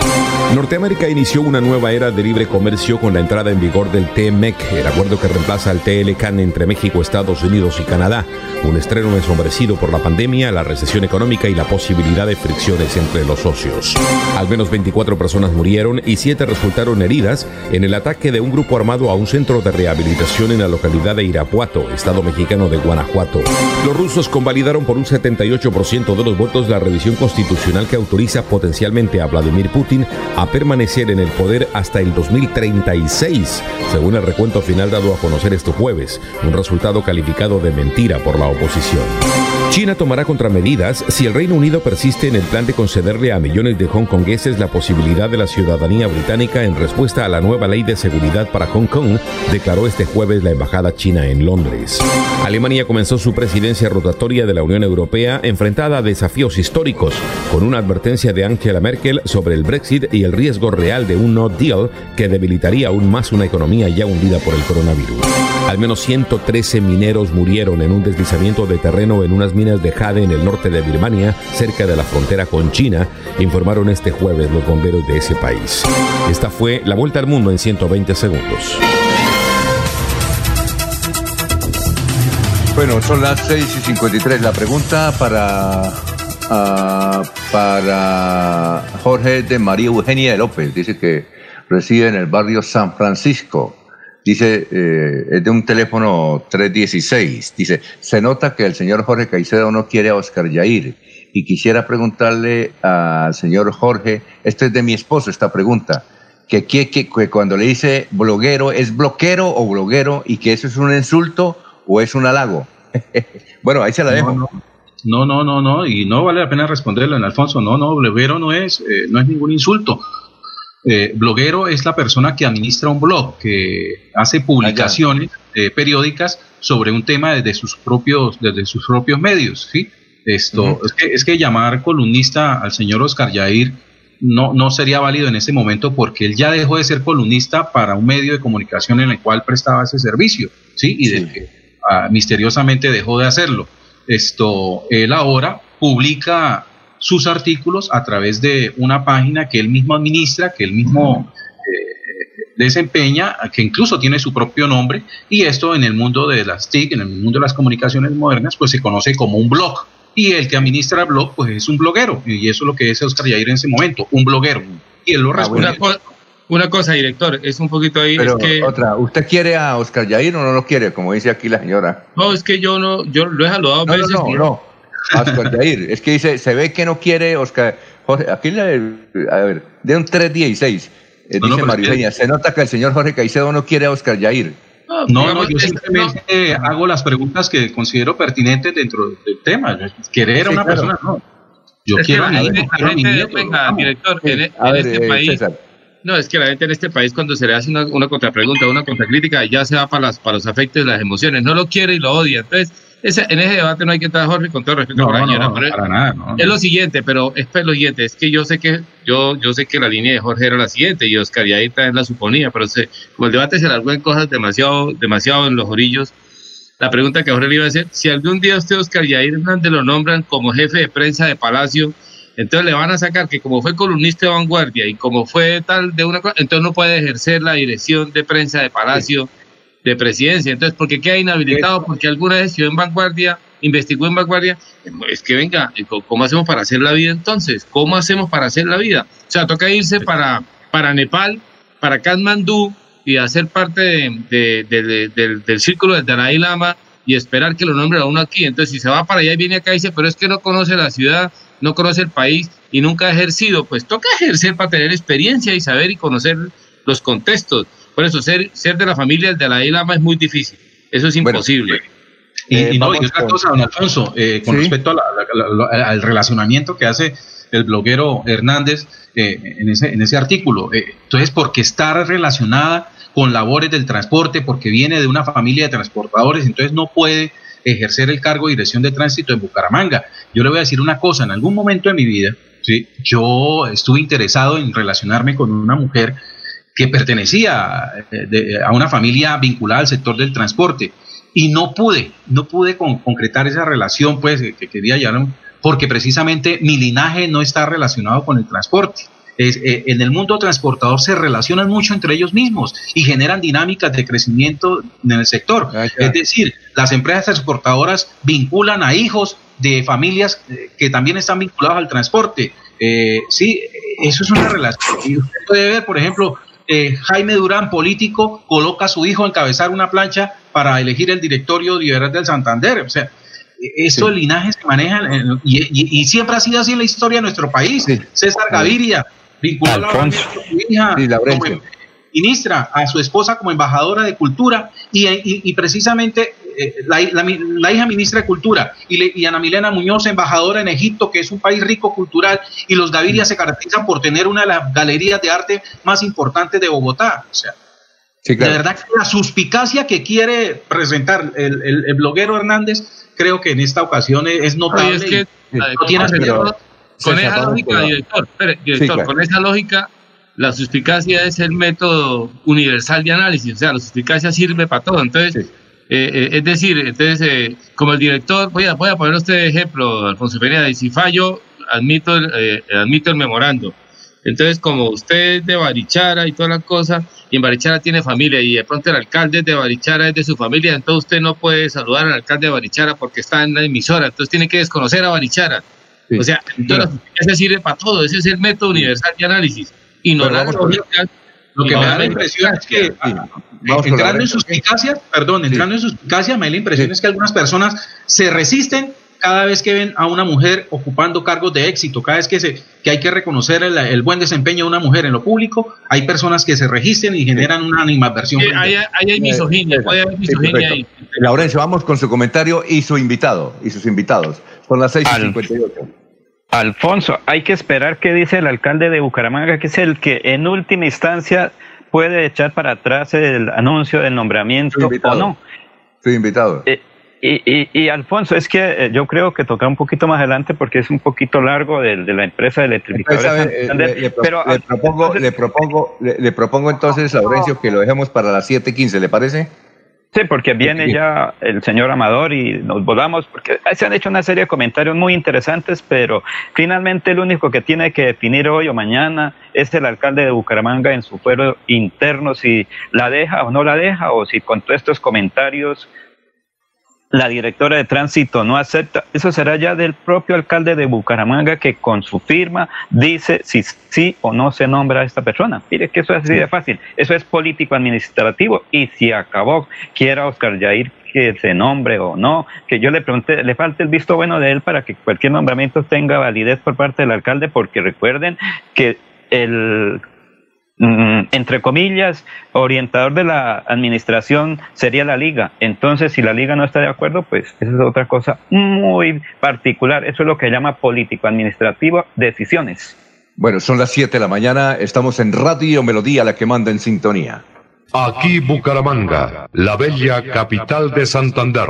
Norteamérica inició una nueva era de libre comercio con la entrada en vigor del TMEC, el acuerdo que reemplaza al TLCAN entre México, Estados Unidos y Canadá, un estreno ensombrecido por la pandemia, la recesión económica y la posibilidad de fricciones entre los socios. Al menos 24 personas murieron y 7 resultaron heridas en el ataque de un grupo armado a un centro de rehabilitación en la localidad de Irapuato, estado mexicano de Guanajuato. Los rusos convalidaron por un 78% de los votos la revisión constitucional que autoriza potencialmente a Vladimir Putin a permanecer en el poder hasta el 2036, según el recuento final dado a conocer este jueves, un resultado calificado de mentira por la oposición. China tomará contramedidas si el Reino Unido persiste en el plan de concederle a millones de hongkongueses la posibilidad de la ciudadanía británica en respuesta a la nueva ley de seguridad para Hong Kong, declaró este jueves la embajada china en Londres. Alemania comenzó su presidencia rotatoria de la Unión Europea enfrentada a desafíos históricos, con una advertencia de Angela Merkel sobre el Brexit y el riesgo real de un no deal que debilitaría aún más una economía ya hundida por el coronavirus. Al menos 113 mineros murieron en un deslizamiento de terreno en unas minas de jade en el norte de Birmania, cerca de la frontera con China, informaron este jueves los bomberos de ese país. Esta fue la vuelta al mundo en 120 segundos. Bueno, son las 6 y 53. La pregunta para, ah, para Jorge de María Eugenia López. Dice que reside en el barrio San Francisco. Dice, eh, es de un teléfono 316. Dice, se nota que el señor Jorge Caicedo no quiere a Oscar Yair. Y quisiera preguntarle al señor Jorge, esto es de mi esposo, esta pregunta, que, que, que, que cuando le dice bloguero, ¿es bloquero o bloguero? Y que eso es un insulto o es un halago. bueno, ahí se la dejo. No, no, no, no, y no vale la pena responderlo en Alfonso. No, no, bloguero no es, eh, no es ningún insulto. Eh, bloguero es la persona que administra un blog, que hace publicaciones eh, periódicas sobre un tema desde sus propios, desde sus propios medios, ¿sí? Esto, es, que, es que llamar columnista al señor Oscar Yair no, no sería válido en ese momento porque él ya dejó de ser columnista para un medio de comunicación en el cual prestaba ese servicio, ¿sí? Y de que ah, misteriosamente dejó de hacerlo. Esto, él ahora publica sus artículos a través de una página que él mismo administra, que él mismo eh, desempeña, que incluso tiene su propio nombre, y esto en el mundo de las TIC, en el mundo de las comunicaciones modernas, pues se conoce como un blog. Y el que administra el blog, pues es un bloguero, y eso es lo que es Oscar Yair en ese momento, un bloguero. Y él lo responde. Una cosa, director, es un poquito ahí. Pero es que, otra, ¿usted quiere a Oscar Yair o no lo quiere? Como dice aquí la señora. No, es que yo no, yo lo he saludado No, no, veces. no, no. Oscar Yair. Es que dice, se ve que no quiere Oscar. Jorge, aquí, le, a ver, de un 316. eh, No, no, dice Eugenia, se nota que el señor Jorge Caicedo no quiere a Oscar Yair. No, no, yo simplemente hago las preguntas que considero pertinentes dentro del tema. Querer a Sí, una claro. persona, no. Yo Es quiero a mi a mi nieto. venga, director, en, A en ver, este eh, país. César. No, es que la gente en este país, cuando se le hace una, una contrapregunta, una contracrítica, ya se va para, las, para los afectos las emociones. No lo quiere y lo odia. Entonces, ese- en ese debate no hay que estar, Jorge, con todo respeto No, por no, señora, no, para nada, no. Es lo siguiente, pero es pues lo siguiente, es que yo sé que yo, yo sé que la línea de Jorge era la siguiente y Oscar Yair también la suponía, pero se, como el debate se largó en cosas demasiado, demasiado en los orillos, la pregunta que Jorge le iba a hacer, si algún día usted Oscar Yair Hernández lo nombran como jefe de prensa de Palacio, entonces le van a sacar que como fue columnista de vanguardia y como fue tal de una cosa, entonces no puede ejercer la dirección de prensa de Palacio de presidencia. Entonces, ¿por qué queda inhabilitado? Porque alguna vez estuvo en vanguardia, investigó en vanguardia. Es que venga, ¿cómo hacemos para hacer la vida entonces? ¿Cómo hacemos para hacer la vida? O sea, toca irse para, para Nepal, para Kathmandú y hacer parte de, del, círculo del Dalai Lama y esperar que lo nombre a uno aquí. Entonces, si se va para allá y viene acá y dice, pero es que no conoce la ciudad, no conoce el país y nunca ha ejercido, pues toca ejercer para tener experiencia y saber y conocer los contextos. Por eso, ser, ser de la familia del Dalai Lama es muy difícil. Eso es imposible. y, eh, no, y otra cosa, don Alfonso, eh, con respecto al relacionamiento que hace el bloguero Hernández eh, en, ese, en ese artículo. entonces, porque está relacionada con labores del transporte, porque viene de una familia de transportadores, entonces no puede ejercer el cargo de dirección de tránsito en Bucaramanga. Yo le voy a decir una cosa, en algún momento de mi vida, ¿sí? yo estuve interesado en relacionarme con una mujer que pertenecía eh, a una familia vinculada al sector del transporte y no pude, no pude concretar esa relación pues que quería ya, porque precisamente mi linaje no está relacionado con el transporte. Eh, en el mundo transportador se relacionan mucho entre ellos mismos y generan dinámicas de crecimiento en el sector. Ah, es decir, las empresas transportadoras vinculan a hijos de familias eh, que también están vinculados al transporte. Eh, sí, eso es una relación. Y usted puede ver, por ejemplo, Jaime Durán, político, coloca a su hijo a encabezar una plancha para elegir el directorio de Libertad del Santander. O sea, esto el linaje se maneja y, siempre ha sido así en la historia de nuestro país. César Gaviria, vinculado a su hija ministra, a su esposa como embajadora de cultura y, precisamente eh, la, hija ministra de cultura y, Ana Milena Muñoz, embajadora en Egipto, que es un país rico cultural, y los Gaviria se caracterizan por tener una de las galerías de arte más importantes de Bogotá. O sea, de verdad que la suspicacia que quiere presentar el, bloguero Hernández, creo que en esta ocasión es, notable. no tiene con esa lógica, director, director con esa lógica, la suspicacia es el método universal de análisis, o sea, la suspicacia sirve para todo. Entonces, eh, eh, es decir, entonces, eh, como el director, voy a, voy a poner usted ejemplo, Alfonso Pereira, y si fallo, admito, admito el memorando. Entonces, como usted es de Barichara y toda la cosa, y en Barichara tiene familia, y de pronto el alcalde de Barichara es de su familia, entonces usted no puede saludar al alcalde de Barichara porque está en la emisora, entonces tiene que desconocer a Barichara. O sea, entonces sirve para todo, ese es el método universal de análisis. Y no la lógica. Lo que me da la impresión es que, entrando en suspicacias, perdón, entrando en suspicacia, me da la impresión es que algunas personas se resisten cada vez que ven a una mujer ocupando cargos de éxito, cada vez que, se, que hay que reconocer el, buen desempeño de una mujer en lo público, hay personas que se registren y generan una animadversión. ahí, hay misoginia, puede haber misoginia ahí. Laurencio, vamos con su comentario y su invitado, y sus invitados. Son las 6.58. Alfonso, hay que esperar qué dice el alcalde de Bucaramanga, que es el que en última instancia puede echar para atrás el anuncio del nombramiento o no. Estoy invitado. Eh, y, Alfonso, es que eh, yo creo que toca un poquito más adelante porque es un poquito largo de, la empresa de electrificadora. Eh, le, pero, le, propongo, le, propongo, le, propongo entonces, Laurencio, que lo dejemos para las 7.15, ¿le parece? Sí, porque viene ya el señor Amador y nos volvamos, porque se han hecho una serie de comentarios muy interesantes, pero finalmente el único que tiene que definir hoy o mañana es el alcalde de Bucaramanga en su fuero interno, si la deja o no la deja, o si con todos estos comentarios la directora de tránsito no acepta, eso será ya del propio alcalde de Bucaramanga que con su firma dice si sí o no se nombra a esta persona. Mire que eso es así de fácil, eso es político administrativo y si acabó, quiera Oscar Jair que se nombre o no, que yo le pregunté, le falta el visto bueno de él para que cualquier nombramiento tenga validez por parte del alcalde, porque recuerden que el entre comillas, orientador de la administración sería la liga. Entonces, si la liga no está de acuerdo, pues esa es otra cosa muy particular. Eso es lo que llama político-administrativo decisiones. Bueno, son las 7 de la mañana, estamos en Radio Melodía, la que manda en sintonía. Aquí Bucaramanga, la bella capital de Santander.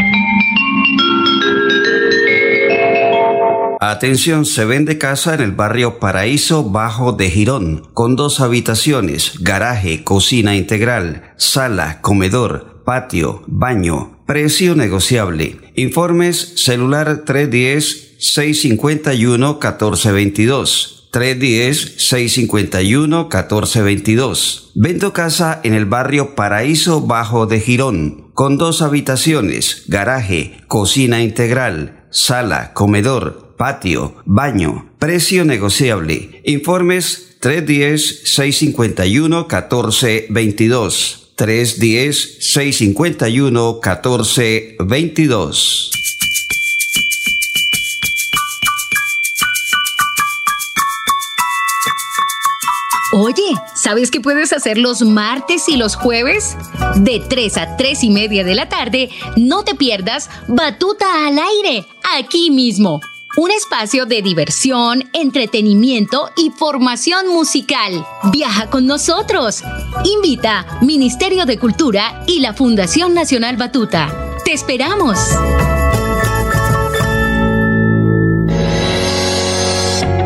Atención, se vende casa en el barrio Paraíso Bajo de Girón, con dos habitaciones, garaje, cocina integral, sala, comedor, patio, baño, precio negociable. Informes celular 310 651 1422. 310-651-1422. Vendo casa en el barrio Paraíso Bajo de Girón, con dos habitaciones, garaje, cocina integral, sala, comedor, patio, baño, precio negociable. Informes 310-651-1422. 310-651-1422. Oye, ¿sabes qué puedes hacer los martes y los jueves? De 3 a 3 y media de la tarde, no te pierdas Batuta al aire, aquí mismo. Un espacio de diversión, entretenimiento y formación musical. Viaja con nosotros. Invita Ministerio de Cultura y la Fundación Nacional Batuta. ¡Te esperamos!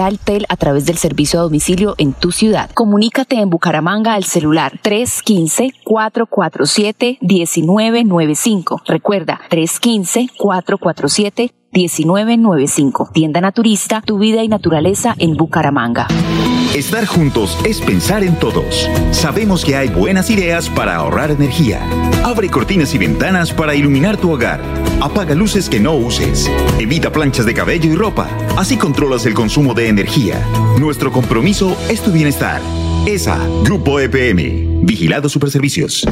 Altel a través del servicio a domicilio en tu ciudad. Comunícate en Bucaramanga al celular 315-447-1995. Recuerda, 315-447 1995. Tienda Naturista, tu vida y naturaleza en Bucaramanga. Estar juntos es pensar en todos. Sabemos que hay buenas ideas para ahorrar energía. Abre cortinas y ventanas para iluminar tu hogar. Apaga luces que no uses. Evita planchas de cabello y ropa. Así controlas el consumo de energía. Nuestro compromiso es tu bienestar. ESA, Grupo EPM. Vigilado Superservicios.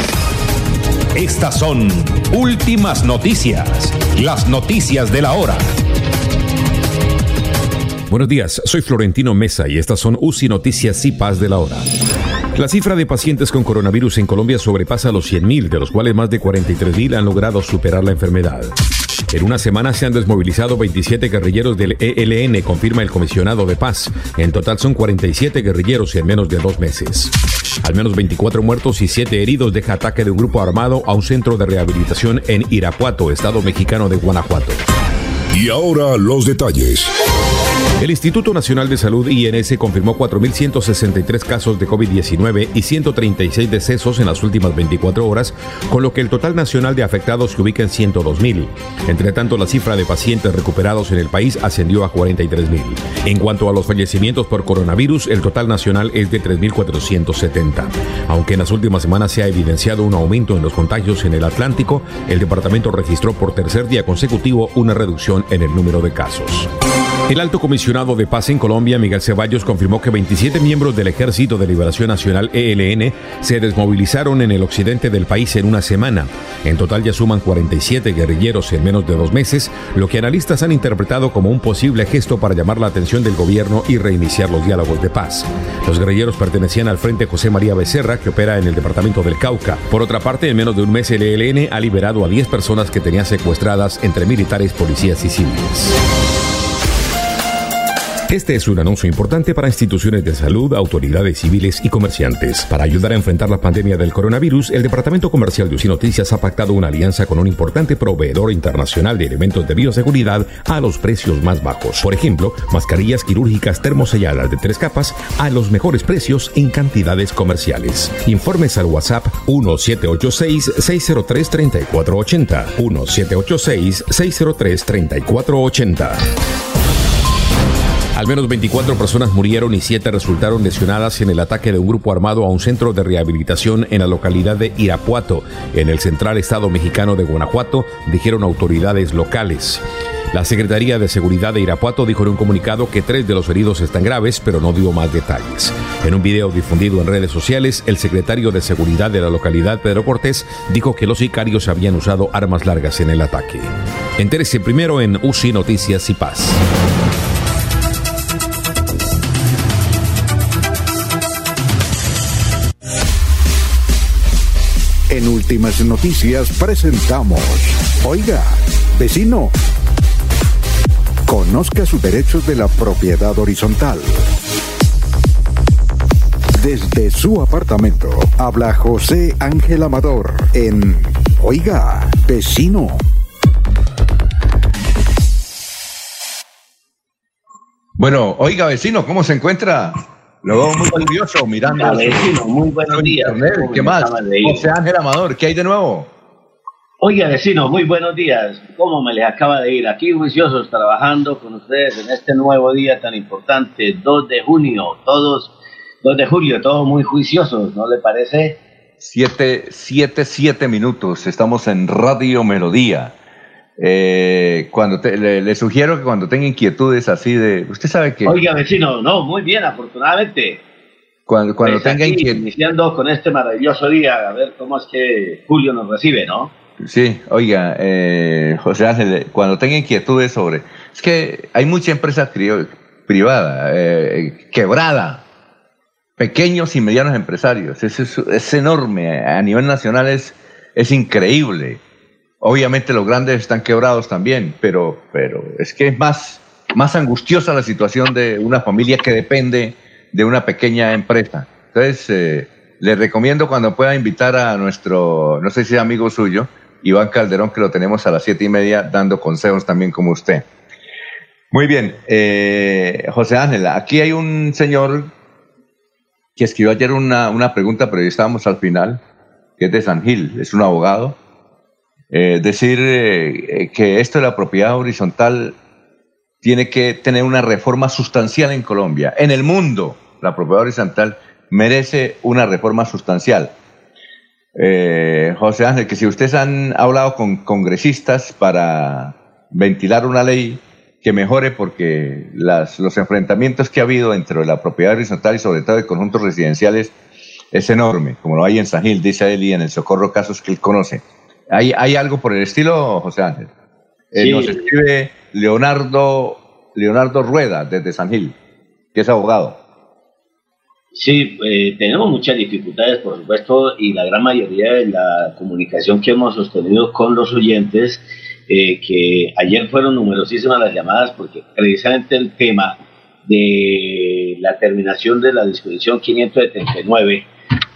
Estas son últimas noticias, las noticias de la hora. Buenos días, soy Florentino Mesa y estas son UCI Noticias y Paz de la hora. La cifra de pacientes con coronavirus en Colombia sobrepasa los 100.000, de los cuales más de 43.000 han logrado superar la enfermedad. En una semana se han desmovilizado 27 guerrilleros del ELN, confirma el comisionado de paz. En total son 47 guerrilleros en menos de dos meses. Al menos 24 muertos y 7 heridos deja ataque de un grupo armado a un centro de rehabilitación en Irapuato, estado mexicano de Guanajuato. Y ahora los detalles. El Instituto Nacional de Salud INS confirmó 4.163 casos de COVID-19 y 136 decesos en las últimas 24 horas, con lo que el total nacional de afectados se ubica en 102.000. Entre tanto, la cifra de pacientes recuperados en el país ascendió a 43.000. En cuanto a los fallecimientos por coronavirus, el total nacional es de 3.470. Aunque en las últimas semanas se ha evidenciado un aumento en los contagios en el Atlántico, el departamento registró por tercer día consecutivo una reducción en el número de casos. El alto comisionado de paz en Colombia, Miguel Ceballos, confirmó que 27 miembros del Ejército de Liberación Nacional ELN se desmovilizaron en el occidente del país en una semana. En total ya suman 47 guerrilleros en menos de dos meses, lo que analistas han interpretado como un posible gesto para llamar la atención del gobierno y reiniciar los diálogos de paz. Los guerrilleros pertenecían al Frente José María Becerra, que opera en el departamento del Cauca. Por otra parte, en menos de un mes el ELN ha liberado a 10 personas que tenían secuestradas entre militares, policías y civiles. Este es un anuncio importante para instituciones de salud, autoridades civiles y comerciantes. Para ayudar a enfrentar la pandemia del coronavirus, el Departamento Comercial de UCI Noticias ha pactado una alianza con un importante proveedor internacional de elementos de bioseguridad a los precios más bajos. Por ejemplo, mascarillas quirúrgicas termoselladas de tres capas a los mejores precios en cantidades comerciales. Informes al WhatsApp 1786-603-3480. 1786-603-3480. Al menos 24 personas murieron y 7 resultaron lesionadas en el ataque de un grupo armado a un centro de rehabilitación en la localidad de Irapuato, en el central estado mexicano de Guanajuato, dijeron autoridades locales. La Secretaría de Seguridad de Irapuato dijo en un comunicado que tres de los heridos están graves, pero no dio más detalles. En un video difundido en redes sociales, el secretario de Seguridad de la localidad, Pedro Cortés, dijo que los sicarios habían usado armas largas en el ataque. Entérese primero en UCI Noticias y Paz. Últimas Noticias presentamos, oiga, vecino, conozca sus derechos de la propiedad horizontal. Desde su apartamento habla José Ángel Amador en Oiga, vecino. Bueno, oiga, vecino, ¿cómo se encuentra? Lo veo muy curioso mirando. vecino, muy buenos días. ¿Qué más? José Ángel Amador, ¿qué hay de nuevo? Oiga, vecino, muy buenos días. ¿Cómo me les acaba de ir? Aquí juiciosos trabajando con ustedes en este nuevo día tan importante, 2 de junio. Todos, 2 de julio, todos muy juiciosos, ¿no le parece? Siete, siete, siete minutos. Estamos en Radio Melodía. Eh, cuando le, sugiero que cuando tenga inquietudes así de. Usted sabe que. Oiga, vecino, no, muy bien, afortunadamente. Cuando, cuando pues tenga inquietudes. Iniciando con este maravilloso día, a ver cómo es que Julio nos recibe, ¿no? Sí, oiga, eh, José Ángel, cuando tenga inquietudes sobre... Es que hay mucha empresa privada, eh, quebrada, pequeños y medianos empresarios. Es, es, enorme, a nivel nacional es, es increíble. Obviamente los grandes están quebrados también, pero, pero es que es más, más angustiosa la situación de una familia que depende de una pequeña empresa. Entonces, eh, le recomiendo cuando pueda invitar a nuestro, no sé si amigo suyo, Iván Calderón, que lo tenemos a las siete y media dando consejos también como usted. Muy bien, eh, José Ángel, aquí hay un señor que escribió ayer una, una, pregunta, pero ya estábamos al final, que es de San Gil, es un abogado. Eh, decir eh, que esto de la propiedad horizontal tiene que tener una reforma sustancial en Colombia. En el mundo, la propiedad horizontal merece una reforma sustancial. Eh, José Ángel, que si ustedes han hablado con congresistas para ventilar una ley que mejore porque las, los enfrentamientos que ha habido entre la propiedad horizontal y sobre todo de conjuntos residenciales es enorme, como lo hay en San Gil, dice él, y en el Socorro casos que él conoce. ¿Hay, hay algo por el estilo, José Ángel? Eh, nos escribe Leonardo, Leonardo Rueda desde San Gil, que es abogado. Sí, eh, tenemos muchas dificultades, por supuesto, y la gran mayoría de la comunicación que hemos sostenido con los oyentes, eh, que ayer fueron numerosísimas las llamadas, porque precisamente el tema de la terminación de la disposición 579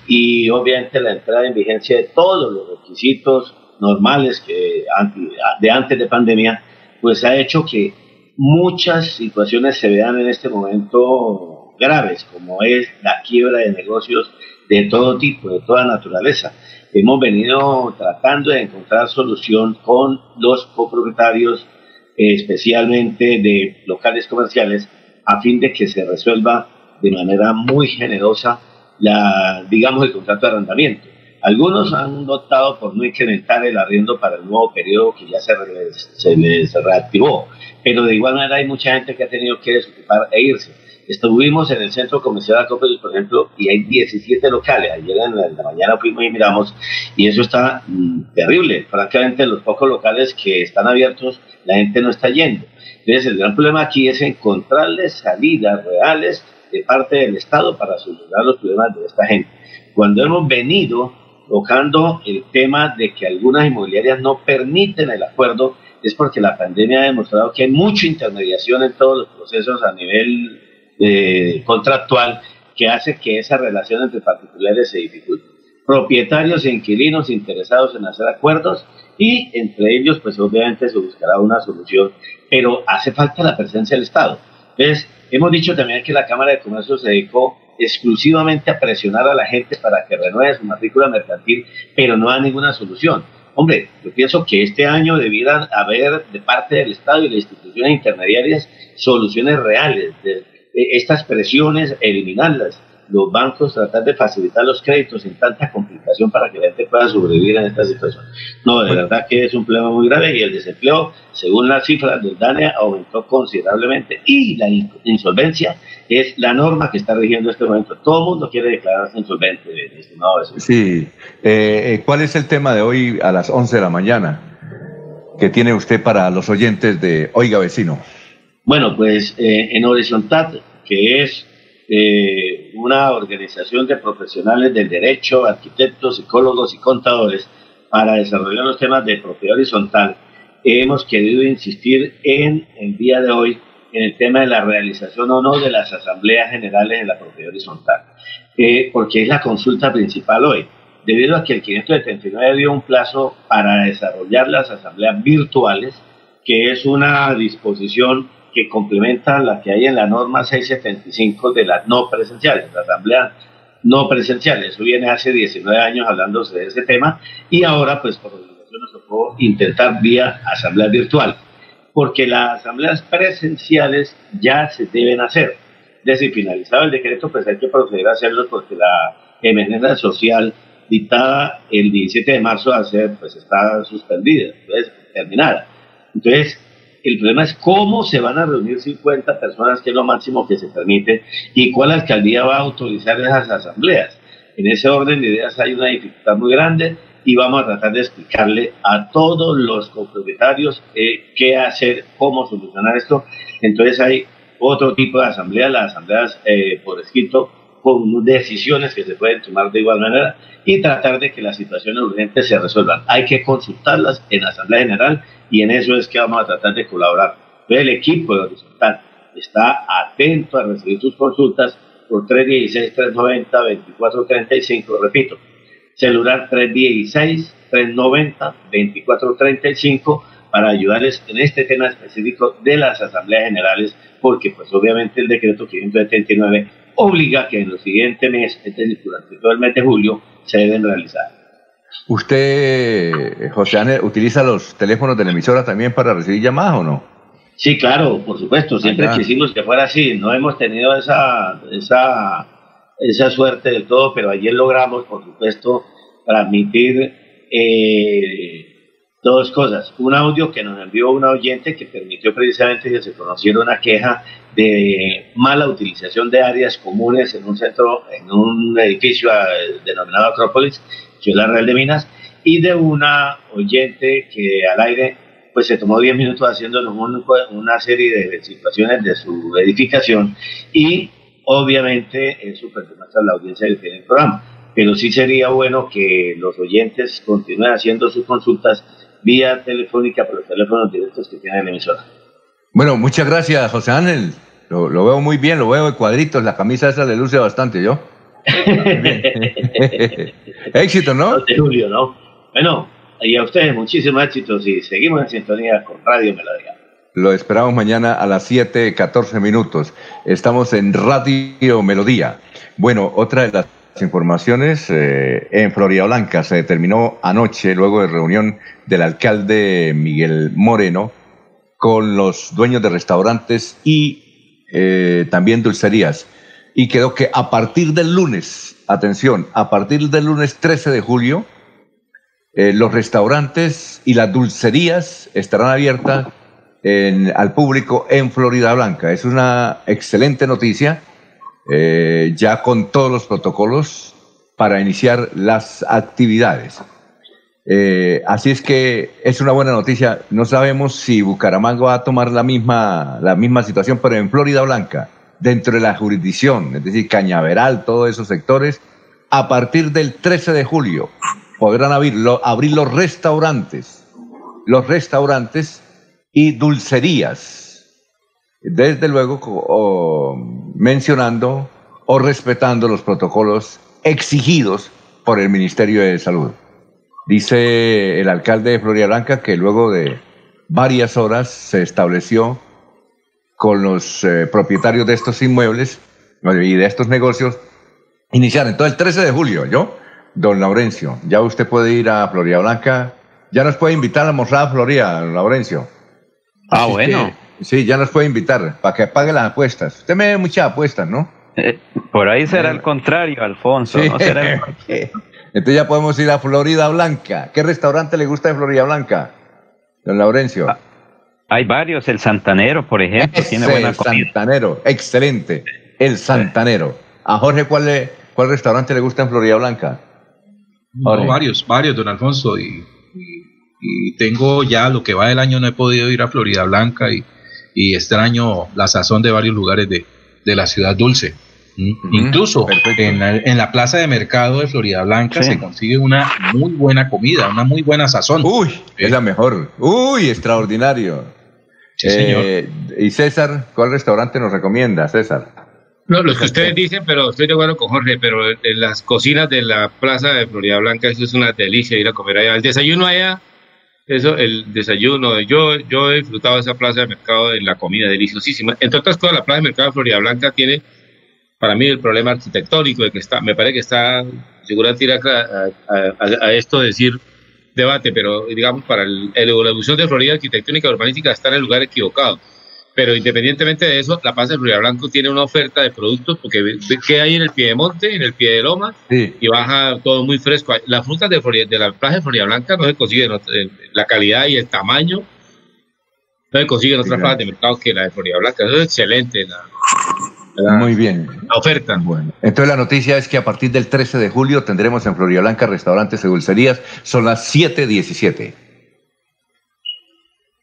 y obviamente la entrada en vigencia de todos los requisitos normales que de antes de pandemia, pues ha hecho que muchas situaciones se vean en este momento graves, como es la quiebra de negocios de todo tipo, de toda naturaleza. Hemos venido tratando de encontrar solución con los copropietarios, especialmente de locales comerciales, a fin de que se resuelva de manera muy generosa la, digamos, el contrato de arrendamiento. Algunos han optado por no incrementar el arriendo para el nuevo periodo que ya se, se les reactivó, pero de igual manera hay mucha gente que ha tenido que desocupar e irse. Estuvimos en el centro comercial Acrópolis, por ejemplo, y hay 17 locales. Ayer en la, mañana fuimos y miramos, y eso está mm, terrible. Francamente, los pocos locales que están abiertos, la gente no está yendo. Entonces, el gran problema aquí es encontrarles salidas reales de parte del Estado para solucionar los problemas de esta gente. Cuando hemos venido tocando el tema de que algunas inmobiliarias no permiten el acuerdo, es porque la pandemia ha demostrado que hay mucha intermediación en todos los procesos a nivel eh, contractual que hace que esa relación entre particulares se dificulte. Propietarios e inquilinos interesados en hacer acuerdos y entre ellos pues obviamente se buscará una solución, pero hace falta la presencia del Estado. Entonces, hemos dicho también que la Cámara de Comercio se dedicó exclusivamente a presionar a la gente para que renueve su matrícula mercantil, pero no da ninguna solución. Hombre, yo pienso que este año debiera haber de parte del Estado y las instituciones intermediarias soluciones reales de, estas presiones, eliminarlas. Los bancos tratar de facilitar los créditos sin tanta complicación para que la gente pueda sobrevivir en esta situación. No, de verdad que es un problema muy grave y el desempleo, según las cifras del DANE, aumentó considerablemente. Y la insolvencia es la norma que está rigiendo este momento. Todo el mundo quiere declararse insolvente, estimado Sí. Eh, eh, ¿Cuál es el tema de hoy a las 11 de la mañana que tiene usted para los oyentes de Oiga Vecino? Bueno, pues eh, en horizontal, que es eh, una organización de profesionales del derecho, arquitectos, psicólogos y contadores para desarrollar los temas de propiedad horizontal, hemos querido insistir en el día de hoy en el tema de la realización o no de las asambleas generales de la propiedad horizontal, eh, porque es la consulta principal hoy. Debido a que el 579 dio un plazo para desarrollar las asambleas virtuales, que es una disposición que complementa la que hay en la norma 675 de las no presenciales, la asamblea no presenciales. Eso viene hace 19 años hablándose de ese tema y ahora pues por obligación nos tocó intentar vía asamblea virtual porque las asambleas presenciales ya se deben hacer. Desde finalizado el decreto, pues hay que proceder a hacerlo porque la emergencia social dictada el 17 de marzo a ser, pues está suspendida, entonces terminada. Entonces, el problema es cómo se van a reunir 50 personas, que es lo máximo que se permite, y cuál alcaldía va a autorizar esas asambleas. En ese orden de ideas hay una dificultad muy grande y vamos a tratar de explicarle a todos los copropietarios eh, qué hacer, cómo solucionar esto. Entonces hay otro tipo de asamblea, las asambleas eh, por escrito, con decisiones que se pueden tomar de igual manera y tratar de que las situaciones urgentes se resuelvan. Hay que consultarlas en la Asamblea General y en eso es que vamos a tratar de colaborar. el equipo de Horizontal está atento a recibir sus consultas por 316-390-2435, repito, celular 316-390-2435 para ayudarles en este tema específico de las asambleas generales, porque pues obviamente el decreto 579 obliga que en los siguientes meses, durante todo el mes de julio, se deben realizar. ¿Usted, José Ángel, utiliza los teléfonos de la emisora también para recibir llamadas o no? Sí, claro, por supuesto, siempre quisimos que fuera así, no hemos tenido esa, esa esa suerte del todo, pero ayer logramos, por supuesto, transmitir eh, dos cosas. Un audio que nos envió una oyente que permitió precisamente que se conociera una queja de mala utilización de áreas comunes en un centro, en un edificio eh, denominado Acrópolis, que es la Real de Minas, y de una oyente que al aire pues se tomó 10 minutos haciéndonos una serie de situaciones de su edificación y obviamente eso a la audiencia que tiene el programa. Pero sí sería bueno que los oyentes continúen haciendo sus consultas vía telefónica por los teléfonos directos que tiene la emisora. Bueno, muchas gracias, José Ángel. Lo, veo muy bien, lo veo de cuadritos, la camisa esa le luce bastante, ¿yo? Éxito, ¿no? De Julio, ¿no? Bueno, y a ustedes muchísimos éxitos y seguimos en sintonía con Radio Melodía. Lo esperamos mañana a las 7:14 minutos. Estamos en Radio Melodía. Bueno, otra de las informaciones eh, en Florida Blanca se determinó anoche, luego de reunión del alcalde Miguel Moreno, con los dueños de restaurantes y eh, también dulcerías. Y quedó que a partir del lunes, atención, a partir del lunes 13 de julio, eh, los restaurantes y las dulcerías estarán abiertas al público en Florida Blanca. Es una excelente noticia, eh, ya con todos los protocolos para iniciar las actividades. Eh, así es que es una buena noticia. No sabemos si Bucaramanga va a tomar la misma, la misma situación, pero en Florida Blanca, dentro de la jurisdicción, es decir, Cañaveral, todos esos sectores, a partir del 13 de julio podrán abrir, abrir los restaurantes. Los restaurantes y dulcerías, desde luego mencionando o respetando los protocolos exigidos por el Ministerio de Salud. Dice el alcalde de Florida Blanca que luego de varias horas se estableció con los eh, propietarios de estos inmuebles y de estos negocios iniciar. Entonces el 13 de julio, yo, don Laurencio, ya usted puede ir a Florida Blanca, ya nos puede invitar a mostrar a Florida, don Laurencio. Ah, bueno. Sí, ya nos puede invitar para que pague las apuestas. Usted me ve muchas apuestas, ¿no? Eh, por ahí será el contrario, Alfonso. Entonces ya podemos ir a Florida Blanca. ¿Qué restaurante le gusta de Florida Blanca? Don Laurencio. Ah, hay varios, el Santanero, por ejemplo, tiene buena el Santanero, excelente. El Santanero. A Jorge, ¿cuál, cuál restaurante le gusta en Florida Blanca? varios, varios, don Alfonso. y y tengo ya lo que va del año no he podido ir a Florida Blanca y, extraño la sazón de varios lugares de, la ciudad dulce. Incluso en la, plaza de mercado de Florida Blanca se consigue una muy buena comida, una muy buena sazón. Uy, es la mejor. Uy, extraordinario. Eh, y César, ¿cuál restaurante nos recomienda, César? No, los que ustedes dicen, pero estoy de acuerdo con Jorge, pero en las cocinas de la plaza de Florida Blanca, eso es una delicia ir a comer allá. El desayuno allá, eso, el desayuno, yo, yo he disfrutado esa plaza de mercado de la comida deliciosísima. Entre otras cosas, la plaza de mercado de Florida Blanca tiene para mí el problema arquitectónico de que está, me parece que está, seguramente ir a, a, esto decir debate, pero digamos para el, la evolución de Florida arquitectónica y urbanística está en el lugar equivocado. Pero independientemente de eso, la Plaza de Florida Blanco tiene una oferta de productos porque que hay en el pie de monte, en el pie de loma, y baja todo muy fresco. Las frutas de, de la Plaza de Florida Blanca no se consiguen, la calidad y el tamaño no se consiguen en otras plazas de mercado que la de Florida Blanca. Eso es excelente. La, muy bien. La oferta. Bueno. Entonces la noticia es que a partir del 13 de julio tendremos en Florida Blanca restaurantes y dulcerías. Son las 7.17.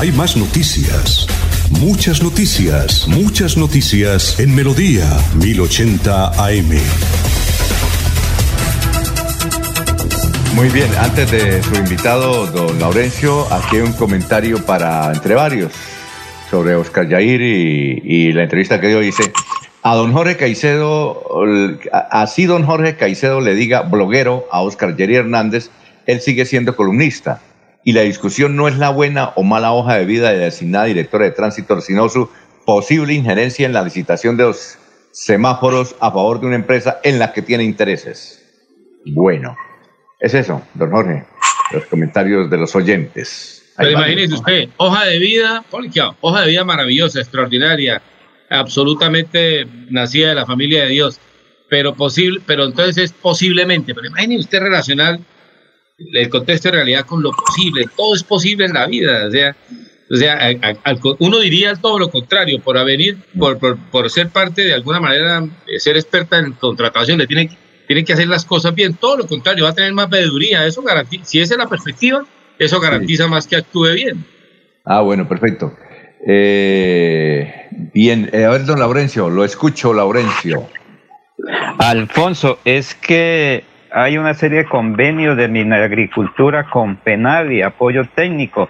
Hay más noticias. Muchas noticias, muchas noticias en Melodía 1080 AM. Muy bien, antes de su invitado, don Laurencio, aquí hay un comentario para entre varios sobre Oscar Yair y, la entrevista que dio. Dice, a don Jorge Caicedo, así don Jorge Caicedo le diga bloguero a Oscar Yair Hernández, él sigue siendo columnista y la discusión no es la buena o mala hoja de vida de designada directora de tránsito, sino su posible injerencia en la licitación de los semáforos a favor de una empresa en la que tiene intereses. Bueno, es eso, don Jorge, los comentarios de los oyentes. Pero imagínese usted, hoja de vida, hoja de vida maravillosa, extraordinaria, absolutamente nacida de la familia de Dios, pero posible, pero entonces es posiblemente, pero imagínese usted relacionar el contexto de realidad con lo posible. Todo es posible en la vida. O sea, o sea uno diría todo lo contrario, por haber, por, por, ser parte de alguna manera, ser experta en contratación, le tiene, tiene que hacer las cosas bien. Todo lo contrario, va a tener más veeduría. Eso garantiza, si esa es la perspectiva, eso garantiza más que actúe bien. Ah, bueno, perfecto. Eh, bien, eh, a ver, don Laurencio, lo escucho, Laurencio. Alfonso, es que hay una serie de convenios de agricultura con Penavi, apoyo técnico.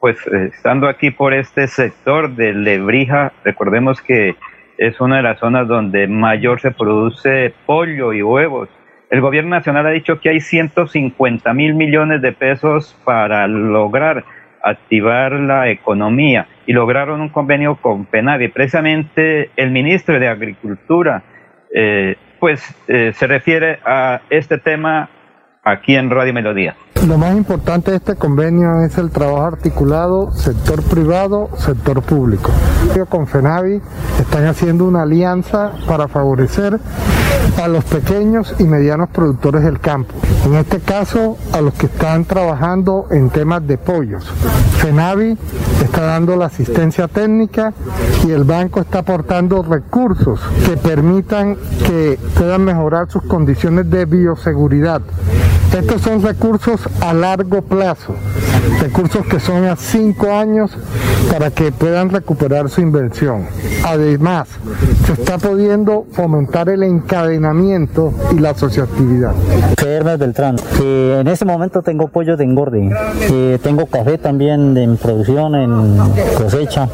Pues eh, estando aquí por este sector de Lebrija, recordemos que es una de las zonas donde mayor se produce pollo y huevos. El gobierno nacional ha dicho que hay 150 mil millones de pesos para lograr activar la economía y lograron un convenio con Penavi. Precisamente el ministro de Agricultura eh, pues eh, se refiere a este tema aquí en Radio Melodía. Lo más importante de este convenio es el trabajo articulado sector privado, sector público. Con FENAVI están haciendo una alianza para favorecer a los pequeños y medianos productores del campo. En este caso, a los que están trabajando en temas de pollos. FENAVI está dando la asistencia técnica y el banco está aportando recursos que permitan que puedan mejorar sus condiciones de bioseguridad estos son recursos a largo plazo, recursos que son a cinco años para que puedan recuperar su inversión. Además, se está pudiendo fomentar el encadenamiento y la asociatividad. Beltrán, que en este momento tengo pollo de engorde, que tengo café también en producción, en cosecha.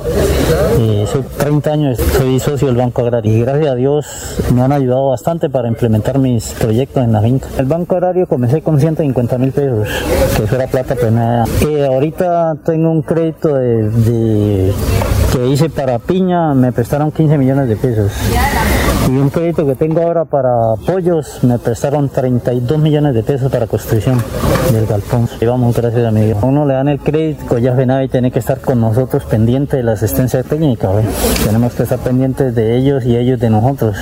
soy 30 años, soy socio del Banco Agrario y gracias a Dios me han ayudado bastante para implementar mis proyectos en la finca. El Banco Agrario comencé con 150 mil pesos, que fuera plata penada. Ahorita tengo un crédito de, que hice para piña, me prestaron 15 millones de pesos. Y un crédito que tengo ahora para pollos, me prestaron 32 millones de pesos para construcción del galpón. Y vamos, gracias amigo. uno le dan el crédito, ya y tiene que estar con nosotros pendiente de la asistencia técnica. Tenemos que estar pendientes de ellos y ellos de nosotros.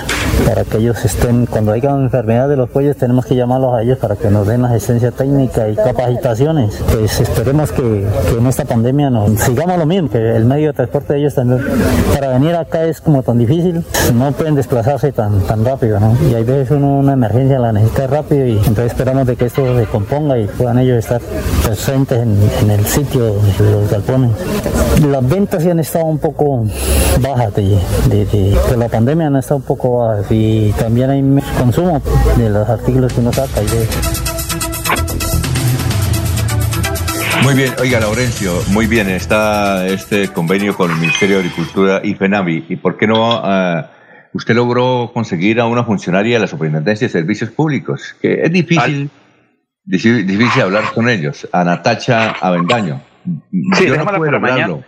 Para que ellos estén, cuando haya enfermedad de los pollos, tenemos que llamarlos a ellos para que nos den la asistencia técnica y capacitaciones. Pues esperemos que, en esta pandemia nos sigamos lo mismo, que el medio de transporte de ellos también, para venir acá es como tan difícil, no pueden desplazarse tan, tan rápido, ¿no? Y hay veces uno una emergencia la necesita rápido y entonces esperamos de que esto se componga y puedan ellos estar presentes en, el sitio de los galpones. Las ventas sí han estado un poco bajas de, de, la pandemia, han estado un poco bajas y también hay consumo de los artículos que uno saca y de muy bien, oiga Laurencio, muy bien, está este convenio con el Ministerio de Agricultura y FENAVI. ¿Y por qué no uh, usted logró conseguir a una funcionaria de la Superintendencia de Servicios Públicos? Que es difícil, difícil, hablar con ellos, a Natacha Avendaño. Sí, Yo no puedo lograrlo.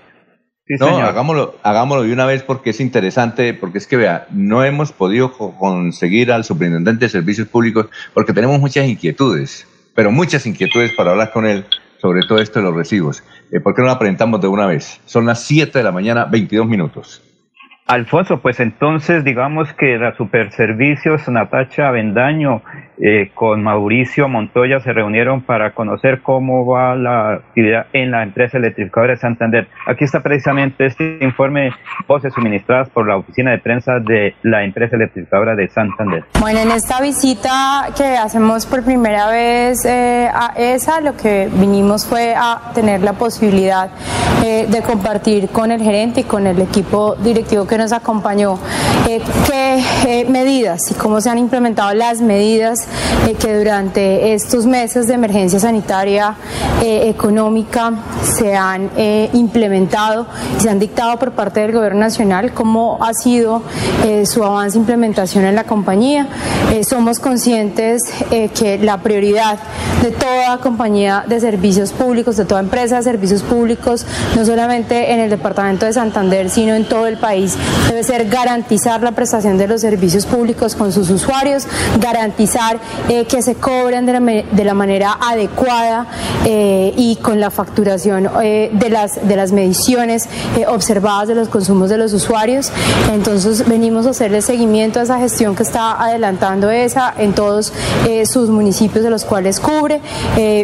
No, hagámoslo, hagámoslo de una vez porque es interesante, porque es que vea, no hemos podido conseguir al superintendente de servicios públicos porque tenemos muchas inquietudes, pero muchas inquietudes para hablar con él sobre todo esto de los recibos. Eh, ¿Por qué no la presentamos de una vez? Son las 7 de la mañana, 22 minutos. Alfonso, pues entonces digamos que la Superservicios Natacha Vendaño eh, con Mauricio Montoya se reunieron para conocer cómo va la actividad en la empresa electrificadora de Santander. Aquí está precisamente este informe, voces suministradas por la oficina de prensa de la empresa electrificadora de Santander. Bueno, en esta visita que hacemos por primera vez eh, a ESA, lo que vinimos fue a tener la posibilidad eh, de compartir con el gerente y con el equipo directivo que nos acompañó eh, qué medidas y cómo se han implementado las medidas eh, que durante estos meses de emergencia sanitaria económica se han implementado y se han dictado por parte del Gobierno Nacional, cómo ha sido su avance e implementación en la compañía. somos conscientes que la prioridad de toda compañía de servicios públicos, de toda empresa de servicios públicos, no solamente en el departamento de Santander, sino en todo el país, debe ser garantizar la prestación de los servicios públicos con sus usuarios, garantizar eh, que se cobren de la, manera adecuada eh, y con la facturación eh, de, las, de las mediciones observadas de los consumos de los usuarios. Entonces venimos a hacerle seguimiento a esa gestión que está adelantando esa en todos sus municipios de los cuales cubre.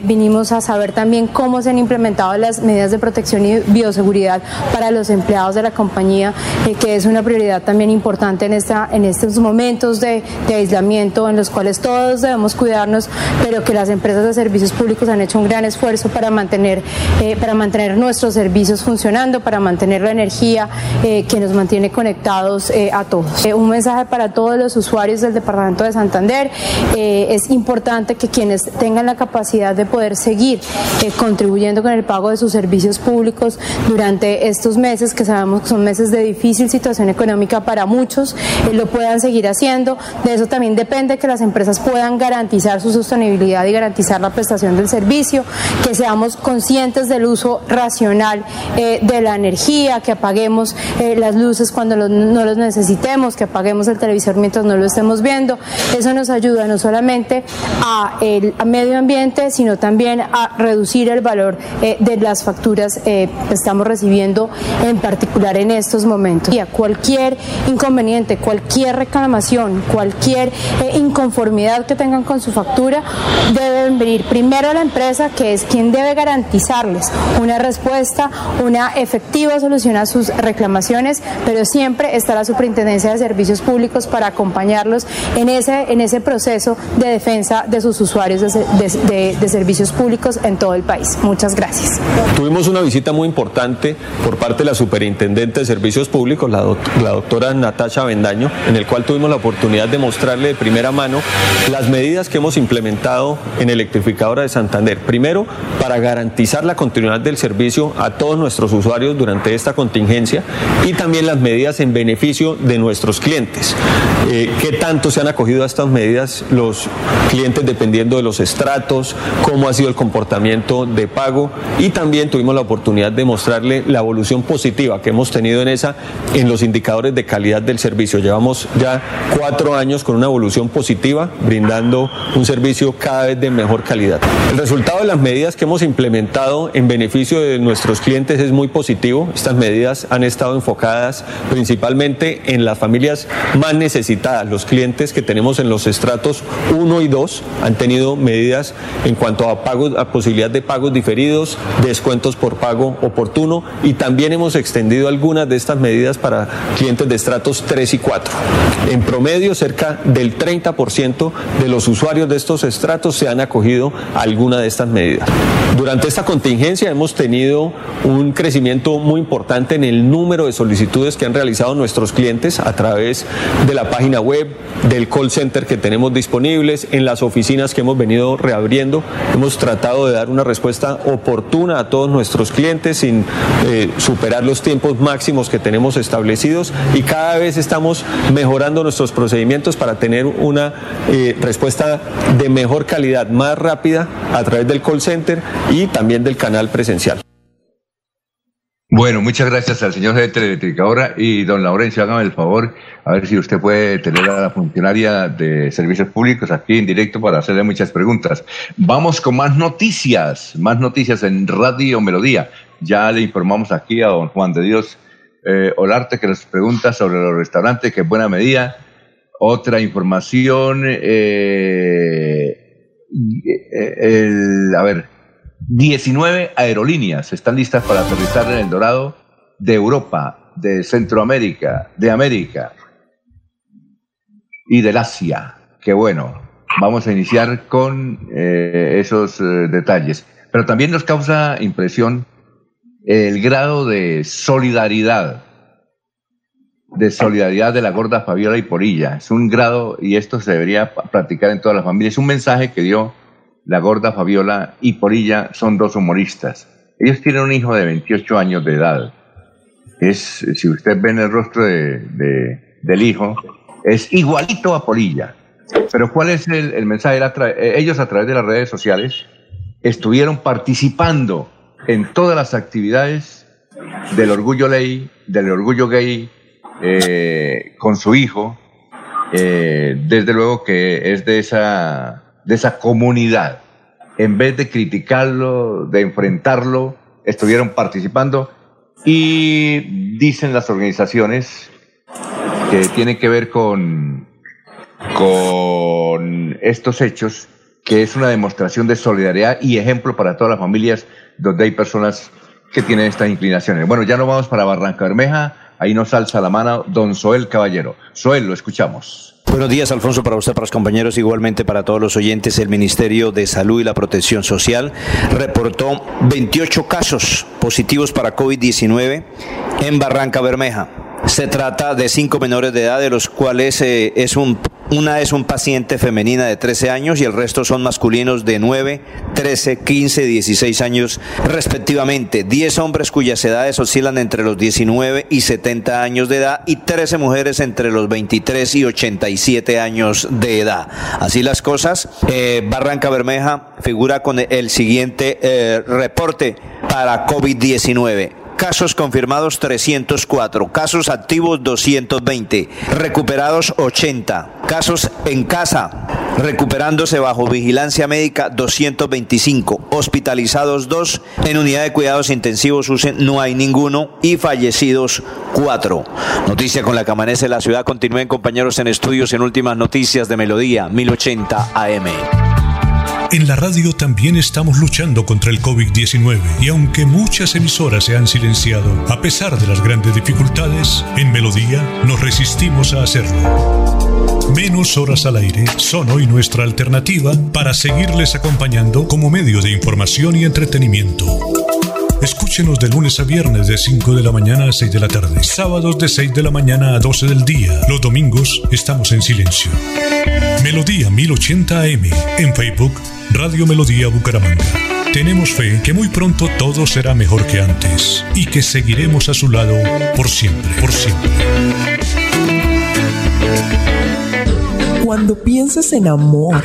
vinimos a saber también cómo se han implementado las medidas de protección y bioseguridad para los empleados de la compañía, que es una prioridad también importante en, esta, en estos momentos de, aislamiento en los cuales todos debemos cuidarnos, pero que las empresas de servicios públicos han hecho un gran esfuerzo para mantener, eh, para mantener nuestros servicios funcionando, para mantener la energía eh, que nos mantiene conectados eh, a todos. un mensaje para todos los usuarios del Departamento de Santander. es importante que quienes tengan la capacidad de poder seguir contribuyendo con el pago de sus servicios públicos durante estos meses, que sabemos que son meses de difícil situación económica para muchos, eh, lo puedan seguir haciendo. De eso también depende que las empresas puedan garantizar su sostenibilidad y garantizar la prestación del servicio, que seamos conscientes del uso racional eh, de la energía, que apaguemos eh, las luces cuando no los necesitemos, que apaguemos el televisor mientras no lo estemos viendo. Eso nos ayuda no solamente a el medio ambiente, sino también a reducir el valor de las facturas que estamos recibiendo, en particular en estos momentos. Y a cualquier inconveniente, cualquier reclamación, cualquier eh, que tengan con su factura, deben venir primero a la empresa, que es quien debe garantizarles una respuesta, una efectiva solución a sus reclamaciones, pero siempre está la Superintendencia de Servicios Públicos para acompañarlos en ese, en ese proceso de defensa de sus usuarios de, de servicios públicos en todo el país. Muchas gracias. Tuvimos una visita muy importante por parte de la Superintendente de Servicios Públicos, la, doctora Natasha Bendaño, en el cual tuvimos la oportunidad de mostrarle de primera mano las medidas que hemos implementado en Electrificadora de Santander. Primero, para garantizar la continuidad del servicio a todos nuestros usuarios durante esta contingencia y también las medidas en beneficio de nuestros clientes. Eh, ¿Qué tanto se han acogido a estas medidas los clientes dependiendo de los estratos? ¿Cómo ha sido el comportamiento de pago? Y también tuvimos la oportunidad de mostrarle la evolución positiva que hemos tenido en esa en los indicadores de calidad del servicio. Llevamos ya cuatro años con una evolución positiva, un servicio cada vez de mejor calidad. El resultado de las medidas que hemos implementado en beneficio de nuestros clientes es muy positivo. Estas medidas han estado enfocadas principalmente en las familias más necesitadas. Los clientes que tenemos en los estratos 1 y 2 han tenido medidas en cuanto a pagos, a posibilidad de pagos diferidos, descuentos por pago oportuno y también hemos extendido algunas de estas medidas para clientes de estratos 3 y 4. En promedio, cerca del 30% de los usuarios de estos estratos se han acogido alguna de estas medidas. Durante esta contingencia hemos tenido un crecimiento muy importante en el número de solicitudes que han realizado nuestros clientes a través de la página web, del call center que tenemos disponibles, en las oficinas que hemos venido reabriendo. Hemos tratado de dar una respuesta oportuna a todos nuestros clientes sin eh, superar los tiempos máximos que tenemos establecidos y cada vez estamos mejorando nuestros procedimientos para tener una eh, respuesta de mejor calidad, más rápida a través del call center y también del canal presencial. Bueno, muchas gracias al señor de Eléctrica ahora y don Laurencio, hágame el favor, a ver si usted puede tener a la funcionaria de servicios públicos aquí en directo para hacerle muchas preguntas. Vamos con más noticias, más noticias en Radio Melodía. Ya le informamos aquí a don Juan de Dios eh, Olarte que nos pregunta sobre los restaurantes, que buena medida. Otra información, eh, el, a ver, 19 aerolíneas están listas para aterrizar en el Dorado de Europa, de Centroamérica, de América y del Asia. Qué bueno. Vamos a iniciar con eh, esos eh, detalles. Pero también nos causa impresión el grado de solidaridad, de solidaridad de la gorda Fabiola y Porilla. Es un grado, y esto se debería practicar en todas las familias, es un mensaje que dio la gorda Fabiola y Porilla, son dos humoristas. Ellos tienen un hijo de 28 años de edad. Es, si usted ve en el rostro de, del hijo, es igualito a Porilla. Pero ¿cuál es el, el mensaje? Ellos a través de las redes sociales estuvieron participando en todas las actividades del orgullo ley, del orgullo gay, eh, con su hijo, eh, desde luego que es de esa, de esa comunidad. En vez de criticarlo, de enfrentarlo, estuvieron participando y dicen las organizaciones que tienen que ver con, con estos hechos, que es una demostración de solidaridad y ejemplo para todas las familias donde hay personas que tienen estas inclinaciones. Bueno, ya no vamos para Barranca Bermeja, ahí nos alza la mano don Soel Caballero. Soel, lo escuchamos. Buenos días, Alfonso, para usted, para los compañeros, igualmente para todos los oyentes. El Ministerio de Salud y la Protección Social reportó 28 casos positivos para COVID-19 en Barranca Bermeja. Se trata de cinco menores de edad, de los cuales eh, es un, una es un paciente femenina de 13 años y el resto son masculinos de 9, 13, 15, 16 años respectivamente. 10 hombres cuyas edades oscilan entre los 19 y 70 años de edad y 13 mujeres entre los 23 y 87 años de edad. Así las cosas, eh, Barranca Bermeja figura con el siguiente eh, reporte para COVID-19 casos confirmados 304, casos activos 220, recuperados 80, casos en casa, recuperándose bajo vigilancia médica 225, hospitalizados 2, en unidad de cuidados intensivos no hay ninguno y fallecidos 4. Noticia con la que amanece la ciudad. Continúen compañeros en estudios en últimas noticias de Melodía 1080 AM. En la radio también estamos luchando contra el COVID-19 y aunque muchas emisoras se han silenciado, a pesar de las grandes dificultades, en Melodía nos resistimos a hacerlo. Menos horas al aire son hoy nuestra alternativa para seguirles acompañando como medio de información y entretenimiento. Escúchenos de lunes a viernes de 5 de la mañana a 6 de la tarde, sábados de 6 de la mañana a 12 del día. Los domingos estamos en silencio. Melodía 1080 AM en Facebook Radio Melodía Bucaramanga. Tenemos fe que muy pronto todo será mejor que antes y que seguiremos a su lado por siempre, por siempre. Cuando pienses en amor,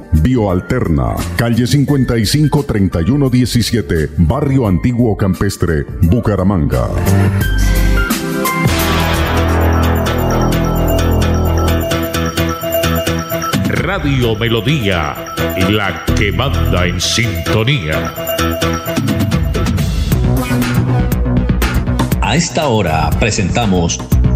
Bioalterna, calle 55 3117, Barrio Antiguo Campestre, Bucaramanga. Radio Melodía, la que manda en sintonía. A esta hora presentamos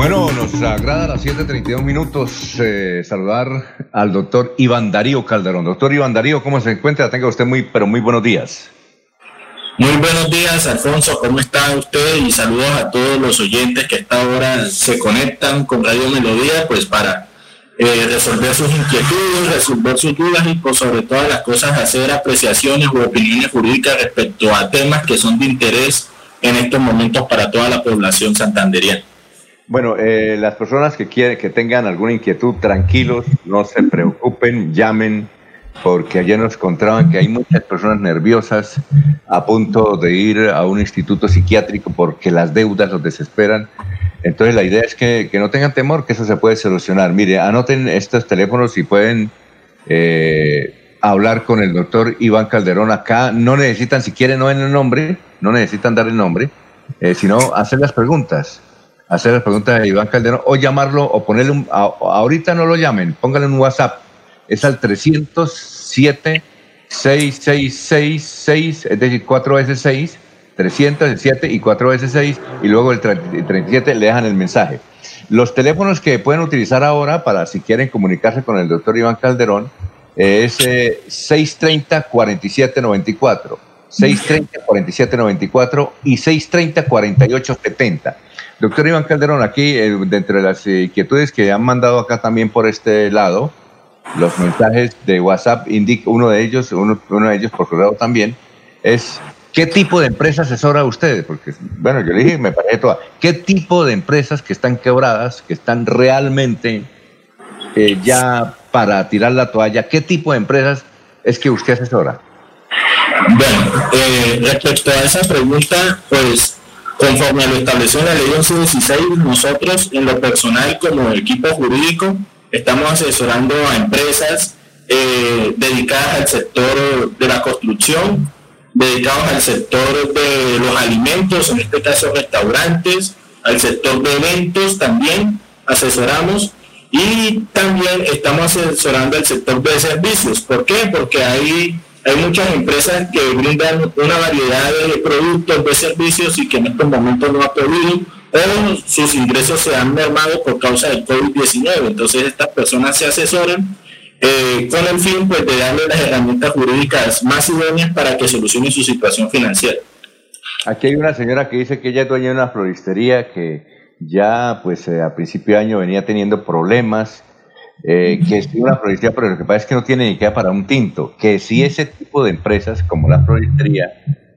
Bueno, nos agrada a las 7.32 minutos eh, saludar al doctor Iván Darío Calderón. Doctor Iván Darío, ¿cómo se encuentra? Tenga usted muy, pero muy buenos días. Muy buenos días, Alfonso. ¿Cómo está usted? Y saludos a todos los oyentes que a esta hora se conectan con Radio Melodía, pues para eh, resolver sus inquietudes, resolver sus dudas y por sobre todas las cosas hacer apreciaciones u opiniones jurídicas respecto a temas que son de interés en estos momentos para toda la población santanderiana. Bueno, eh, las personas que quieren, que tengan alguna inquietud, tranquilos, no se preocupen, llamen, porque ayer nos encontraban que hay muchas personas nerviosas a punto de ir a un instituto psiquiátrico porque las deudas los desesperan. Entonces la idea es que, no tengan temor, que eso se puede solucionar. Mire, anoten estos teléfonos y pueden eh, hablar con el doctor Iván Calderón acá. No necesitan, si quieren, no en el nombre, no necesitan dar el nombre, eh, sino hacer las preguntas hacer las preguntas a Iván Calderón o llamarlo o ponerle un... ahorita no lo llamen, pónganle un WhatsApp. Es al 307 6666, es decir, 4 veces 6, 307 y 4 veces 6 y luego el 37 le dejan el mensaje. Los teléfonos que pueden utilizar ahora para si quieren comunicarse con el doctor Iván Calderón es 630-4794, 630-4794 y 630-4870. Doctor Iván Calderón, aquí, eh, dentro de las inquietudes que han mandado acá también por este lado, los mensajes de WhatsApp indica, uno de ellos, uno, de ellos por correo también, es ¿qué tipo de empresa asesora usted? Porque, bueno, yo le dije, me parece toda, ¿qué tipo de empresas que están quebradas, que están realmente eh, ya para tirar la toalla, qué tipo de empresas es que usted asesora? Bueno, eh, respecto a esa pregunta, pues Conforme a lo establecido en la ley 1116, nosotros en lo personal como equipo jurídico estamos asesorando a empresas eh, dedicadas al sector de la construcción, dedicados al sector de los alimentos, en este caso restaurantes, al sector de eventos también asesoramos y también estamos asesorando al sector de servicios. ¿Por qué? Porque hay hay muchas empresas que brindan una variedad de productos, de servicios y que en estos momentos no ha podido o sus ingresos se han mermado por causa del COVID-19. Entonces estas personas se asesoran eh, con el fin pues, de darle las herramientas jurídicas más idóneas para que solucionen su situación financiera. Aquí hay una señora que dice que ella es dueña de una floristería que ya pues eh, a principio de año venía teniendo problemas eh, que es una floristería, pero lo que pasa es que no tiene ni queda para un tinto. Que si ese tipo de empresas como la floristería,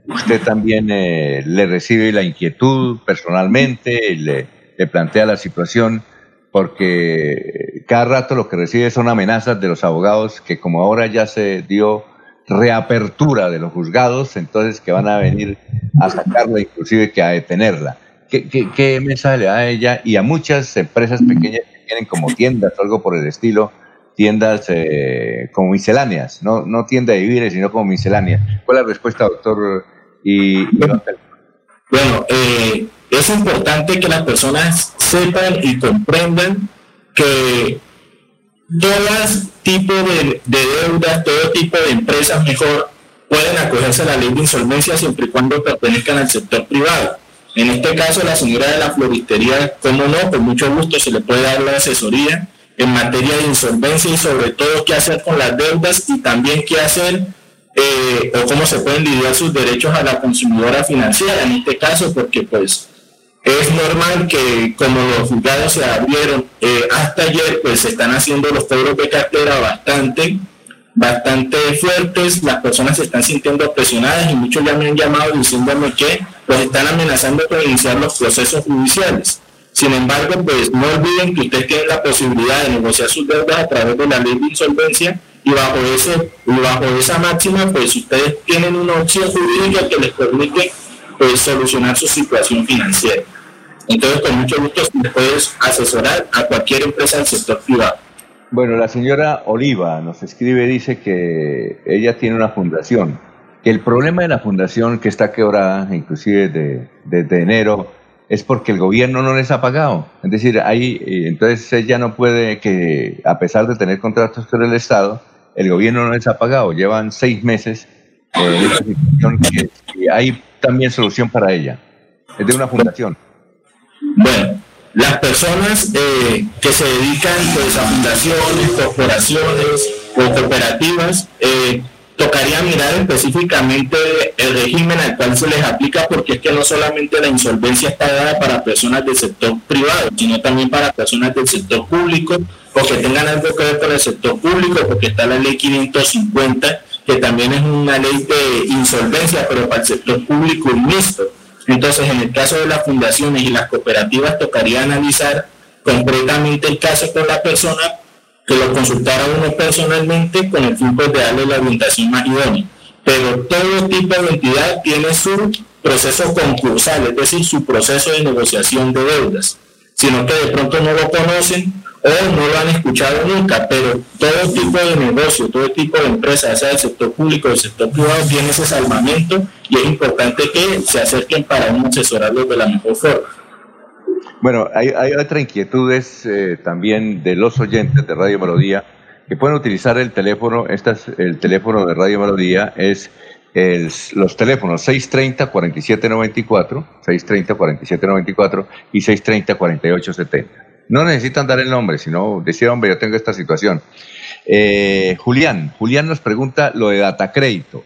usted también eh, le recibe la inquietud personalmente, le, le plantea la situación, porque cada rato lo que recibe son amenazas de los abogados que como ahora ya se dio reapertura de los juzgados, entonces que van a venir a sacarla, inclusive que a detenerla. ¿Qué, qué, qué mensaje le da a ella y a muchas empresas pequeñas tienen como tiendas o algo por el estilo, tiendas eh, como misceláneas, no, no tienda de víveres, sino como misceláneas. ¿Cuál es la respuesta, doctor? Y, bueno, eh, es importante que las personas sepan y comprendan que todo tipo de, de deudas, todo tipo de empresas, mejor, pueden acogerse a la ley de insolvencia siempre y cuando pertenezcan al sector privado. En este caso, la señora de la floristería, como no, con mucho gusto se le puede dar la asesoría en materia de insolvencia y sobre todo qué hacer con las deudas y también qué hacer eh, o cómo se pueden lidiar sus derechos a la consumidora financiera en este caso, porque pues es normal que como los juzgados se abrieron eh, hasta ayer, pues se están haciendo los cobros de cartera bastante, bastante fuertes, las personas se están sintiendo presionadas y muchos ya me han llamado diciéndome que pues están amenazando con iniciar los procesos judiciales. Sin embargo, pues no olviden que ustedes tienen la posibilidad de negociar sus deudas a través de la ley de insolvencia y bajo ese bajo esa máxima, pues ustedes tienen una opción jurídica que les permite pues, solucionar su situación financiera. Entonces, con mucho gusto les puedes asesorar a cualquier empresa del sector privado. Bueno, la señora Oliva nos escribe, dice que ella tiene una fundación, que el problema de la fundación que está quebrada, inclusive desde enero, es porque el gobierno no les ha pagado. Es decir, ahí, eh, entonces ella no puede que, a pesar de tener contratos con el Estado, el gobierno no les ha pagado. Llevan seis meses eh, y hay también solución para ella. Es de una fundación. Bueno, las personas eh, que se dedican pues, a fundaciones, corporaciones o cooperativas, tocaría mirar específicamente el régimen al cual se les aplica porque es que no solamente la insolvencia está dada para personas del sector privado, sino también para personas del sector público o que tengan algo que ver con el sector público, porque está la ley 550, que también es una ley de insolvencia, pero para el sector público mixto. Entonces, en el caso de las fundaciones y las cooperativas, tocaría analizar concretamente el caso con la persona que lo consultara uno personalmente con el fin pues, de darle la orientación más idónea. Pero todo tipo de entidad tiene su proceso concursal, es decir, su proceso de negociación de deudas, sino que de pronto no lo conocen o no lo han escuchado nunca, pero todo tipo de negocio, todo tipo de empresa, sea del sector público o del sector privado, tiene ese salvamento y es importante que se acerquen para asesorarlos de la mejor forma. Bueno, hay, hay otras inquietudes eh, también de los oyentes de Radio Melodía que pueden utilizar el teléfono, estas, el teléfono de Radio Melodía es los teléfonos 630-4794, 630-4794 y 630-4870. No necesitan dar el nombre, sino decir, hombre, yo tengo esta situación. Eh, Julián, Julián nos pregunta lo de data crédito.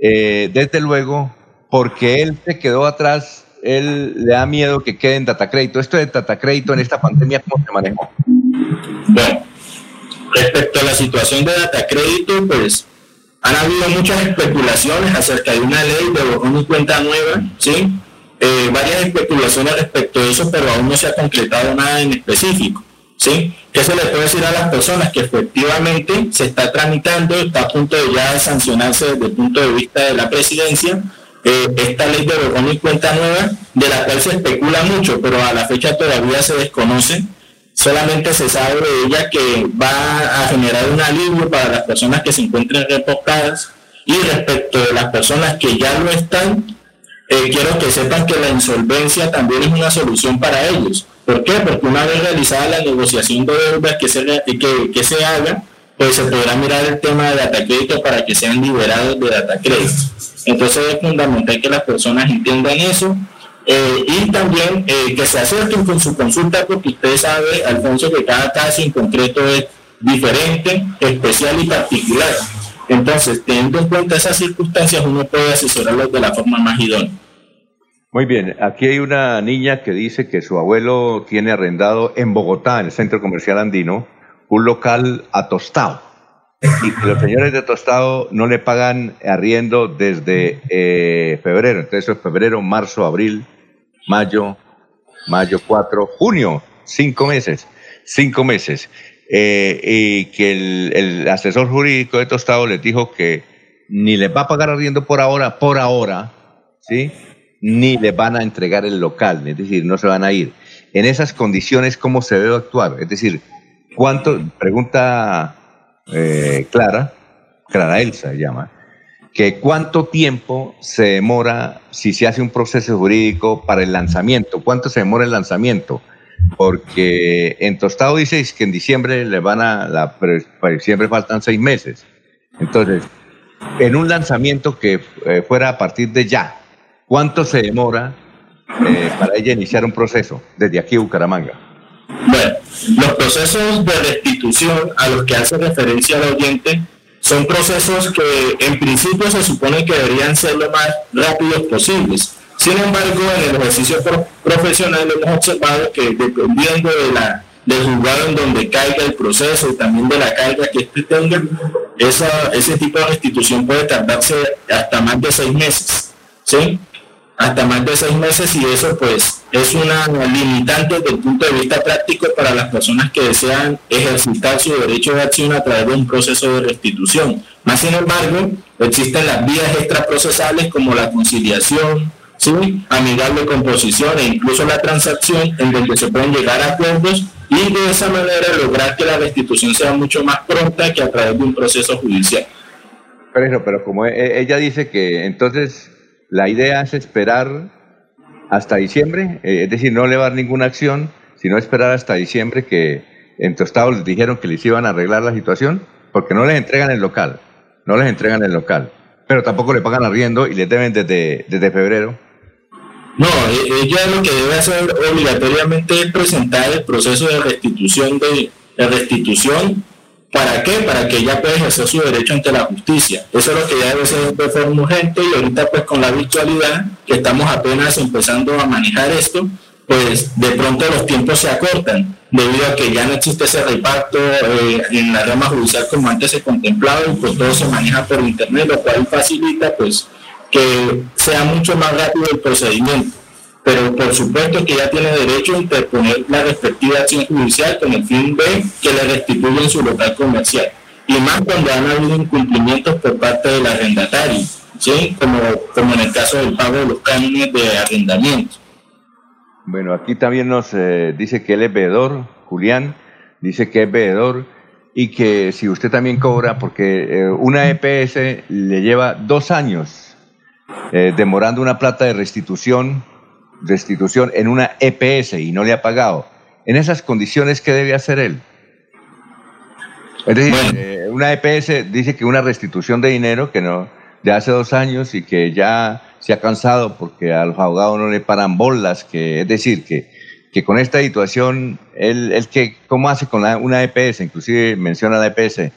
Eh, desde luego, porque él se quedó atrás él le da miedo que quede en data crédito. Esto de data crédito en esta pandemia, ¿cómo se manejó? Bueno, respecto a la situación de data crédito, pues han habido muchas especulaciones acerca de una ley de borrón y cuenta nueva, ¿sí? Eh, varias especulaciones respecto a eso, pero aún no se ha concretado nada en específico, ¿sí? ¿Qué se le puede decir a las personas? Que efectivamente se está tramitando, está a punto de ya sancionarse desde el punto de vista de la presidencia, eh, esta ley de borrón y cuenta nueva, de la cual se especula mucho, pero a la fecha todavía se desconoce. Solamente se sabe de ella que va a generar un alivio para las personas que se encuentren reportadas y respecto de las personas que ya lo están, eh, quiero que sepan que la insolvencia también es una solución para ellos. ¿Por qué? Porque una vez realizada la negociación de deudas que se, que, se haga, pues se podrá mirar el tema de data crédito para que sean liberados de data crédito. Entonces es fundamental que las personas entiendan eso eh, y también eh, que se acerquen con su consulta porque usted sabe, Alfonso, que cada caso en concreto es diferente, especial y particular. Entonces, teniendo en cuenta esas circunstancias, uno puede asesorarlos de la forma más idónea. Muy bien, aquí hay una niña que dice que su abuelo tiene arrendado en Bogotá, en el Centro Comercial Andino, un local atostado y que los señores de Tostado no le pagan arriendo desde eh, febrero. Entonces es febrero, marzo, abril, mayo, mayo 4, junio, cinco meses, cinco meses. Eh, y que el, asesor jurídico de Tostado les dijo que ni les va a pagar arriendo por ahora, por ahora, ¿sí? Ni les van a entregar el local, es decir, no se van a ir. En esas condiciones, ¿cómo se debe actuar? Es decir, ¿cuánto, pregunta eh, Clara, Clara Elsa llama, que cuánto tiempo se demora si se hace un proceso jurídico para el lanzamiento, cuánto se demora el lanzamiento, porque en Tostado dice que en diciembre le van a, la, para diciembre faltan seis meses. Entonces, en un lanzamiento que eh, fuera a partir de ya, ¿cuánto se demora eh, para ella iniciar un proceso desde aquí a Bucaramanga? Bueno, los procesos de restitución a los que hace referencia el oyente son procesos que en principio se supone que deberían ser lo más rápidos posibles. Sin embargo, en el ejercicio profesional hemos observado que dependiendo de la, del juzgado en donde caiga el proceso y también de la carga que este tenga, ese tipo de restitución puede tardarse hasta más de seis meses. ¿sí? Hasta más de seis meses y eso pues es una limitante desde el punto de vista práctico para las personas que desean ejercitar su derecho de acción a través de un proceso de restitución. Más sin embargo, existen las vías extraprocesales como la conciliación, ¿sí? amigable composición e incluso la transacción en donde se pueden llegar a acuerdos y de esa manera lograr que la restitución sea mucho más pronta que a través de un proceso judicial. Pero, pero como e, e, ella dice que entonces la idea es esperar hasta diciembre, eh, es decir, no elevar ninguna acción, sino esperar hasta diciembre que en Tostado les dijeron que les iban a arreglar la situación, porque no les entregan el local, no les entregan el local, pero tampoco le pagan arriendo y les deben desde, desde febrero. No, e, ella lo que debe hacer obligatoriamente es presentar el proceso de restitución de, de restitución ¿Para qué? Para que ella pueda ejercer su derecho ante la justicia. Eso es lo que ya debe ser de forma urgente y ahorita pues con la virtualidad, que estamos apenas empezando a manejar esto, pues de pronto los tiempos se acortan debido a que ya no existe ese reparto eh, en la rama judicial como antes se contemplaba y pues todo se maneja por internet, lo cual facilita pues que sea mucho más rápido el procedimiento pero por supuesto que ella tiene derecho a interponer la respectiva acción judicial con el fin de que le restituyan su local comercial. Y más cuando han habido incumplimientos por parte del arrendatario, ¿sí? como, como en el caso del pago de los cánones de arrendamiento. Bueno, aquí también nos eh, dice que él es veedor, Julián, dice que es veedor y que si usted también cobra, porque eh, una EPS le lleva dos años eh, demorando una plata de restitución restitución en una EPS y no le ha pagado, en esas condiciones, ¿qué debe hacer él? Es decir, eh, una EPS dice que una restitución de dinero que no de hace dos años y que ya se ha cansado porque a los abogados no le paran bolas, que es decir, que, que con esta situación, él, que, ¿cómo hace con una EPS? Inclusive menciona la EPS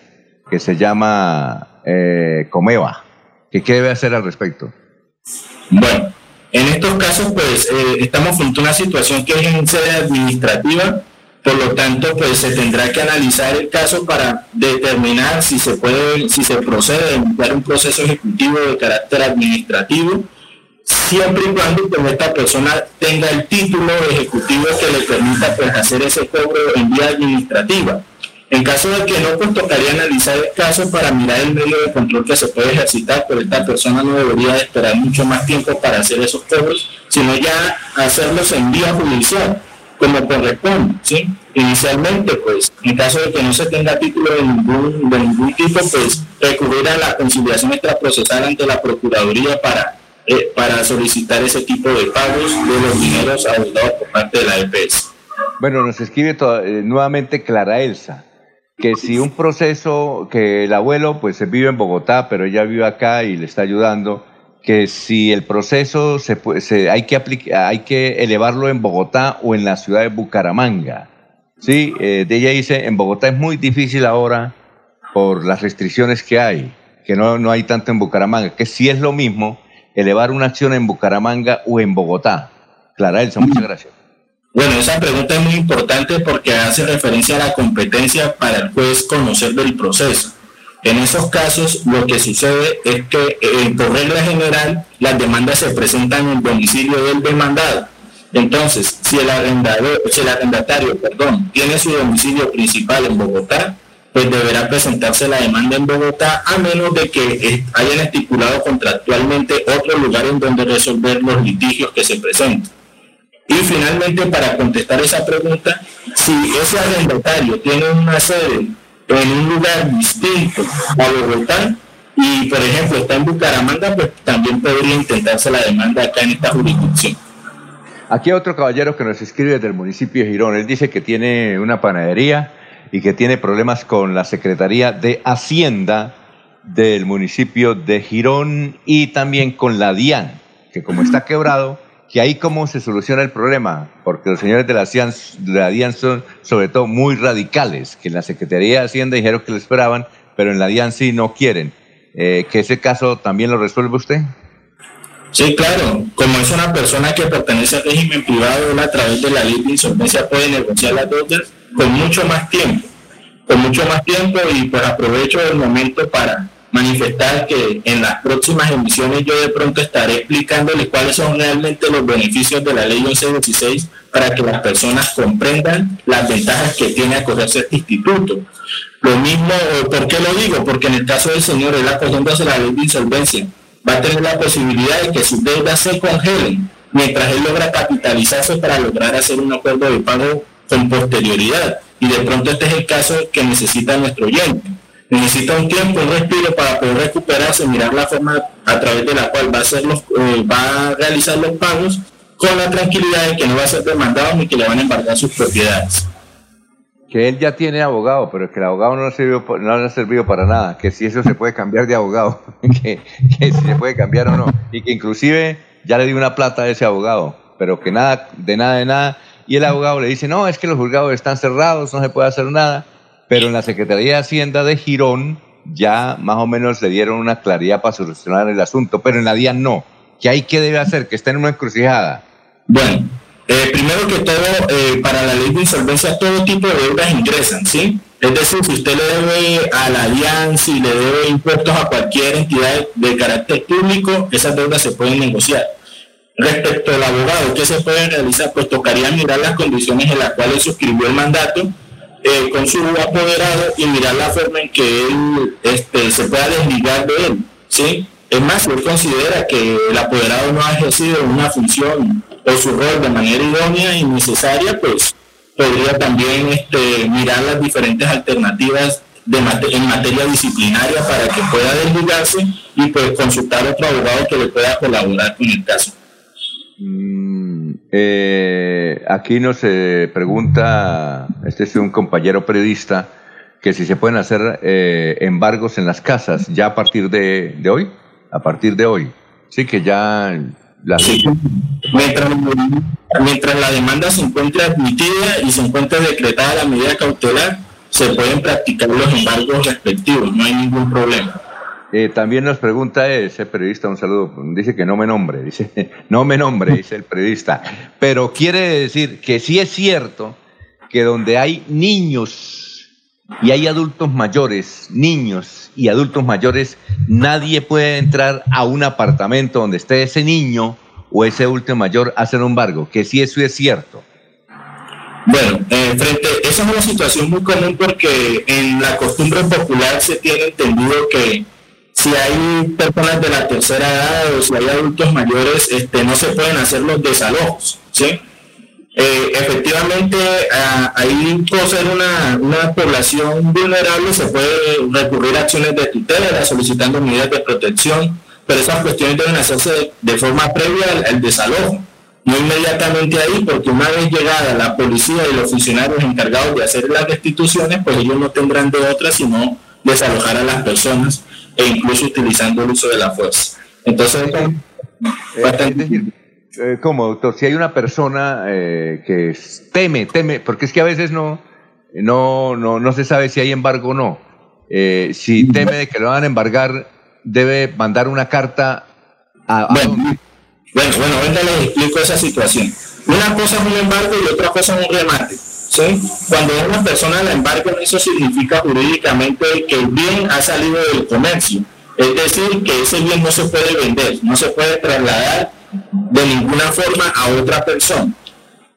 que se llama eh, Comeva. ¿Qué debe hacer al respecto? Bueno, en estos casos, pues eh, estamos frente a una situación que es en sede administrativa, por lo tanto, pues se tendrá que analizar el caso para determinar si se puede, si se procede a iniciar un proceso ejecutivo de carácter administrativo, siempre y cuando pues, esta persona tenga el título ejecutivo que le permita pues, hacer ese cobro en vía administrativa. En caso de que no, pues tocaría analizar el caso para mirar el medio de control que se puede ejercitar, pero esta persona no debería esperar mucho más tiempo para hacer esos cobros, sino ya hacerlos en vía judicial, como corresponde, ¿sí? Inicialmente, pues, en caso de que no se tenga título de ningún, de ningún tipo, pues recurrir a la conciliación extraprocesal ante la Procuraduría para, eh, para solicitar ese tipo de pagos de los dineros adeudados por parte de la EPS. Bueno, nos escribe eh, nuevamente Clara Elsa que si un proceso, que el abuelo pues vive en Bogotá, pero ella vive acá y le está ayudando, que si el proceso se, se hay, que aplicar, hay que elevarlo en Bogotá o en la ciudad de Bucaramanga. Sí, eh, de ella dice, en Bogotá es muy difícil ahora por las restricciones que hay, que no, no hay tanto en Bucaramanga, que si es lo mismo elevar una acción en Bucaramanga o en Bogotá. Clara Elsa, muchas gracias. Bueno, esa pregunta es muy importante porque hace referencia a la competencia para el juez conocer del proceso. En esos casos, lo que sucede es que, eh, por regla general, las demandas se presentan en el domicilio del demandado. Entonces, si el, si el arrendatario perdón, tiene su domicilio principal en Bogotá, pues deberá presentarse la demanda en Bogotá, a menos de que hayan estipulado contractualmente otro lugar en donde resolver los litigios que se presentan. Y finalmente, para contestar esa pregunta, si ese arrendatario tiene una sede en un lugar distinto a Bogotá y, por ejemplo, está en Bucaramanga, pues también podría intentarse la demanda acá en esta jurisdicción. Aquí hay otro caballero que nos escribe desde el municipio de Girón. Él dice que tiene una panadería y que tiene problemas con la Secretaría de Hacienda del municipio de Girón y también con la DIAN, que como está quebrado, que ahí cómo se soluciona el problema, porque los señores de la, la DIAN son sobre todo muy radicales, que en la Secretaría de Hacienda dijeron que lo esperaban, pero en la DIAN sí no quieren. Eh, ¿Que ese caso también lo resuelve usted? Sí, claro. Como es una persona que pertenece al régimen privado, a través de la ley de insolvencia puede negociar las deudas con mucho más tiempo. Con mucho más tiempo y pues aprovecho el momento para manifestar que en las próximas emisiones yo de pronto estaré explicándoles cuáles son realmente los beneficios de la ley 1116 para que las personas comprendan las ventajas que tiene acogerse a este instituto. Lo mismo, ¿por qué lo digo? Porque en el caso del señor, él acogiéndose a la ley de insolvencia, va a tener la posibilidad de que sus deudas se congelen mientras él logra capitalizarse para lograr hacer un acuerdo de pago con posterioridad. Y de pronto este es el caso que necesita nuestro oyente. Necesita un tiempo, un respiro para poder recuperarse, mirar la forma a través de la cual va a, hacer los, eh, va a realizar los pagos con la tranquilidad de que no va a ser demandado ni que le van a embargar sus propiedades. Que él ya tiene abogado, pero que el abogado no le, sirvió, no le ha servido para nada, que si eso se puede cambiar de abogado, que, si se puede cambiar o no, y que inclusive ya le dio una plata a ese abogado, pero que nada, de nada, de nada, y el abogado le dice, no, es que los juzgados están cerrados, no se puede hacer nada, pero en la Secretaría de Hacienda de Girón ya más o menos le dieron una claridad para solucionar el asunto, pero en la DIAN no, que hay que debe hacer, que está en una encrucijada. Bueno, eh, primero que todo, eh, para la ley de insolvencia, todo tipo de deudas ingresan, ¿sí? Es decir, si usted le debe a la alianza y le debe impuestos a cualquier entidad de carácter público, esas deudas se pueden negociar. Respecto al abogado, ¿qué se puede realizar? Pues tocaría mirar las condiciones en las cuales suscribió el mandato eh, con su apoderado y mirar la forma en que él este, se pueda desligar de él, ¿sí? Es más, si él considera que el apoderado no ha ejercido una función o su rol de manera idónea y necesaria, pues podría también este, mirar las diferentes alternativas de en materia disciplinaria para que pueda desligarse y pues consultar a otro abogado que le pueda colaborar con el caso. Mm, eh, aquí nos pregunta, este es un compañero periodista, que si se pueden hacer eh, embargos en las casas ya a partir de, de hoy, a partir de hoy. Sí, que ya Mientras, la demanda se encuentre admitida y se encuentre decretada la medida cautelar, se pueden practicar los embargos respectivos, no hay ningún problema. Eh, también nos pregunta ese periodista, un saludo, dice que no me nombre, dice, no me nombre, dice el periodista, pero quiere decir que sí es cierto que donde hay niños y hay adultos mayores, niños y adultos mayores, nadie puede entrar a un apartamento donde esté ese niño o ese adulto mayor a hacer un embargo, que si eso es cierto. Bueno, eh, frente, esa es una situación muy común porque en la costumbre popular se tiene entendido que si hay personas de la tercera edad o si hay adultos mayores, este, no se pueden hacer los desalojos, ¿sí? Eh, efectivamente, ahí por ser una, una, población vulnerable se puede recurrir a acciones de tutela, solicitando medidas de protección, pero esas cuestiones deben hacerse de, forma previa al, desalojo, no inmediatamente ahí, porque una vez llegada la policía y los funcionarios encargados de hacer las restituciones, pues ellos no tendrán de otra sino desalojar a las personas e incluso utilizando el uso de la fuerza. Entonces, eh, bastante... Eh, ¿Cómo, doctor? Si hay una persona eh, que teme, teme, porque es que a veces no, no, no, no se sabe si hay embargo o no. Eh, si teme de que lo van a embargar, debe mandar una carta a... bueno, bueno, bueno, ahorita les explico esa situación. Una cosa es un embargo y otra cosa es un remate. Cuando una persona la embargo, eso significa jurídicamente que el bien ha salido del comercio. Es decir, que ese bien no se puede vender, no se puede trasladar de ninguna forma a otra persona.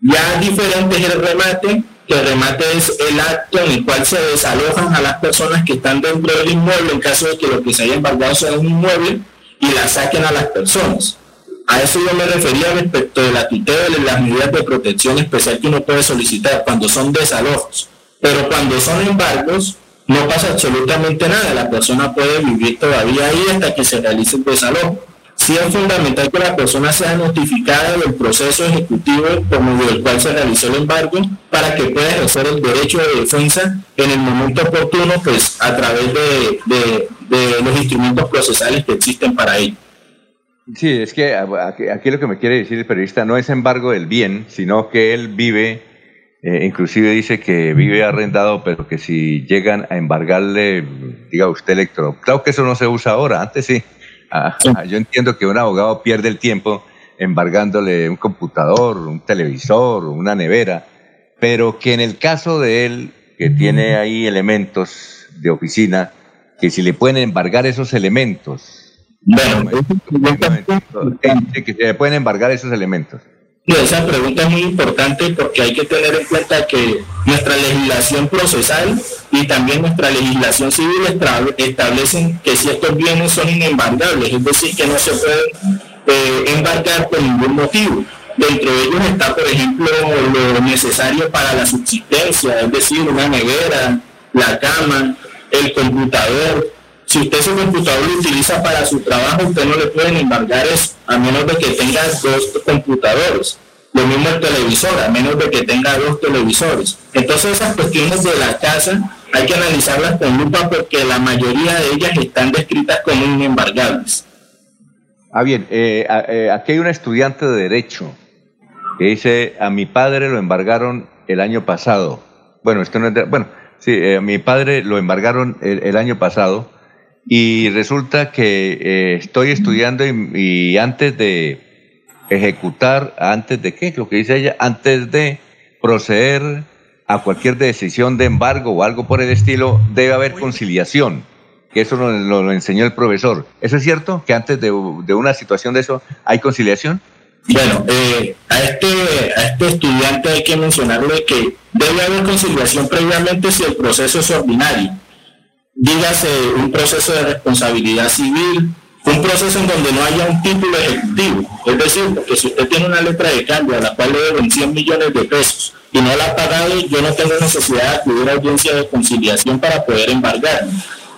Ya diferente es el remate, que el remate es el acto en el cual se desalojan a las personas que están dentro del inmueble en caso de que lo que se haya embargado sea un inmueble y la saquen a las personas. A eso yo me refería respecto de la tutela y las medidas de protección especial que uno puede solicitar cuando son desalojos. Pero cuando son embargos, no pasa absolutamente nada. La persona puede vivir todavía ahí hasta que se realice el desalojo sí es fundamental que la persona sea notificada del proceso ejecutivo por medio del cual se realizó el embargo para que pueda ejercer el derecho de defensa en el momento oportuno, pues a través de, de los instrumentos procesales que existen para ello. Sí, es que aquí, lo que me quiere decir el periodista no es embargo del bien, sino que él vive, eh, inclusive dice que vive arrendado, pero que si llegan a embargarle, diga usted electro, claro que eso no se usa ahora, antes sí. Ah, ah, yo entiendo que un abogado pierde el tiempo embargándole un computador, un televisor, una nevera, pero que en el caso de él, que tiene ahí elementos de oficina, que si le pueden embargar esos elementos, bueno, que se pueden embargar esos elementos. esa pregunta es muy importante porque hay que tener en cuenta que nuestra legislación procesal y también nuestra legislación civil establecen que si estos bienes son inembargables, es decir, que no se pueden eh, embargar por ningún motivo. Dentro de ellos está, por ejemplo, lo necesario para la subsistencia, es decir, una nevera, la cama, el computador, si usted su computador lo utiliza para su trabajo, usted no le pueden embargar eso, a menos de que tenga dos computadores. Lo mismo el televisor, a menos de que tenga dos televisores. Entonces esas cuestiones de la casa hay que analizarlas con lupa porque la mayoría de ellas están descritas como inembargables. Ah, bien, eh, eh, aquí hay un estudiante de Derecho que dice, a mi padre lo embargaron el año pasado. Bueno, esto no es bueno, sí, eh, a mi padre lo embargaron el año pasado y resulta que eh, estoy estudiando y, antes de ejecutar, antes de qué, lo que dice ella, antes de proceder a cualquier decisión de embargo o algo por el estilo, debe haber conciliación, que eso lo, lo, enseñó el profesor. ¿Eso es cierto? ¿Que antes de, de una situación de eso hay conciliación? Bueno, eh, a, este, a este estudiante hay que mencionarle que debe haber conciliación previamente si el proceso es ordinario dígase un proceso de responsabilidad civil, un proceso en donde no haya un título ejecutivo. Es decir, que si usted tiene una letra de cambio a la cual le deben 100 millones de pesos y no la ha pagado, yo no tengo necesidad de acudir audiencia de conciliación para poder embargar.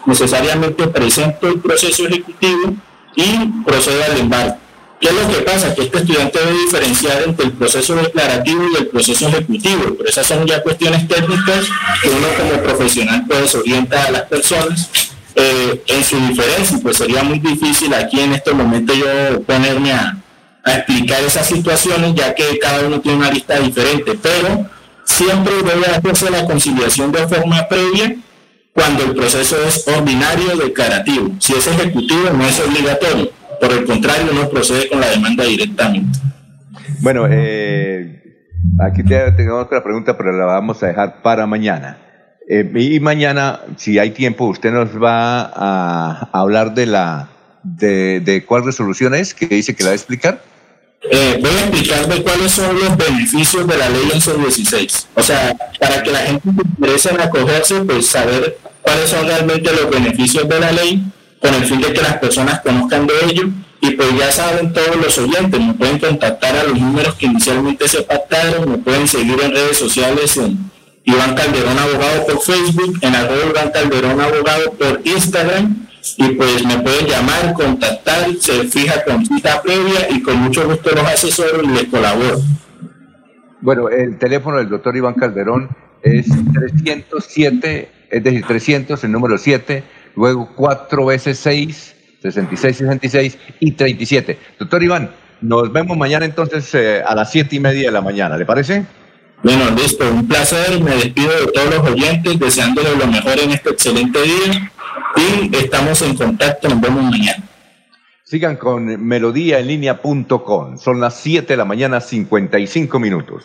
Necesariamente presento el proceso ejecutivo y procedo al embargo. ¿Qué es lo que pasa? Que este estudiante debe diferenciar entre el proceso declarativo y el proceso ejecutivo, pero esas son ya cuestiones técnicas que uno como profesional pues orienta a las personas eh, en su diferencia, pues sería muy difícil aquí en este momento yo ponerme a, a explicar esas situaciones, ya que cada uno tiene una lista diferente, pero siempre debe hacerse la conciliación de forma previa cuando el proceso es ordinario declarativo. Si es ejecutivo no es obligatorio por el contrario, no procede con la demanda directamente. Bueno, eh, aquí tengo otra pregunta, pero la vamos a dejar para mañana. Eh, y mañana, si hay tiempo, usted nos va a, hablar de la de, de, cuál resolución es, que dice que la va a explicar. Eh, voy a explicar de cuáles son los beneficios de la ley 1116. O sea, para que la gente se interese en acogerse, pues saber cuáles son realmente los beneficios de la ley con el fin de que las personas conozcan de ello y pues ya saben todos los oyentes, me pueden contactar a los números que inicialmente se pactaron, me pueden seguir en redes sociales en Iván Calderón Abogado por Facebook, en arroba Iván Calderón Abogado por Instagram y pues me pueden llamar, contactar, se fija con cita previa y con mucho gusto los asesoro y les colaboro. Bueno, el teléfono del doctor Iván Calderón es 307, es decir, 300, el número 7 luego 4 veces 6, 66, 66 y 37. Doctor Iván, nos vemos mañana entonces eh, a las 7 y media de la mañana, ¿le parece? Bueno, listo, un placer, me despido de todos los oyentes, deseándoles lo mejor en este excelente día y estamos en contacto, nos vemos mañana. Sigan con melodíaenlínea.com, son las 7 de la mañana, 55 minutos.